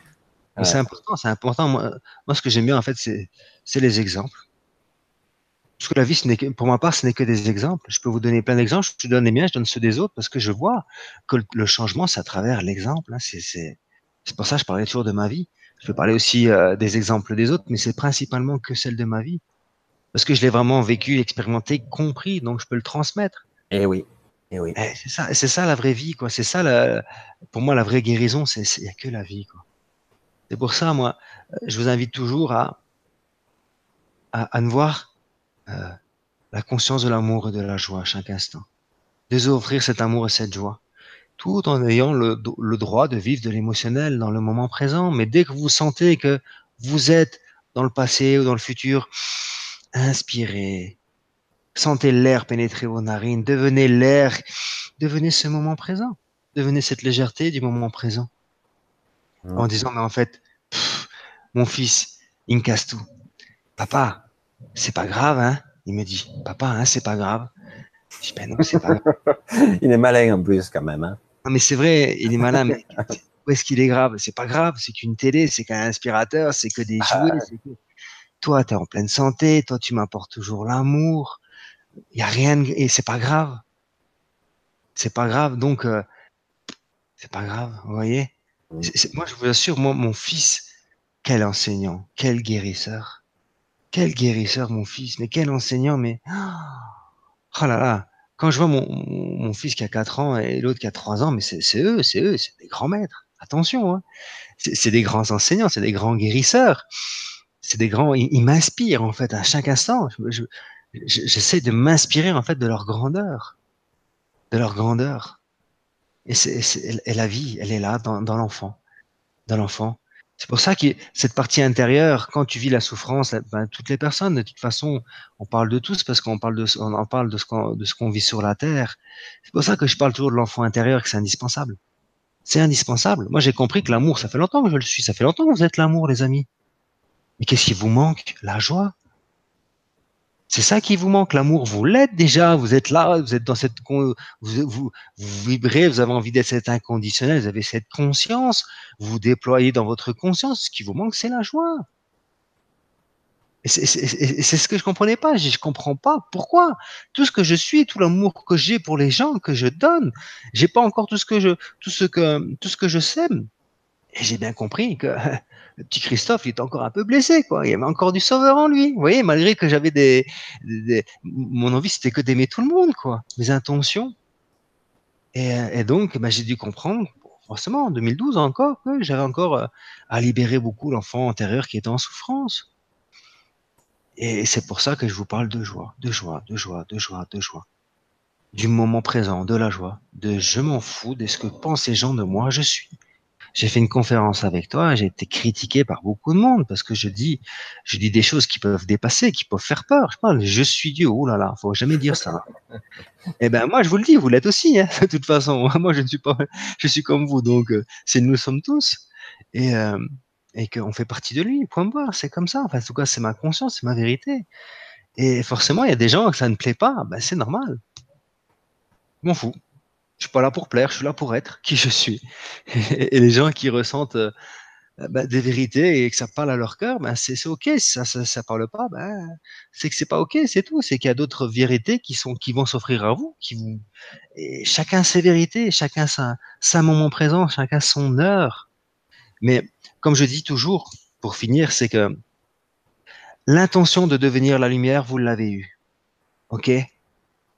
[SPEAKER 2] C'est important, c'est important. Moi, moi, ce que j'aime bien, en fait, c'est les exemples. Parce que la vie, ce n'est que, pour ma part, ce n'est que des exemples. Je peux vous donner plein d'exemples. Je te donne les miens, je donne ceux des autres parce que je vois que le changement, c'est à travers l'exemple. Hein. C'est pour ça que je parlais toujours de ma vie. Je peux parler aussi euh, des exemples des autres, mais c'est principalement que celle de ma vie parce que je l'ai vraiment vécu, expérimenté, compris, donc je peux le transmettre.
[SPEAKER 1] Eh oui. Eh oui.
[SPEAKER 2] Eh, c'est ça, c'est ça la vraie vie, quoi. C'est ça, la, pour moi, la vraie guérison, c'est il n'y a que la vie, quoi. C'est pour ça, moi, euh, je vous invite toujours à à, à ne voir euh, la conscience de l'amour et de la joie à chaque instant. offrir cet amour et cette joie, tout en ayant le, le droit de vivre de l'émotionnel dans le moment présent. Mais dès que vous sentez que vous êtes dans le passé ou dans le futur, Inspirez. Sentez l'air pénétrer vos narines. Devenez l'air. Devenez ce moment présent. Devenez cette légèreté du moment présent. En disant, mais en fait, mon fils, il me casse tout. Papa, c'est pas grave, hein Il me dit, papa, hein, c'est pas grave. Je dis, ben non, c'est pas grave.
[SPEAKER 1] il est malin en plus, quand même. Hein
[SPEAKER 2] non, mais c'est vrai, il est malin, mais où est-ce qu'il est grave? C'est pas grave, c'est qu'une télé, c'est qu'un inspirateur, c'est que des ah. jouets, que toi, tu es en pleine santé, toi, tu m'apportes toujours l'amour. Il y a rien et c'est pas grave. C'est pas grave, donc euh, c'est pas grave, vous voyez. moi, je vous assure, moi, mon fils, quel enseignant, quel guérisseur, quel guérisseur, mon fils, mais quel enseignant, mais oh là là. Quand je vois mon, mon fils qui a 4 ans et l'autre qui a 3 ans, mais c'est eux, c'est eux, c'est des grands maîtres. Attention, hein. c'est des grands enseignants, c'est des grands guérisseurs c'est des grands, ils, m'inspirent en fait à chaque instant. J'essaie de m'inspirer en fait de leur grandeur, de leur grandeur. Et, la vie, elle est là dans, l'enfant, dans l'enfant. C'est pour ça que cette partie intérieure, quand tu vis la souffrance, ben, toutes les personnes, de toute façon, on parle de tous parce qu'on parle de, on en parle de ce qu'on, de ce qu'on vit sur la terre. C'est pour ça que je parle toujours de l'enfant intérieur, que c'est indispensable. C'est indispensable. Moi, j'ai compris que l'amour, ça fait longtemps que je le suis. Ça fait longtemps que vous êtes l'amour, les amis. Mais qu'est-ce qui vous manque? La joie. C'est ça qui vous manque, l'amour. Vous l'êtes déjà. Vous êtes là, vous êtes dans cette, vous, vous, vous vibrez, vous avez envie d'être cet inconditionnel, vous avez cette conscience. Vous vous déployez dans votre conscience. Ce qui vous manque, c'est la joie. C'est ce que je comprenais pas. Je, je comprends pas pourquoi tout ce que je suis, tout l'amour que j'ai pour les gens que je donne, j'ai pas encore tout ce que je, tout ce que, tout ce que je sème. Et j'ai bien compris que le petit Christophe, il était encore un peu blessé, quoi. Il y avait encore du sauveur en lui. Vous voyez, malgré que j'avais des, mon envie, c'était que d'aimer tout le monde, quoi. Mes intentions. Et, donc, bah, j'ai dû comprendre, forcément, en 2012 encore, que j'avais encore euh, à libérer beaucoup l'enfant intérieur qui était en souffrance. Et c'est pour ça que je vous parle de joie, de joie, de joie, de joie, de joie. Du moment présent, de la joie, de je m'en fous de ce que pensent les gens de moi, je suis j'ai fait une conférence avec toi, j'ai été critiqué par beaucoup de monde parce que je dis, je dis des choses qui peuvent dépasser, qui peuvent faire peur. Je parle, je suis Dieu. Oh là là, faut jamais dire ça. eh ben moi, je vous le dis, vous l'êtes aussi. Hein, de toute façon, moi, je ne suis pas, je suis comme vous. Donc, euh, c'est nous sommes tous et euh, et qu'on fait partie de lui. Point barre. C'est comme ça. Enfin, en tout cas, c'est ma conscience, c'est ma vérité. Et forcément, il y a des gens que ça ne plaît pas. Ben, c'est normal. Je m'en fous. Je suis pas là pour plaire, je suis là pour être qui je suis. Et les gens qui ressentent, euh, bah, des vérités et que ça parle à leur cœur, ben c'est ok. Ça, ça, ça parle pas, ben c'est que c'est pas ok, c'est tout. C'est qu'il y a d'autres vérités qui sont qui vont s'offrir à vous, qui vous et chacun ses vérités, chacun sa, sa moment présent, chacun son heure. Mais comme je dis toujours, pour finir, c'est que l'intention de devenir la lumière, vous l'avez eue. Ok?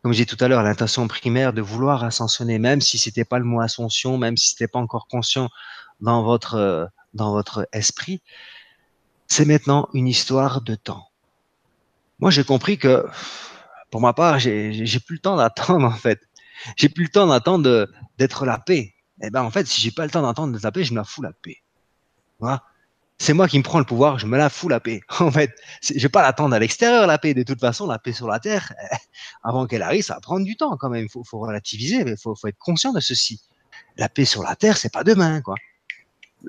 [SPEAKER 2] Comme j'ai tout à l'heure, l'intention primaire de vouloir ascensionner, même si c'était pas le mot ascension, même si c'était pas encore conscient dans votre euh, dans votre esprit, c'est maintenant une histoire de temps. Moi, j'ai compris que, pour ma part, j'ai plus le temps d'attendre en fait. J'ai plus le temps d'attendre d'être la paix. Eh ben en fait, si j'ai pas le temps d'attendre de la paix, je me fous la paix. Voilà c'est moi qui me prends le pouvoir, je me la fous la paix. En fait, je vais pas l'attendre à l'extérieur la paix. De toute façon, la paix sur la terre, avant qu'elle arrive, ça va prendre du temps quand même. Il faut, faut, relativiser, mais il faut, faut, être conscient de ceci. La paix sur la terre, c'est pas demain, quoi.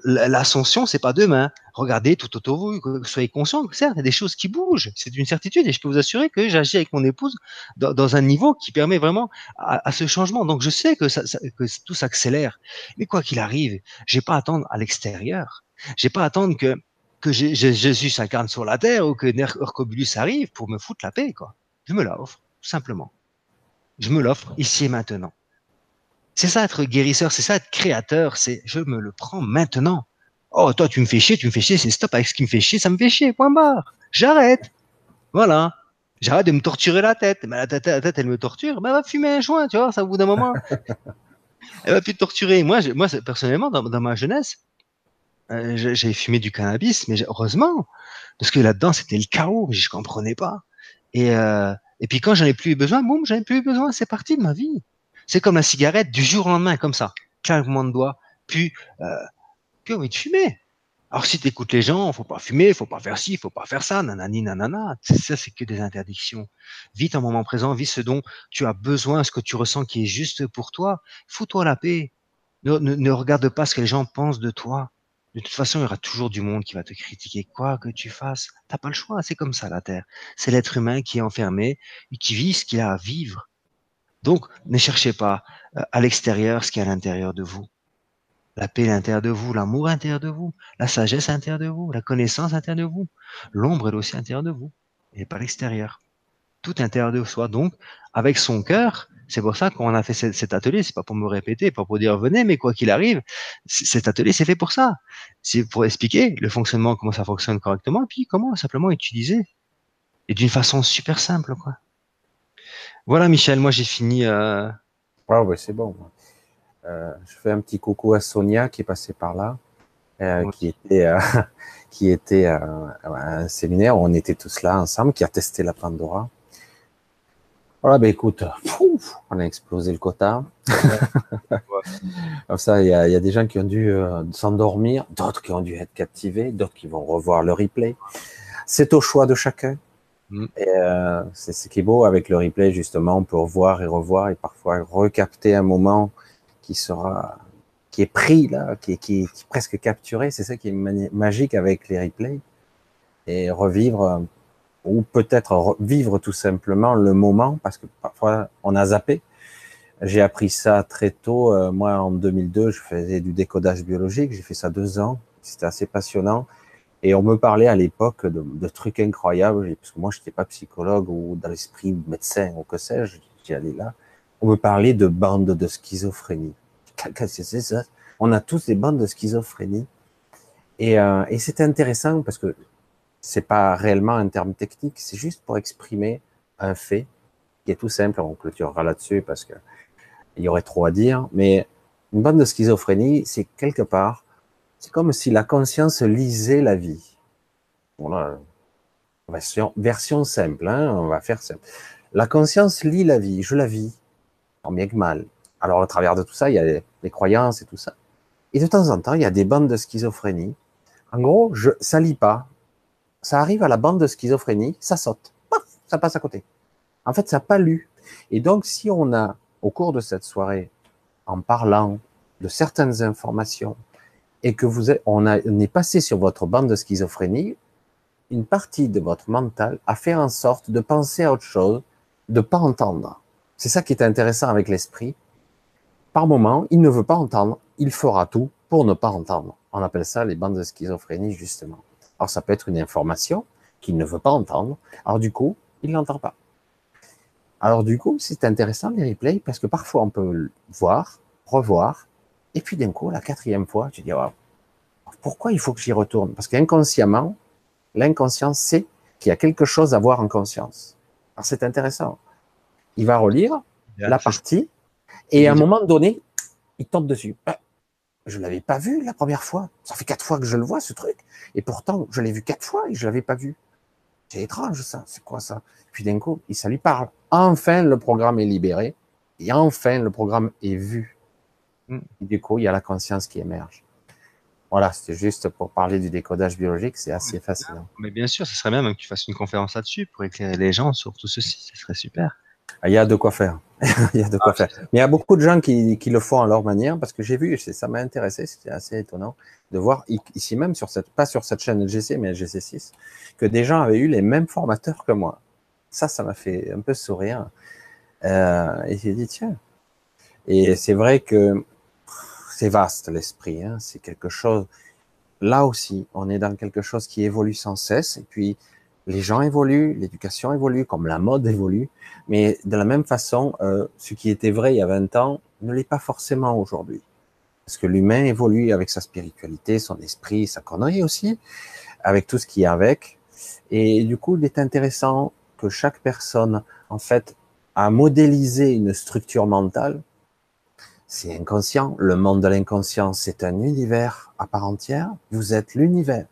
[SPEAKER 2] L'ascension, c'est pas demain. Regardez tout autour de vous, soyez conscient que certes, il y a des choses qui bougent, c'est une certitude, et je peux vous assurer que j'agis avec mon épouse dans, un niveau qui permet vraiment à, ce changement. Donc je sais que, que tout s'accélère, mais quoi qu'il arrive, j'ai pas à attendre à l'extérieur j'ai pas à attendre que, que Jésus s'incarne sur la terre ou que Hercobulus arrive pour me foutre la paix, quoi. Je me l'offre, tout simplement. Je me l'offre ici et maintenant. C'est ça être guérisseur, c'est ça être créateur, c'est je me le prends maintenant. Oh, toi, tu me fais chier, tu me fais chier, c'est stop avec ce qui me fait chier, ça me fait chier, point barre. J'arrête. Voilà. J'arrête de me torturer la tête. Mais la tête, la tête, elle me torture. Ben, va fumer un joint, tu vois, ça au bout d'un moment. elle va plus te torturer. Moi, moi, personnellement, dans, dans ma jeunesse, euh, j'avais fumé du cannabis, mais heureusement, parce que là-dedans c'était le chaos, je comprenais pas. Et, euh, et puis quand j'en ai plus eu besoin, boum, j'en ai plus eu besoin, c'est parti de ma vie. C'est comme la cigarette du jour au lendemain, comme ça, claquement de doigts, puis euh, plus envie de fumer. Alors si tu écoutes les gens, faut pas fumer, faut pas faire ci, faut pas faire ça, nanani nanana, ça c'est que des interdictions. Vis ton moment présent, vis ce dont tu as besoin, ce que tu ressens qui est juste pour toi. Fous-toi la paix. Ne, ne, ne regarde pas ce que les gens pensent de toi. De toute façon, il y aura toujours du monde qui va te critiquer, quoi que tu fasses. T'as pas le choix, c'est comme ça la Terre. C'est l'être humain qui est enfermé et qui vit ce qu'il a à vivre. Donc, ne cherchez pas euh, à l'extérieur ce qui est à l'intérieur de vous. La paix à l'intérieur de vous, l'amour à l'intérieur de vous, la sagesse à l'intérieur de vous, la connaissance à l'intérieur de vous. L'ombre est aussi à l'intérieur de vous et pas l'extérieur. Tout à l'intérieur de soi. Donc, avec son cœur, c'est pour ça qu'on a fait cet atelier. C'est pas pour me répéter, pas pour dire venez, mais quoi qu'il arrive, cet atelier c'est fait pour ça. C'est pour expliquer le fonctionnement, comment ça fonctionne correctement, et puis comment simplement utiliser. Et d'une façon super simple, quoi. Voilà, Michel, moi j'ai fini. Euh...
[SPEAKER 1] Ah ouais, c'est bon. Euh, je fais un petit coucou à Sonia qui est passée par là, euh, qui était, euh, qui était à un séminaire où on était tous là ensemble, qui a testé la Pandora. Voilà, ben écoute, on a explosé le quota. Comme ça, il y, a, des gens qui ont dû euh, s'endormir, d'autres qui ont dû être captivés, d'autres qui vont revoir le replay. C'est au choix de chacun. Mm. Et euh, c'est ce qui est beau avec le replay, justement, on peut revoir et revoir et parfois recapter un moment qui sera, qui est pris là, qui est presque capturé. C'est ça qui est magique avec les replays et revivre ou peut-être vivre tout simplement le moment, parce que parfois on a zappé. J'ai appris ça très tôt. Euh, moi, en 2002, je faisais du décodage biologique. J'ai fait ça deux ans. C'était assez passionnant. Et on me parlait à l'époque de, trucs incroyables, parce que moi, je n'étais pas psychologue ou dans l'esprit médecin ou que sais-je. J'y allais là. On me parlait de bandes de schizophrénie. C'est ça? On a tous des bandes de schizophrénie. Et, euh, et c'était intéressant parce que c'est pas réellement un terme technique, c'est juste pour exprimer un fait qui est tout simple. On clôturera là-dessus parce que il y aurait trop à dire. Mais une bande de schizophrénie, c'est quelque part, c'est comme si la conscience lisait la vie. Voilà, version, version simple, hein, on va faire simple. La conscience lit la vie, je la vis, en bien que mal. Alors, au travers de tout ça, il y a les croyances et tout ça. Et de temps en temps, il y a des bandes de schizophrénie. En gros, je, ça lit pas, ça arrive à la bande de schizophrénie, ça saute, ça passe à côté. En fait, ça n'a pas lu. Et donc, si on a, au cours de cette soirée, en parlant de certaines informations, et que vous êtes, on est passé sur votre bande de schizophrénie, une partie de votre mental a fait en sorte de penser à autre chose, de pas entendre. C'est ça qui est intéressant avec l'esprit. Par moment, il ne veut pas entendre, il fera tout pour ne pas entendre. On appelle ça les bandes de schizophrénie, justement. Alors, ça peut être une information qu'il ne veut pas entendre. Alors, du coup, il l'entend pas. Alors, du coup, c'est intéressant les replays parce que parfois on peut voir, revoir, et puis d'un coup, la quatrième fois, tu dis, oh, pourquoi il faut que j'y retourne? Parce qu'inconsciemment, l'inconscient sait qu'il y a quelque chose à voir en conscience. Alors, c'est intéressant. Il va relire la partie, et à un moment donné, il tombe dessus. Je l'avais pas vu la première fois. Ça fait quatre fois que je le vois, ce truc. Et pourtant, je l'ai vu quatre fois et je l'avais pas vu. C'est étrange, ça. C'est quoi ça? Puis d'un coup, ça lui parle. Enfin, le programme est libéré. Et enfin, le programme est vu. Hmm. Et du coup, il y a la conscience qui émerge. Voilà, c'était juste pour parler du décodage biologique, c'est assez fascinant.
[SPEAKER 2] Mais bien sûr, ce serait bien même que tu fasses une conférence là-dessus pour éclairer les gens sur tout ceci, ce serait super.
[SPEAKER 1] Ah, il y a de quoi faire. il y a de quoi ah, faire. Mais il y a beaucoup de gens qui, qui le font à leur manière parce que j'ai vu, ça m'a intéressé, c'était assez étonnant de voir ici même sur cette, pas sur cette chaîne GC, mais GC6, que des gens avaient eu les mêmes formateurs que moi. Ça, ça m'a fait un peu sourire. Euh, et j'ai dit, tiens. Et c'est vrai que c'est vaste l'esprit, hein, c'est quelque chose. Là aussi, on est dans quelque chose qui évolue sans cesse. Et puis, les gens évoluent, l'éducation évolue, comme la mode évolue, mais de la même façon, euh, ce qui était vrai il y a 20 ans ne l'est pas forcément aujourd'hui. Parce que l'humain évolue avec sa spiritualité, son esprit, sa connerie aussi, avec tout ce qui est avec. Et du coup, il est intéressant que chaque personne, en fait, a modélisé une structure mentale. C'est inconscient. Le monde de l'inconscient, c'est un univers à part entière. Vous êtes l'univers.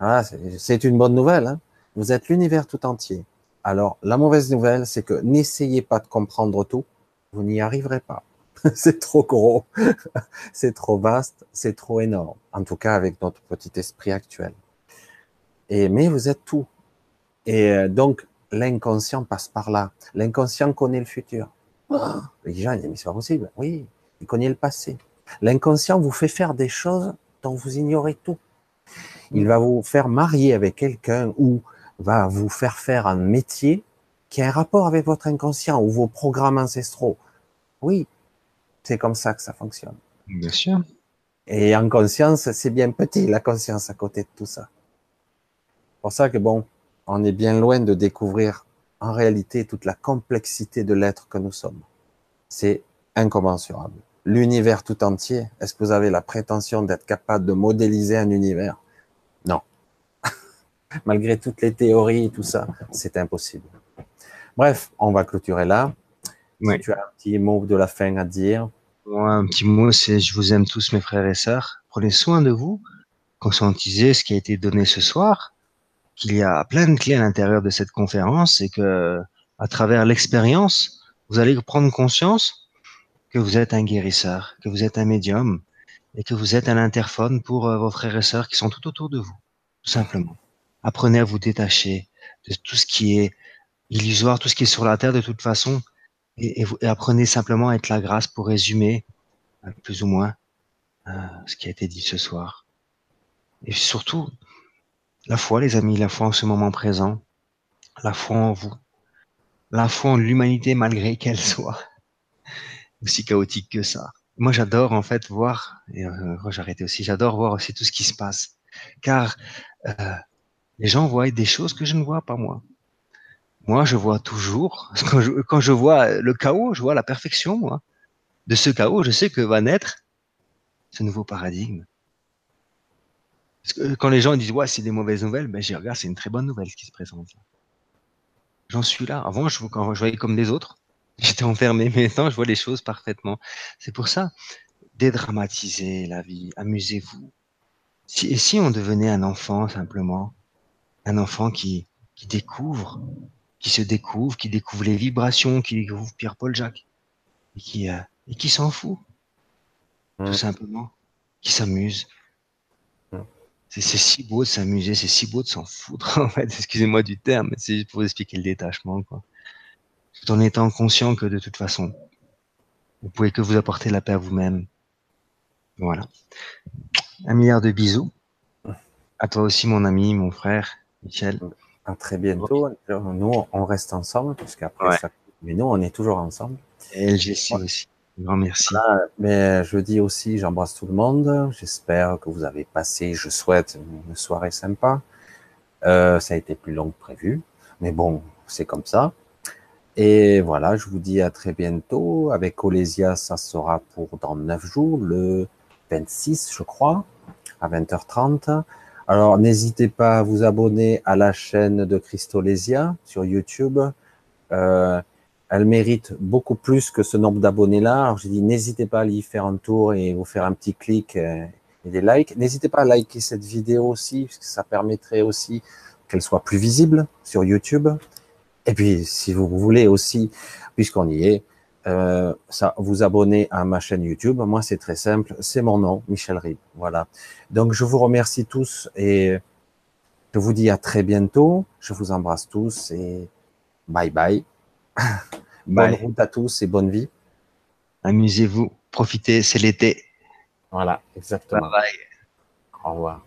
[SPEAKER 1] Voilà, c'est une bonne nouvelle. Hein vous êtes l'univers tout entier. Alors, la mauvaise nouvelle, c'est que n'essayez pas de comprendre tout, vous n'y arriverez pas. c'est trop gros, c'est trop vaste, c'est trop énorme. En tout cas, avec notre petit esprit actuel. Et, mais vous êtes tout. Et euh, donc, l'inconscient passe par là. L'inconscient connaît le futur. Oh, les gens disent, mais c'est pas possible. Oui, il connaît le passé. L'inconscient vous fait faire des choses dont vous ignorez tout. Il va vous faire marier avec quelqu'un ou va vous faire faire un métier qui a un rapport avec votre inconscient ou vos programmes ancestraux. Oui, c'est comme ça que ça fonctionne.
[SPEAKER 2] Bien sûr.
[SPEAKER 1] Et en conscience, c'est bien petit, la conscience à côté de tout ça. C'est pour ça que bon, on est bien loin de découvrir en réalité toute la complexité de l'être que nous sommes. C'est incommensurable. L'univers tout entier, est-ce que vous avez la prétention d'être capable de modéliser un univers? Malgré toutes les théories et tout ça, c'est impossible. Bref, on va clôturer là. tu as un petit mot de la fin à dire.
[SPEAKER 2] un petit mot, c'est je vous aime tous mes frères et sœurs. Prenez soin de vous. Conscientisez ce qui a été donné ce soir, qu'il y a plein de clés à l'intérieur de cette conférence et que, à travers l'expérience, vous allez prendre conscience que vous êtes un guérisseur, que vous êtes un médium et que vous êtes un interphone pour euh, vos frères et sœurs qui sont tout autour de vous, tout simplement. Apprenez à vous détacher de tout ce qui est illusoire, tout ce qui est sur la terre de toute façon, et, apprenez simplement à être la grâce pour résumer, euh, plus ou moins, euh, ce qui a été dit ce soir. Et surtout, la foi, les amis, la foi en ce moment présent, la foi en vous, la foi en l'humanité malgré qu'elle soit aussi chaotique que ça. Moi, j'adore en fait voir, et euh, j'arrêtais aussi, j'adore voir aussi tout ce qui se passe, car les gens voient des choses que je ne vois pas moi. Moi, je vois toujours, quand je, vois le chaos, je vois la perfection, moi. De ce chaos, je sais que va naître ce nouveau paradigme. Parce que quand les gens disent, ouais, c'est des mauvaises nouvelles, ben, je regarde, c'est une très bonne nouvelle ce qui se présente. J'en suis là. Avant, je, voyais comme des autres, j'étais enfermé, mais maintenant, je vois les choses parfaitement. C'est pour ça, dédramatiser la vie, amusez-vous. Et si on devenait un enfant, simplement, un enfant qui, qui découvre, qui se découvre, qui découvre les vibrations, qui découvre Pierre-Paul Jacques, et qui, euh, et qui s'en fout, tout simplement, qui s'amuse. Mmh. C'est si beau de s'amuser, c'est si beau de s'en foutre, en fait, excusez-moi du terme, mais c'est juste pour expliquer le détachement, quoi. Tout en étant conscient que de toute façon, vous pouvez que vous apporter la paix à vous-même. Voilà. Un milliard de bisous. À toi aussi, mon ami, mon frère. Michel.
[SPEAKER 1] À très bientôt. Nous, on reste ensemble, parce qu'après, ça... mais nous, on est toujours ensemble.
[SPEAKER 2] Et LGC aussi. Grand merci.
[SPEAKER 1] mais je dis aussi, j'embrasse tout le monde. J'espère que vous avez passé, je souhaite, une soirée sympa. Euh, ça a été plus long que prévu, mais bon, c'est comme ça. Et voilà, je vous dis à très bientôt. Avec Olésia, ça sera pour dans neuf jours, le 26, je crois, à 20h30. Alors, n'hésitez pas à vous abonner à la chaîne de Christolésia sur YouTube. Euh, elle mérite beaucoup plus que ce nombre d'abonnés-là. Alors, j'ai dit, n'hésitez pas à y faire un tour et vous faire un petit clic et des likes. N'hésitez pas à liker cette vidéo aussi, parce que ça permettrait aussi qu'elle soit plus visible sur YouTube. Et puis, si vous voulez aussi, puisqu'on y est, euh, ça, vous abonner à ma chaîne YouTube. Moi, c'est très simple. C'est mon nom, Michel Rib. Voilà. Donc, je vous remercie tous et je vous dis à très bientôt. Je vous embrasse tous et bye bye. bonne route à tous et bonne vie.
[SPEAKER 2] Amusez-vous, profitez, c'est l'été.
[SPEAKER 1] Voilà, exactement.
[SPEAKER 2] Bye bye.
[SPEAKER 1] Au revoir.